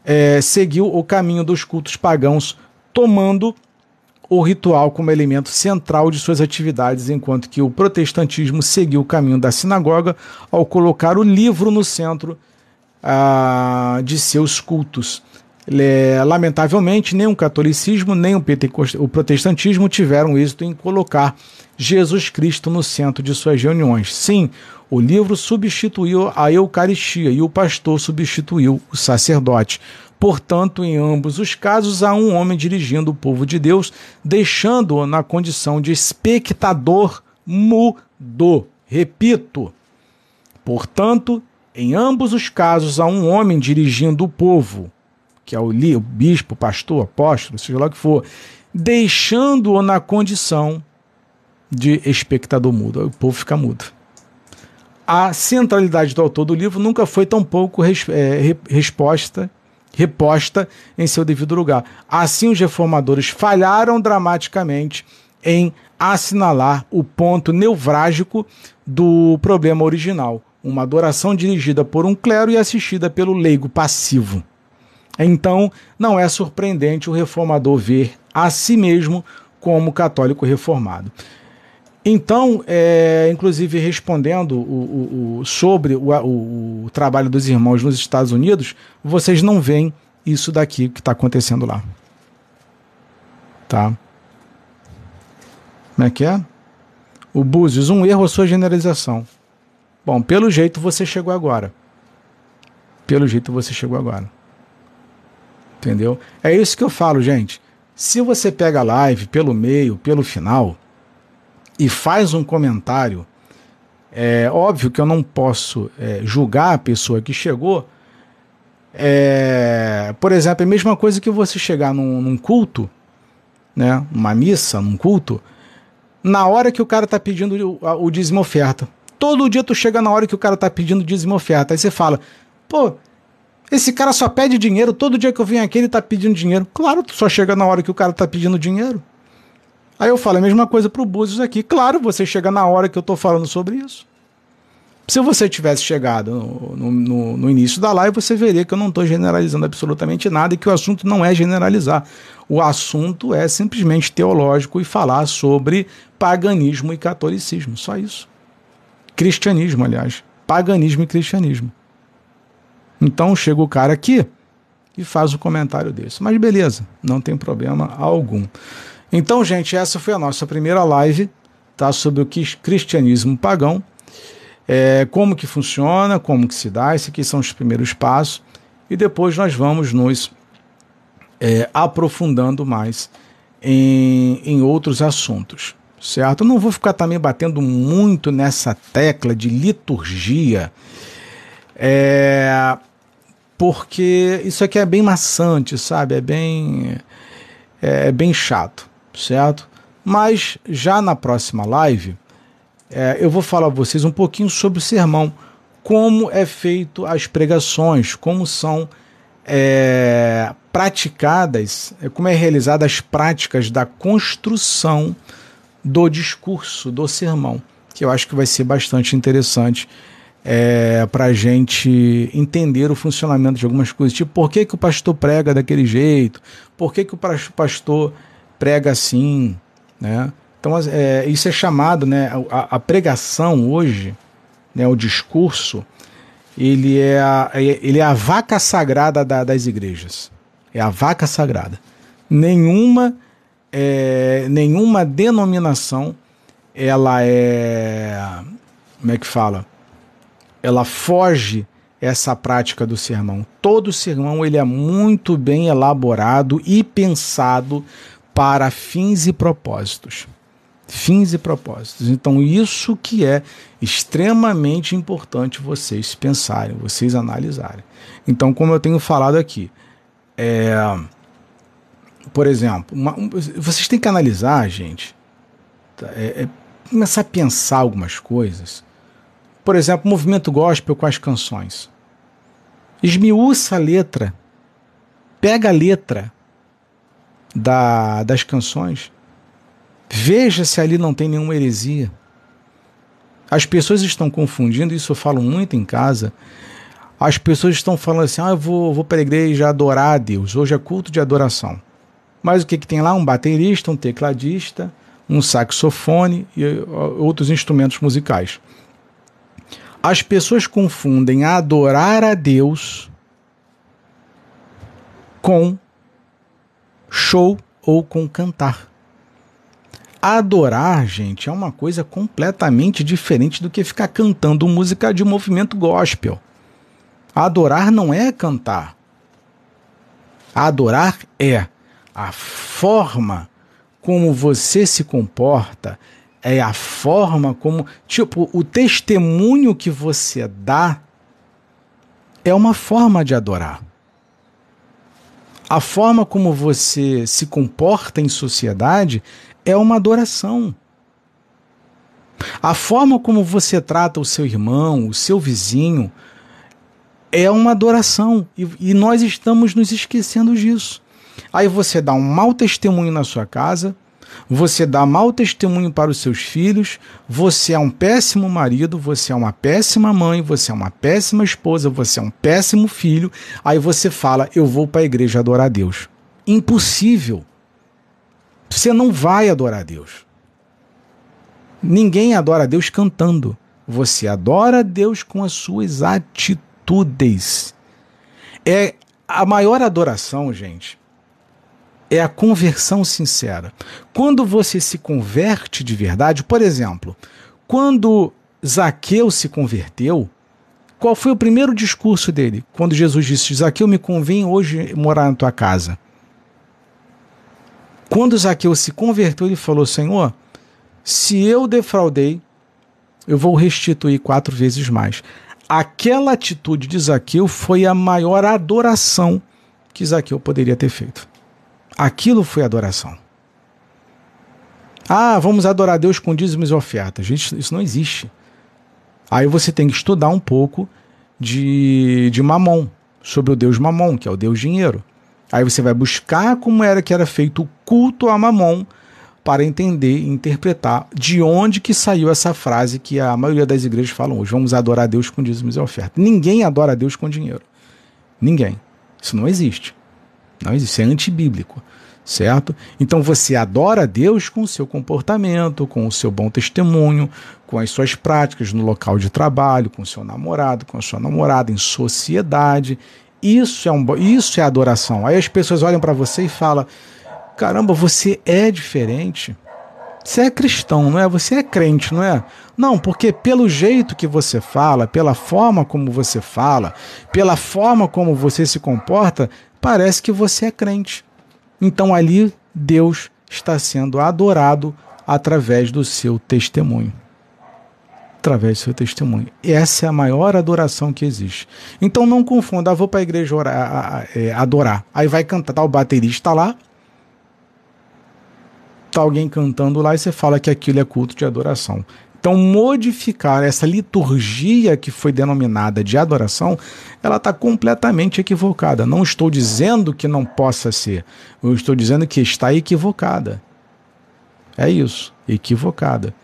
é, seguiu o caminho dos cultos pagãos, tomando o ritual como elemento central de suas atividades, enquanto que o protestantismo seguiu o caminho da sinagoga ao colocar o livro no centro ah, de seus cultos. Lamentavelmente, nem o catolicismo nem o, o protestantismo tiveram êxito em colocar Jesus Cristo no centro de suas reuniões. Sim, o livro substituiu a Eucaristia e o pastor substituiu o sacerdote. Portanto, em ambos os casos, há um homem dirigindo o povo de Deus, deixando-o na condição de espectador mudo. Repito. Portanto, em ambos os casos, há um homem dirigindo o povo, que é o, o bispo, pastor, apóstolo, seja lá o que for, deixando-o na condição de espectador mudo. O povo fica mudo. A centralidade do autor do livro nunca foi tão pouco res, é, resposta reposta em seu devido lugar. Assim, os reformadores falharam dramaticamente em assinalar o ponto nevrálgico do problema original, uma adoração dirigida por um clero e assistida pelo leigo passivo. Então, não é surpreendente o reformador ver a si mesmo como católico reformado. Então, é, inclusive respondendo o, o, o sobre o, o, trabalho dos irmãos nos Estados Unidos, vocês não veem isso daqui que está acontecendo lá. Tá? Como é que é? O Búzios, um erro a sua generalização. Bom, pelo jeito você chegou agora. Pelo jeito você chegou agora. Entendeu? É isso que eu falo, gente. Se você pega a live pelo meio, pelo final e faz um comentário, é óbvio que eu não posso é, julgar a pessoa que chegou. É, por exemplo, é a mesma coisa que você chegar num, num culto, né, uma missa, num culto, na hora que o cara tá pedindo o, o dízimo oferta. Todo dia tu chega na hora que o cara tá pedindo dízimo oferta. Aí você fala, pô, esse cara só pede dinheiro, todo dia que eu venho aqui ele tá pedindo dinheiro. Claro, tu só chega na hora que o cara tá pedindo dinheiro. Aí eu falo a mesma coisa pro Búzios aqui. Claro, você chega na hora que eu tô falando sobre isso. Se você tivesse chegado no, no, no início da live, você veria que eu não estou generalizando absolutamente nada e que o assunto não é generalizar. O assunto é simplesmente teológico e falar sobre paganismo e catolicismo. Só isso. Cristianismo, aliás. Paganismo e cristianismo. Então chega o cara aqui e faz o comentário desse. Mas beleza, não tem problema algum. Então, gente, essa foi a nossa primeira live, tá? Sobre o cristianismo pagão. É, como que funciona, como que se dá, esses aqui são os primeiros passos. E depois nós vamos nos é, aprofundando mais em, em outros assuntos, certo? Eu não vou ficar também batendo muito nessa tecla de liturgia, é, porque isso aqui é bem maçante, sabe? É bem, é, é bem chato certo? Mas já na próxima live, é, eu vou falar a vocês um pouquinho sobre o sermão, como é feito as pregações, como são é, praticadas, é, como é realizada as práticas da construção do discurso, do sermão, que eu acho que vai ser bastante interessante é, para a gente entender o funcionamento de algumas coisas. Tipo, por que, que o pastor prega daquele jeito? Por que, que o pastor prega assim? Né? Então, é, isso é chamado, né, a, a, pregação hoje, né, o discurso, ele é a, ele é a vaca sagrada da, das igrejas. É a vaca sagrada. Nenhuma, é, nenhuma denominação ela é. Como é que fala? Ela foge essa prática do sermão. Todo sermão ele é muito bem elaborado e pensado para fins e propósitos. Fins e propósitos. Então, isso que é extremamente importante vocês pensarem, vocês analisarem. Então, como eu tenho falado aqui, é, por exemplo, uma, vocês têm que analisar, gente, é, é, começar a pensar algumas coisas. Por exemplo, movimento gospel com as canções. Esmiuça a letra. Pega a letra da, das canções. Veja se ali não tem nenhuma heresia. As pessoas estão confundindo, isso eu falo muito em casa. As pessoas estão falando assim: ah, eu vou, vou para a igreja adorar a Deus. Hoje é culto de adoração. Mas o que, que tem lá? Um baterista, um tecladista, um saxofone e outros instrumentos musicais. As pessoas confundem adorar a Deus com show ou com cantar. Adorar, gente, é uma coisa completamente diferente do que ficar cantando música de movimento gospel. Adorar não é cantar. Adorar é a forma como você se comporta, é a forma como. Tipo, o testemunho que você dá é uma forma de adorar. A forma como você se comporta em sociedade é uma adoração. A forma como você trata o seu irmão, o seu vizinho, é uma adoração. E, e nós estamos nos esquecendo disso. Aí você dá um mau testemunho na sua casa, você dá mau testemunho para os seus filhos, você é um péssimo marido, você é uma péssima mãe, você é uma péssima esposa, você é um péssimo filho. Aí você fala: Eu vou para a igreja adorar a Deus. Impossível. Você não vai adorar a Deus. Ninguém adora a Deus cantando. Você adora a Deus com as suas atitudes. É a maior adoração, gente, é a conversão sincera. Quando você se converte de verdade, por exemplo, quando Zaqueu se converteu, qual foi o primeiro discurso dele? Quando Jesus disse: Zaqueu, me convém hoje morar na tua casa. Quando Zaqueu se converteu, ele falou: Senhor, se eu defraudei, eu vou restituir quatro vezes mais. Aquela atitude de Zaqueu foi a maior adoração que Zaqueu poderia ter feito. Aquilo foi adoração. Ah, vamos adorar Deus com dízimos e ofertas. Gente, isso não existe. Aí você tem que estudar um pouco de, de Mamon, sobre o Deus Mamon, que é o Deus dinheiro. Aí você vai buscar como era que era feito o culto a Mamon para entender e interpretar de onde que saiu essa frase que a maioria das igrejas falam hoje. Vamos adorar Deus com dízimos e ofertas. Ninguém adora Deus com dinheiro. Ninguém. Isso não existe. Não isso é antibíblico, certo? Então você adora a Deus com o seu comportamento, com o seu bom testemunho, com as suas práticas no local de trabalho, com o seu namorado, com a sua namorada, em sociedade. Isso é, um, isso é adoração. Aí as pessoas olham para você e falam: caramba, você é diferente. Você é cristão, não é? Você é crente, não é? Não, porque pelo jeito que você fala, pela forma como você fala, pela forma como você se comporta, parece que você é crente. Então ali Deus está sendo adorado através do seu testemunho. Através do seu testemunho. Essa é a maior adoração que existe. Então não confunda, ah, vou para a igreja orar, é, adorar. Aí vai cantar, tá o baterista lá, tá alguém cantando lá e você fala que aquilo é culto de adoração. Então, modificar essa liturgia que foi denominada de adoração, ela está completamente equivocada. Não estou dizendo que não possa ser, eu estou dizendo que está equivocada. É isso, equivocada.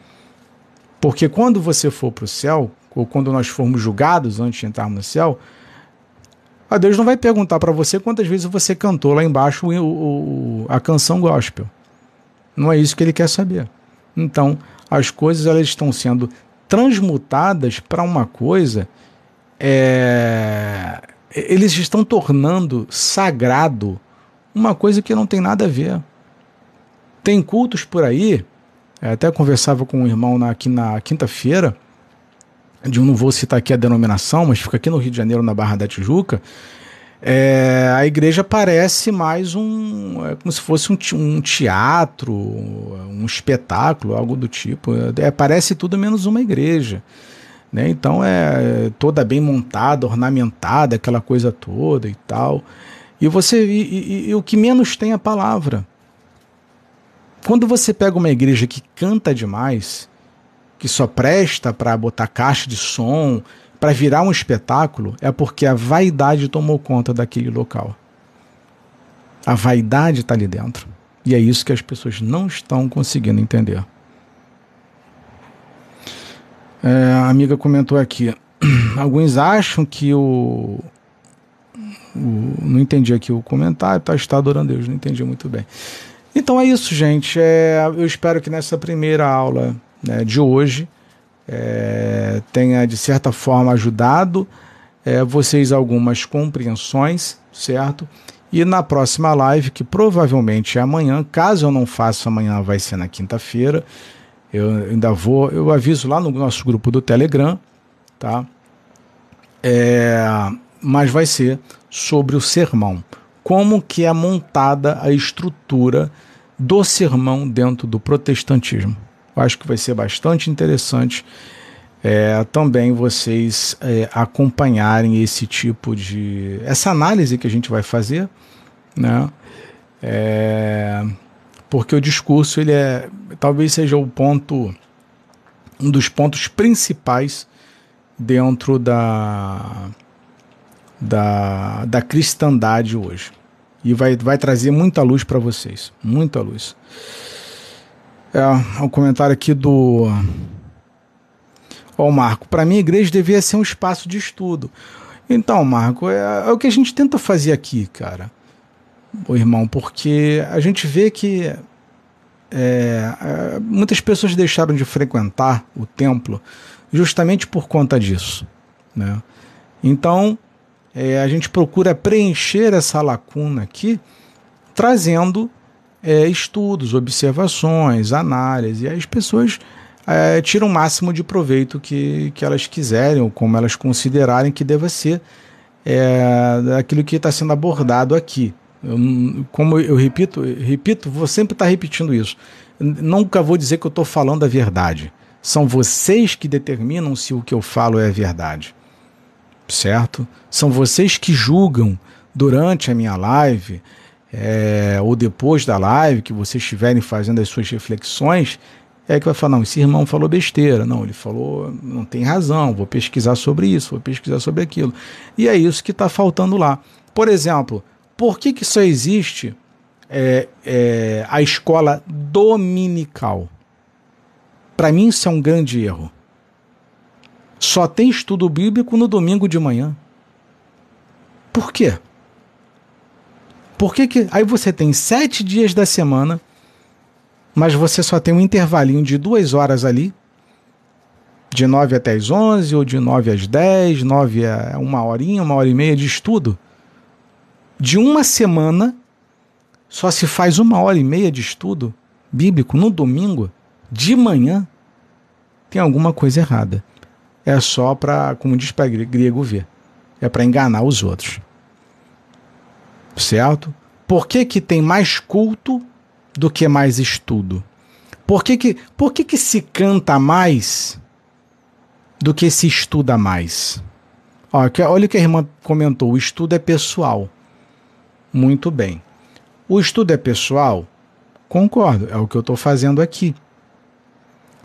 Porque quando você for para o céu, ou quando nós formos julgados antes de entrarmos no céu, a Deus não vai perguntar para você quantas vezes você cantou lá embaixo a canção gospel. Não é isso que ele quer saber. Então, as coisas elas estão sendo transmutadas para uma coisa. É, eles estão tornando sagrado uma coisa que não tem nada a ver. Tem cultos por aí. Até conversava com um irmão na, aqui na quinta-feira de um, não vou citar aqui a denominação, mas fica aqui no Rio de Janeiro, na Barra da Tijuca, é, a igreja parece mais um. É como se fosse um, um, teatro, um espetáculo, algo do tipo. É, parece tudo menos uma igreja. Né? Então é toda bem montada, ornamentada, aquela coisa toda e tal. E você e, e, e o que menos tem é a palavra. Quando você pega uma igreja que canta demais, que só presta para botar caixa de som, para virar um espetáculo, é porque a vaidade tomou conta daquele local. A vaidade está ali dentro. E é isso que as pessoas não estão conseguindo entender. É, a amiga comentou aqui. Alguns acham que o, o. não entendi aqui o comentário, tá, está adorando Deus, não entendi muito bem. Então é isso, gente. É, eu espero que nessa primeira aula né, de hoje é, tenha, de certa forma, ajudado é, vocês algumas compreensões, certo? E na próxima live, que provavelmente é amanhã, caso eu não faça amanhã, vai ser na quinta-feira. Eu ainda vou, eu aviso lá no nosso grupo do Telegram, tá? É, mas vai ser sobre o sermão. Como que é montada a estrutura do sermão dentro do protestantismo. Eu acho que vai ser bastante interessante é, também vocês é, acompanharem esse tipo de. essa análise que a gente vai fazer, né? É, porque o discurso ele é talvez seja o ponto um dos pontos principais dentro da da, da cristandade hoje e vai, vai trazer muita luz para vocês muita luz é, um comentário aqui do. Ó, oh, Marco, para mim a igreja devia ser um espaço de estudo. Então, Marco, é, é o que a gente tenta fazer aqui, cara, o irmão, porque a gente vê que é, é, muitas pessoas deixaram de frequentar o templo justamente por conta disso. Né? Então, é, a gente procura preencher essa lacuna aqui, trazendo é, estudos, observações, análise, e as pessoas é, tiram o máximo de proveito que, que elas quiserem, ou como elas considerarem que deva ser é, daquilo que está sendo abordado aqui. Eu, como eu repito, repito, vou sempre estar tá repetindo isso. Nunca vou dizer que eu estou falando a verdade. São vocês que determinam se o que eu falo é verdade. Certo? São vocês que julgam durante a minha live é, ou depois da live, que vocês estiverem fazendo as suas reflexões, é que vai falar, não, esse irmão falou besteira, não, ele falou, não tem razão, vou pesquisar sobre isso, vou pesquisar sobre aquilo. E é isso que está faltando lá. Por exemplo, por que, que só existe é, é, a escola dominical? Para mim, isso é um grande erro. Só tem estudo bíblico no domingo de manhã. Por quê? Por que, que aí você tem sete dias da semana, mas você só tem um intervalinho de duas horas ali, de nove até as onze, ou de nove às dez, nove a uma horinha, uma hora e meia de estudo? De uma semana, só se faz uma hora e meia de estudo bíblico no domingo, de manhã, tem alguma coisa errada. É só para, como diz para grego ver, é para enganar os outros certo? Por que, que tem mais culto do que mais estudo? Por que, que, por que, que se canta mais do que se estuda mais? Olha o que a irmã comentou: o estudo é pessoal. Muito bem. O estudo é pessoal? Concordo, é o que eu estou fazendo aqui.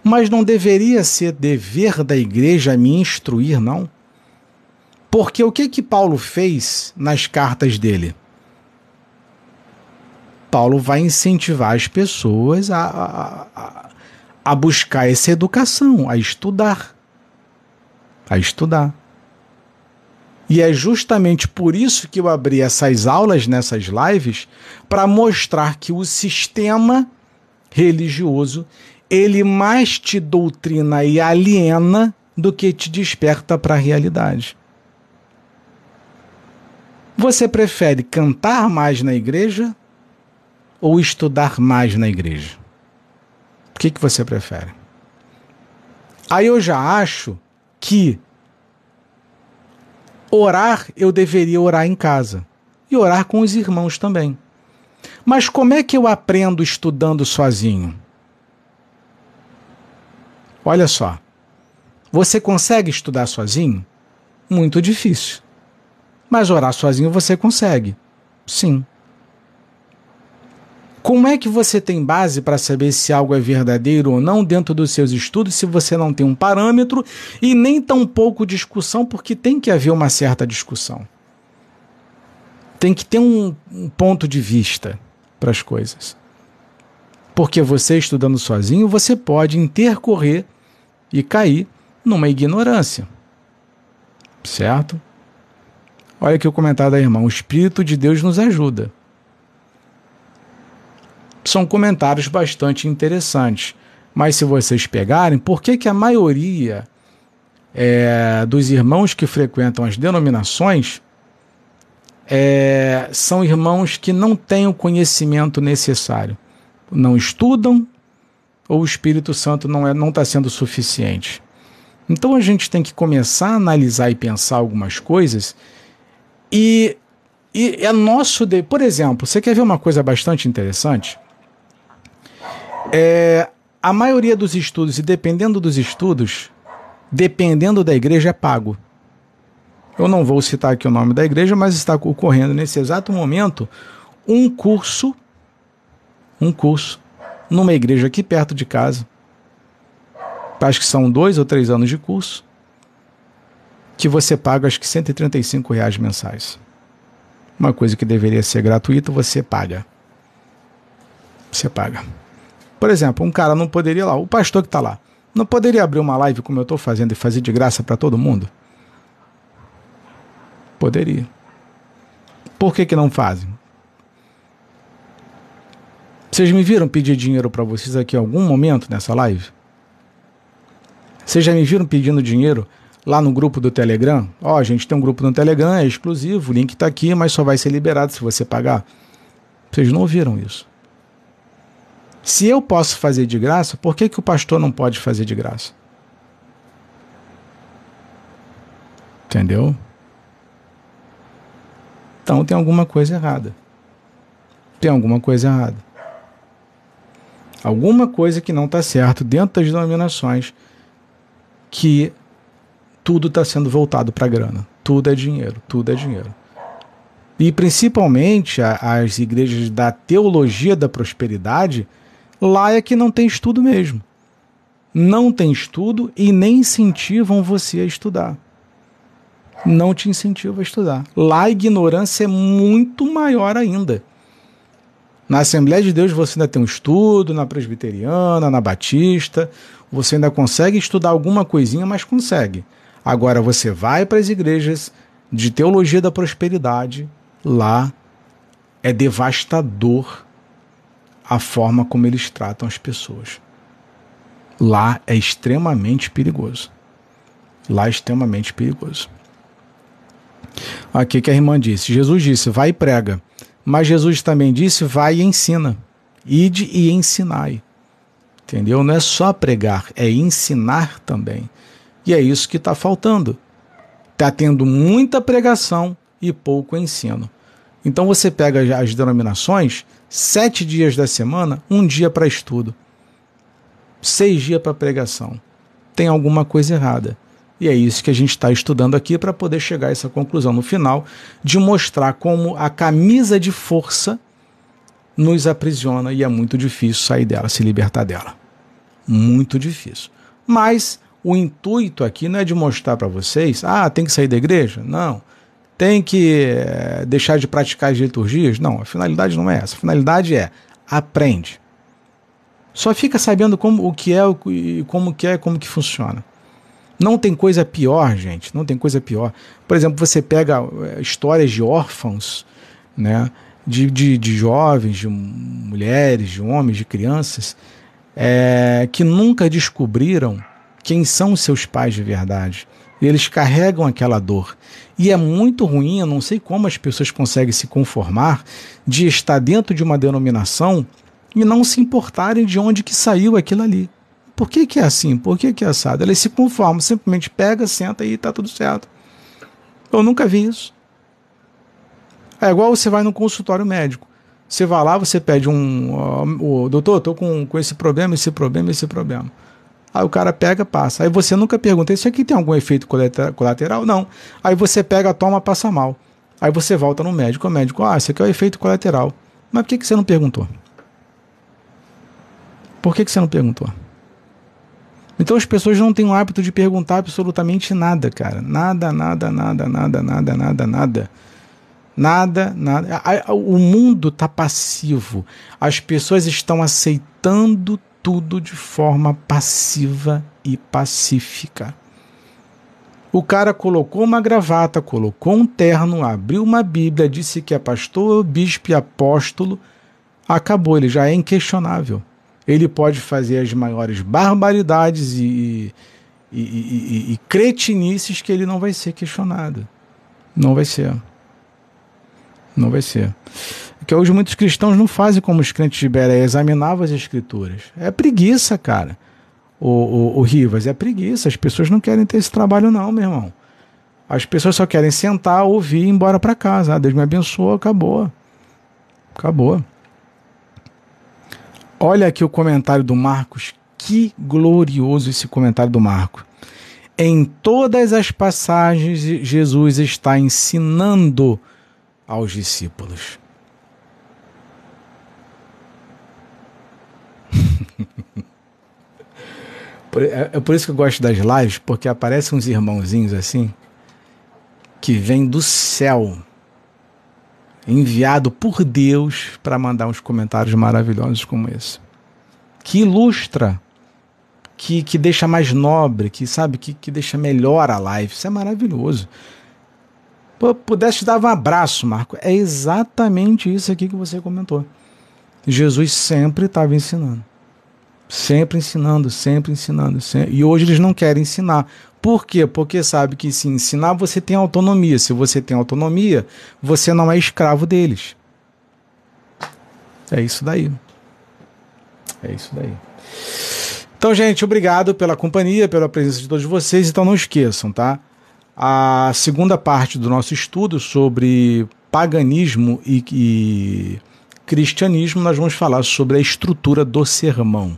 Mas não deveria ser dever da igreja me instruir, não? Porque o que que Paulo fez nas cartas dele? Paulo vai incentivar as pessoas a, a, a buscar essa educação, a estudar. a estudar. E é justamente por isso que eu abri essas aulas nessas lives para mostrar que o sistema religioso ele mais te doutrina e aliena do que te desperta para a realidade. Você prefere cantar mais na igreja ou estudar mais na igreja? O que, que você prefere? Aí eu já acho que orar eu deveria orar em casa e orar com os irmãos também. Mas como é que eu aprendo estudando sozinho? Olha só. Você consegue estudar sozinho? Muito difícil. Mas orar sozinho você consegue. Sim. Como é que você tem base para saber se algo é verdadeiro ou não dentro dos seus estudos se você não tem um parâmetro e nem tão pouco discussão, porque tem que haver uma certa discussão. Tem que ter um, um ponto de vista para as coisas. Porque você estudando sozinho, você pode intercorrer e cair numa ignorância. Certo? Olha aqui o comentário da irmã: o Espírito de Deus nos ajuda são comentários bastante interessantes. Mas se vocês pegarem, por que, que a maioria é, dos irmãos que frequentam as denominações é, são irmãos que não têm o conhecimento necessário, não estudam ou o Espírito Santo não está é, não tá sendo suficiente. Então a gente tem que começar a analisar e pensar algumas coisas e, e é nosso. De... Por exemplo, você quer ver uma coisa bastante interessante? É, a maioria dos estudos, e dependendo dos estudos, dependendo da igreja, é pago. Eu não vou citar aqui o nome da igreja, mas está ocorrendo nesse exato momento um curso, um curso, numa igreja aqui perto de casa. Acho que são dois ou três anos de curso, que você paga acho que 135 reais mensais. Uma coisa que deveria ser gratuita, você paga. Você paga. Por exemplo, um cara não poderia lá, o pastor que está lá, não poderia abrir uma live como eu estou fazendo e fazer de graça para todo mundo? Poderia. Por que, que não fazem? Vocês me viram pedir dinheiro para vocês aqui em algum momento nessa live? Vocês já me viram pedindo dinheiro lá no grupo do Telegram? Ó, oh, a gente tem um grupo no Telegram, é exclusivo, o link está aqui, mas só vai ser liberado se você pagar. Vocês não ouviram isso. Se eu posso fazer de graça, por que, que o pastor não pode fazer de graça? Entendeu? Então tem alguma coisa errada. Tem alguma coisa errada. Alguma coisa que não está certo dentro das denominações que tudo está sendo voltado para grana. Tudo é dinheiro, tudo é dinheiro. E principalmente as igrejas da teologia da prosperidade Lá é que não tem estudo mesmo. Não tem estudo e nem incentivam você a estudar. Não te incentivam a estudar. Lá a ignorância é muito maior ainda. Na Assembleia de Deus você ainda tem um estudo, na Presbiteriana, na Batista, você ainda consegue estudar alguma coisinha, mas consegue. Agora você vai para as igrejas de teologia da prosperidade, lá é devastador a forma como eles tratam as pessoas. Lá é extremamente perigoso. Lá é extremamente perigoso. Aqui que a irmã disse: Jesus disse, vai e prega. Mas Jesus também disse, vai e ensina. Ide e ensinai. Entendeu? Não é só pregar, é ensinar também. E é isso que está faltando. Está tendo muita pregação e pouco ensino. Então você pega as denominações, sete dias da semana, um dia para estudo, seis dias para pregação. Tem alguma coisa errada. E é isso que a gente está estudando aqui para poder chegar a essa conclusão no final, de mostrar como a camisa de força nos aprisiona e é muito difícil sair dela, se libertar dela. Muito difícil. Mas o intuito aqui não é de mostrar para vocês, ah, tem que sair da igreja? Não tem que é, deixar de praticar as liturgias? Não, a finalidade não é essa. A finalidade é aprende. Só fica sabendo como o que é e como que é, como que funciona. Não tem coisa pior, gente. Não tem coisa pior. Por exemplo, você pega eh, histórias de órfãos, né? De, de, de jovens, de mulheres, de homens, de crianças, é, que nunca descobriram quem são seus pais de verdade. Eles carregam aquela dor. E é muito ruim, eu não sei como as pessoas conseguem se conformar de estar dentro de uma denominação e não se importarem de onde que saiu aquilo ali. Por que, que é assim? Por que, que é assado? Eles se conformam, simplesmente pega, senta e está tudo certo. Eu nunca vi isso. É igual você vai no consultório médico. Você vai lá, você pede um. Uh, doutor, estou com, com esse problema, esse problema, esse problema. Aí o cara pega, passa. Aí você nunca pergunta: Isso aqui tem algum efeito colateral? Não. Aí você pega, toma, passa mal. Aí você volta no médico. O médico, ah, isso aqui é o efeito colateral. Mas por que, que você não perguntou? Por que, que você não perguntou? Então as pessoas não têm o hábito de perguntar absolutamente nada, cara. Nada, nada, nada, nada, nada, nada, nada. Nada, nada. O mundo está passivo. As pessoas estão aceitando tudo de forma passiva e pacífica. O cara colocou uma gravata, colocou um terno, abriu uma Bíblia, disse que é pastor, bispo e apóstolo. Acabou, ele já é inquestionável ele pode fazer as maiores barbaridades e, e, e, e, cretinices que ele não vai ser questionado. Não vai ser. Não vai ser. Porque hoje muitos cristãos não fazem como os crentes de Berea, examinavam as escrituras. É preguiça, cara. O, o, o Rivas, é preguiça. As pessoas não querem ter esse trabalho, não, meu irmão. As pessoas só querem sentar, ouvir e ir embora para casa. Ah, Deus me abençoa, acabou. Acabou. Olha aqui o comentário do Marcos. Que glorioso esse comentário do Marcos. Em todas as passagens, Jesus está ensinando aos discípulos. É, é por isso que eu gosto das lives, porque aparecem uns irmãozinhos assim que vêm do céu enviado por Deus para mandar uns comentários maravilhosos como esse. Que ilustra, que, que deixa mais nobre, que sabe, que, que deixa melhor a live. Isso é maravilhoso. Pô, pudesse te dar um abraço, Marco. É exatamente isso aqui que você comentou. Jesus sempre estava ensinando. Sempre ensinando, sempre ensinando. Sempre... E hoje eles não querem ensinar. Por quê? Porque sabe que se ensinar você tem autonomia. Se você tem autonomia, você não é escravo deles. É isso daí. É isso daí. Então, gente, obrigado pela companhia, pela presença de todos vocês. Então, não esqueçam, tá? A segunda parte do nosso estudo sobre paganismo e, e cristianismo, nós vamos falar sobre a estrutura do sermão.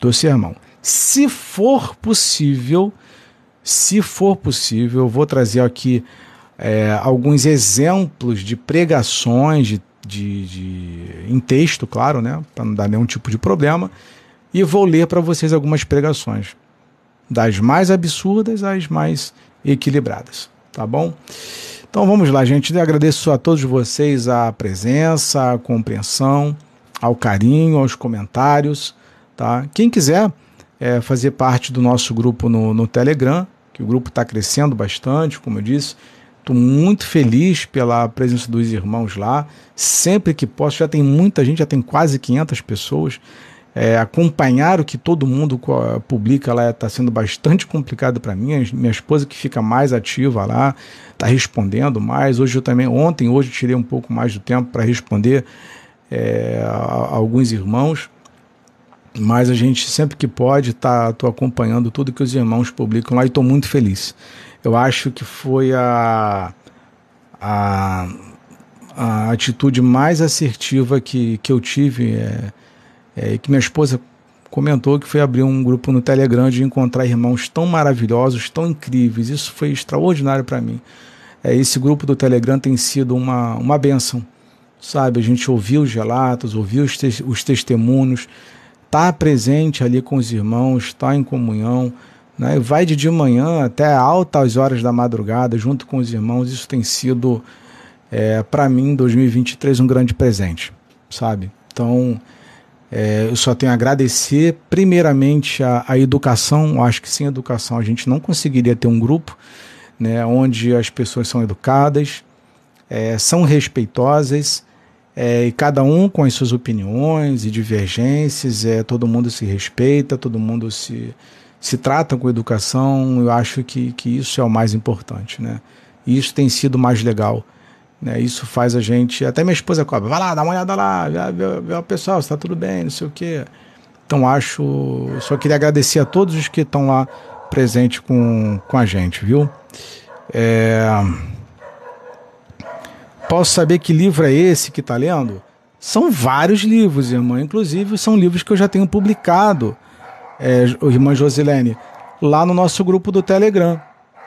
Do sermão. Se for possível, se for possível, eu vou trazer aqui é, alguns exemplos de pregações de, de, de, em texto, claro, né, para não dar nenhum tipo de problema, e vou ler para vocês algumas pregações, das mais absurdas às mais equilibradas, tá bom? Então vamos lá, gente. Eu agradeço a todos vocês a presença, a compreensão, ao carinho, aos comentários, tá? Quem quiser é, fazer parte do nosso grupo no, no Telegram, que o grupo está crescendo bastante, como eu disse. Estou muito feliz pela presença dos irmãos lá. Sempre que posso, já tem muita gente, já tem quase 500 pessoas. É, acompanhar o que todo mundo publica lá está sendo bastante complicado para mim. Minha esposa que fica mais ativa lá, está respondendo mais. Hoje eu também, ontem, hoje tirei um pouco mais do tempo para responder é, a, a alguns irmãos mas a gente sempre que pode tá tô acompanhando tudo que os irmãos publicam lá e estou muito feliz. Eu acho que foi a, a, a atitude mais assertiva que, que eu tive, é, é, que minha esposa comentou que foi abrir um grupo no Telegram de encontrar irmãos tão maravilhosos, tão incríveis. Isso foi extraordinário para mim. É, esse grupo do Telegram tem sido uma, uma benção, sabe? A gente ouviu os relatos, ouviu os, te os testemunhos, está presente ali com os irmãos, está em comunhão, né? vai de de manhã até altas horas da madrugada junto com os irmãos. Isso tem sido, é, para mim, em 2023, um grande presente, sabe? Então, É, eu só tenho a agradecer, primeiramente, a, a educação. Eu acho que sem educação a gente não conseguiria ter um grupo né, onde as pessoas são educadas, é, são respeitosas, é, e cada um com as suas opiniões e divergências, é, todo mundo se respeita, todo mundo se, se trata com educação. Eu acho que, que isso é o mais importante. Né? E isso tem sido mais legal. Né? Isso faz a gente. Até minha esposa cobra, vai lá, dá uma olhada lá, vê, vê o pessoal, está tudo bem, não sei o quê. Então acho. Só queria agradecer a todos os que estão lá presentes com, com a gente, viu? É... Posso saber que livro é esse que está lendo? São vários livros, irmã. Inclusive, são livros que eu já tenho publicado, é, irmã Josilene, lá no nosso grupo do Telegram.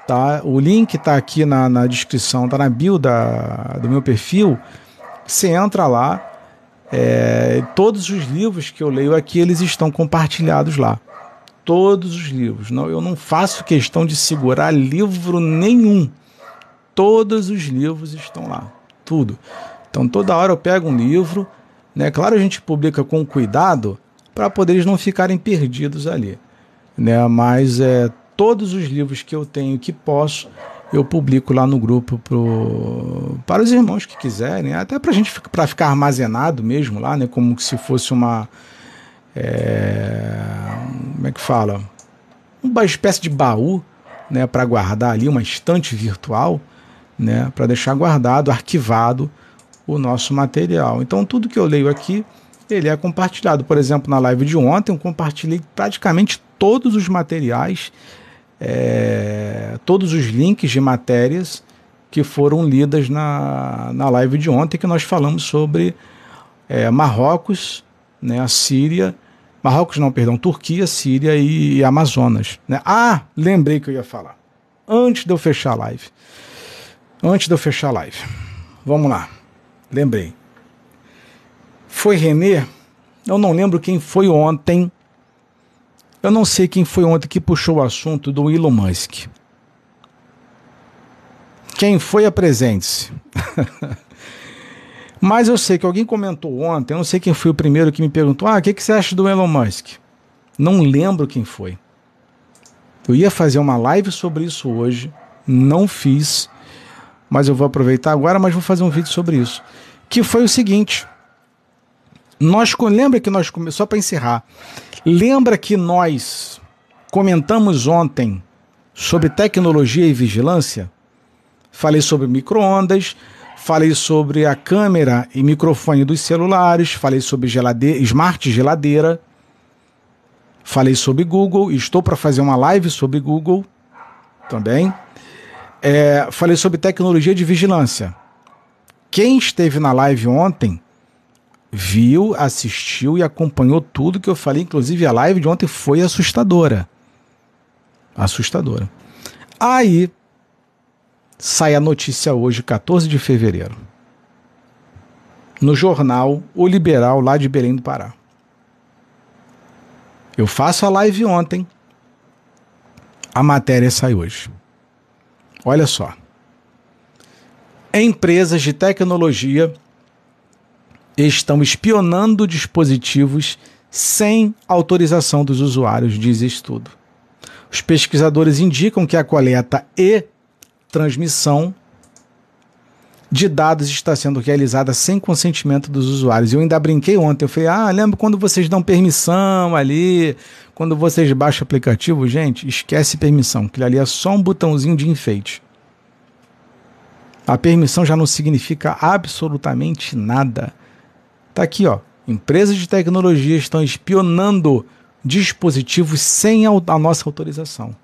Tá? O link está aqui na, na descrição, está na bio da, do meu perfil. Você entra lá. É, todos os livros que eu leio aqui, eles estão compartilhados lá. Todos os livros. Não, eu não faço questão de segurar livro nenhum. Todos os livros estão lá. Tudo. Então toda hora eu pego um livro. Né? Claro, a gente publica com cuidado para poder eles não ficarem perdidos ali. Né? Mas é, todos os livros que eu tenho que posso, eu publico lá no grupo pro, para os irmãos que quiserem, até para gente para ficar armazenado mesmo lá, né, como se fosse uma é, como é que fala, uma espécie de baú, né, para guardar ali uma estante virtual, né, para deixar guardado, arquivado o nosso material. Então tudo que eu leio aqui ele é compartilhado. Por exemplo, na live de ontem eu compartilhei praticamente todos os materiais é, todos os links de matérias que foram lidas na, na live de ontem, que nós falamos sobre é, Marrocos, né, a Síria, Marrocos não, perdão, Turquia, Síria e, e Amazonas. Né? Ah, lembrei que eu ia falar. Antes de eu fechar a live. Antes de eu fechar a live. Vamos lá. Lembrei. Foi Renê, eu não lembro quem foi ontem eu não sei quem foi ontem que puxou o assunto do Elon Musk. Quem foi, apresente-se. Mas eu sei que alguém comentou ontem, eu não sei quem foi o primeiro que me perguntou: ah, o que, que você acha do Elon Musk? Não lembro quem foi. Eu ia fazer uma live sobre isso hoje, não fiz, mas eu vou aproveitar agora, mas vou fazer um vídeo sobre isso. Que foi o seguinte: nós lembra que nós só para encerrar, lembra que nós comentamos ontem sobre tecnologia e vigilância? Falei sobre microondas, falei sobre a câmera e microfone dos celulares, falei sobre geladeira, smart geladeira, falei sobre Google, estou para fazer uma live sobre Google também. É, falei sobre tecnologia de vigilância. Quem esteve na live ontem viu, assistiu e acompanhou tudo que eu falei. Inclusive, a live de ontem foi assustadora. Assustadora. Aí sai a notícia hoje, 14 de fevereiro, no jornal O Liberal, lá de Belém do Pará. Eu faço a live ontem, a matéria sai hoje. Olha só. Empresas de tecnologia estão espionando dispositivos sem autorização dos usuários, diz estudo. Os pesquisadores indicam que a coleta e transmissão de dados está sendo realizada sem consentimento dos usuários. Eu ainda brinquei ontem, eu falei: "Ah, lembra quando vocês dão permissão ali, quando vocês baixam o aplicativo, gente, esquece permissão, que ali é só um botãozinho de enfeite. A permissão já não significa absolutamente nada. Tá aqui, ó. Empresas de tecnologia estão espionando dispositivos sem a nossa autorização.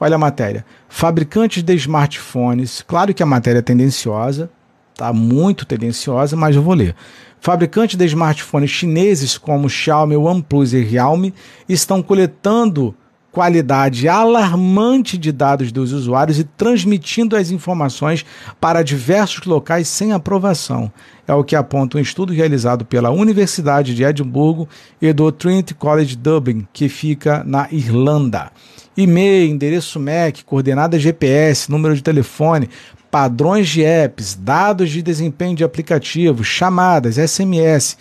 Olha a matéria. Fabricantes de smartphones, claro que a matéria é tendenciosa, tá muito tendenciosa, mas eu vou ler. Fabricantes de smartphones chineses como Xiaomi, OnePlus e Realme estão coletando qualidade alarmante de dados dos usuários e transmitindo as informações para diversos locais sem aprovação. É o que aponta um estudo realizado pela Universidade de Edimburgo e do Trinity College Dublin, que fica na Irlanda. E-mail, endereço MAC, coordenada GPS, número de telefone, padrões de apps, dados de desempenho de aplicativos, chamadas, SMS,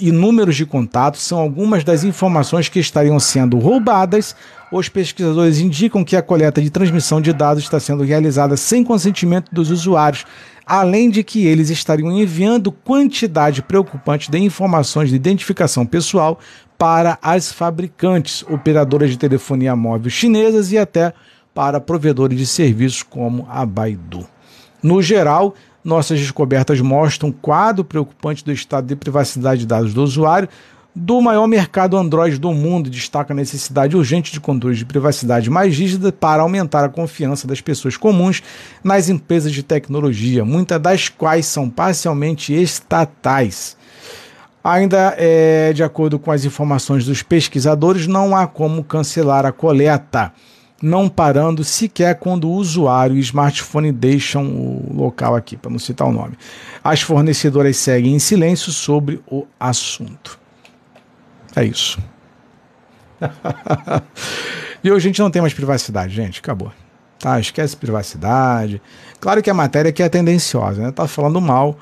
e números de contato são algumas das informações que estariam sendo roubadas. Os pesquisadores indicam que a coleta de transmissão de dados está sendo realizada sem consentimento dos usuários, além de que eles estariam enviando quantidade preocupante de informações de identificação pessoal para as fabricantes, operadoras de telefonia móvel chinesas e até para provedores de serviços como a Baidu. No geral, nossas descobertas mostram um quadro preocupante do estado de privacidade de dados do usuário do maior mercado Android do mundo destaca a necessidade urgente de controles de privacidade mais rígida para aumentar a confiança das pessoas comuns nas empresas de tecnologia, muitas das quais são parcialmente estatais. Ainda é, de acordo com as informações dos pesquisadores, não há como cancelar a coleta, não parando sequer quando o usuário e o smartphone deixam o local aqui, para não citar o nome. As fornecedoras seguem em silêncio sobre o assunto. É isso. e hoje a gente não tem mais privacidade, gente. Acabou. Tá? Esquece privacidade. Claro que a matéria aqui é tendenciosa, né? Tá falando mal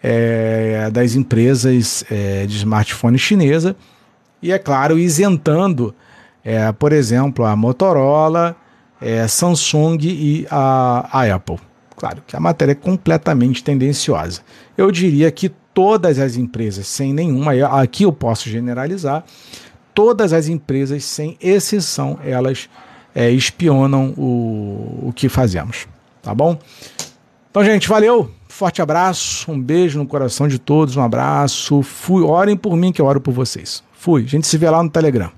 é, das empresas é, de smartphone chinesa e, é claro, isentando, é, por exemplo, a Motorola, é, Samsung e a, a Apple. Claro que a matéria é completamente tendenciosa. Eu diria que todas as empresas, sem nenhuma, aqui eu posso generalizar, todas as empresas, sem exceção, elas é, espionam o, o que fazemos. Tá bom? Então, gente, valeu. Forte abraço, um beijo no coração de todos, um abraço. Fui, orem por mim que eu oro por vocês. Fui. A gente se vê lá no Telegram.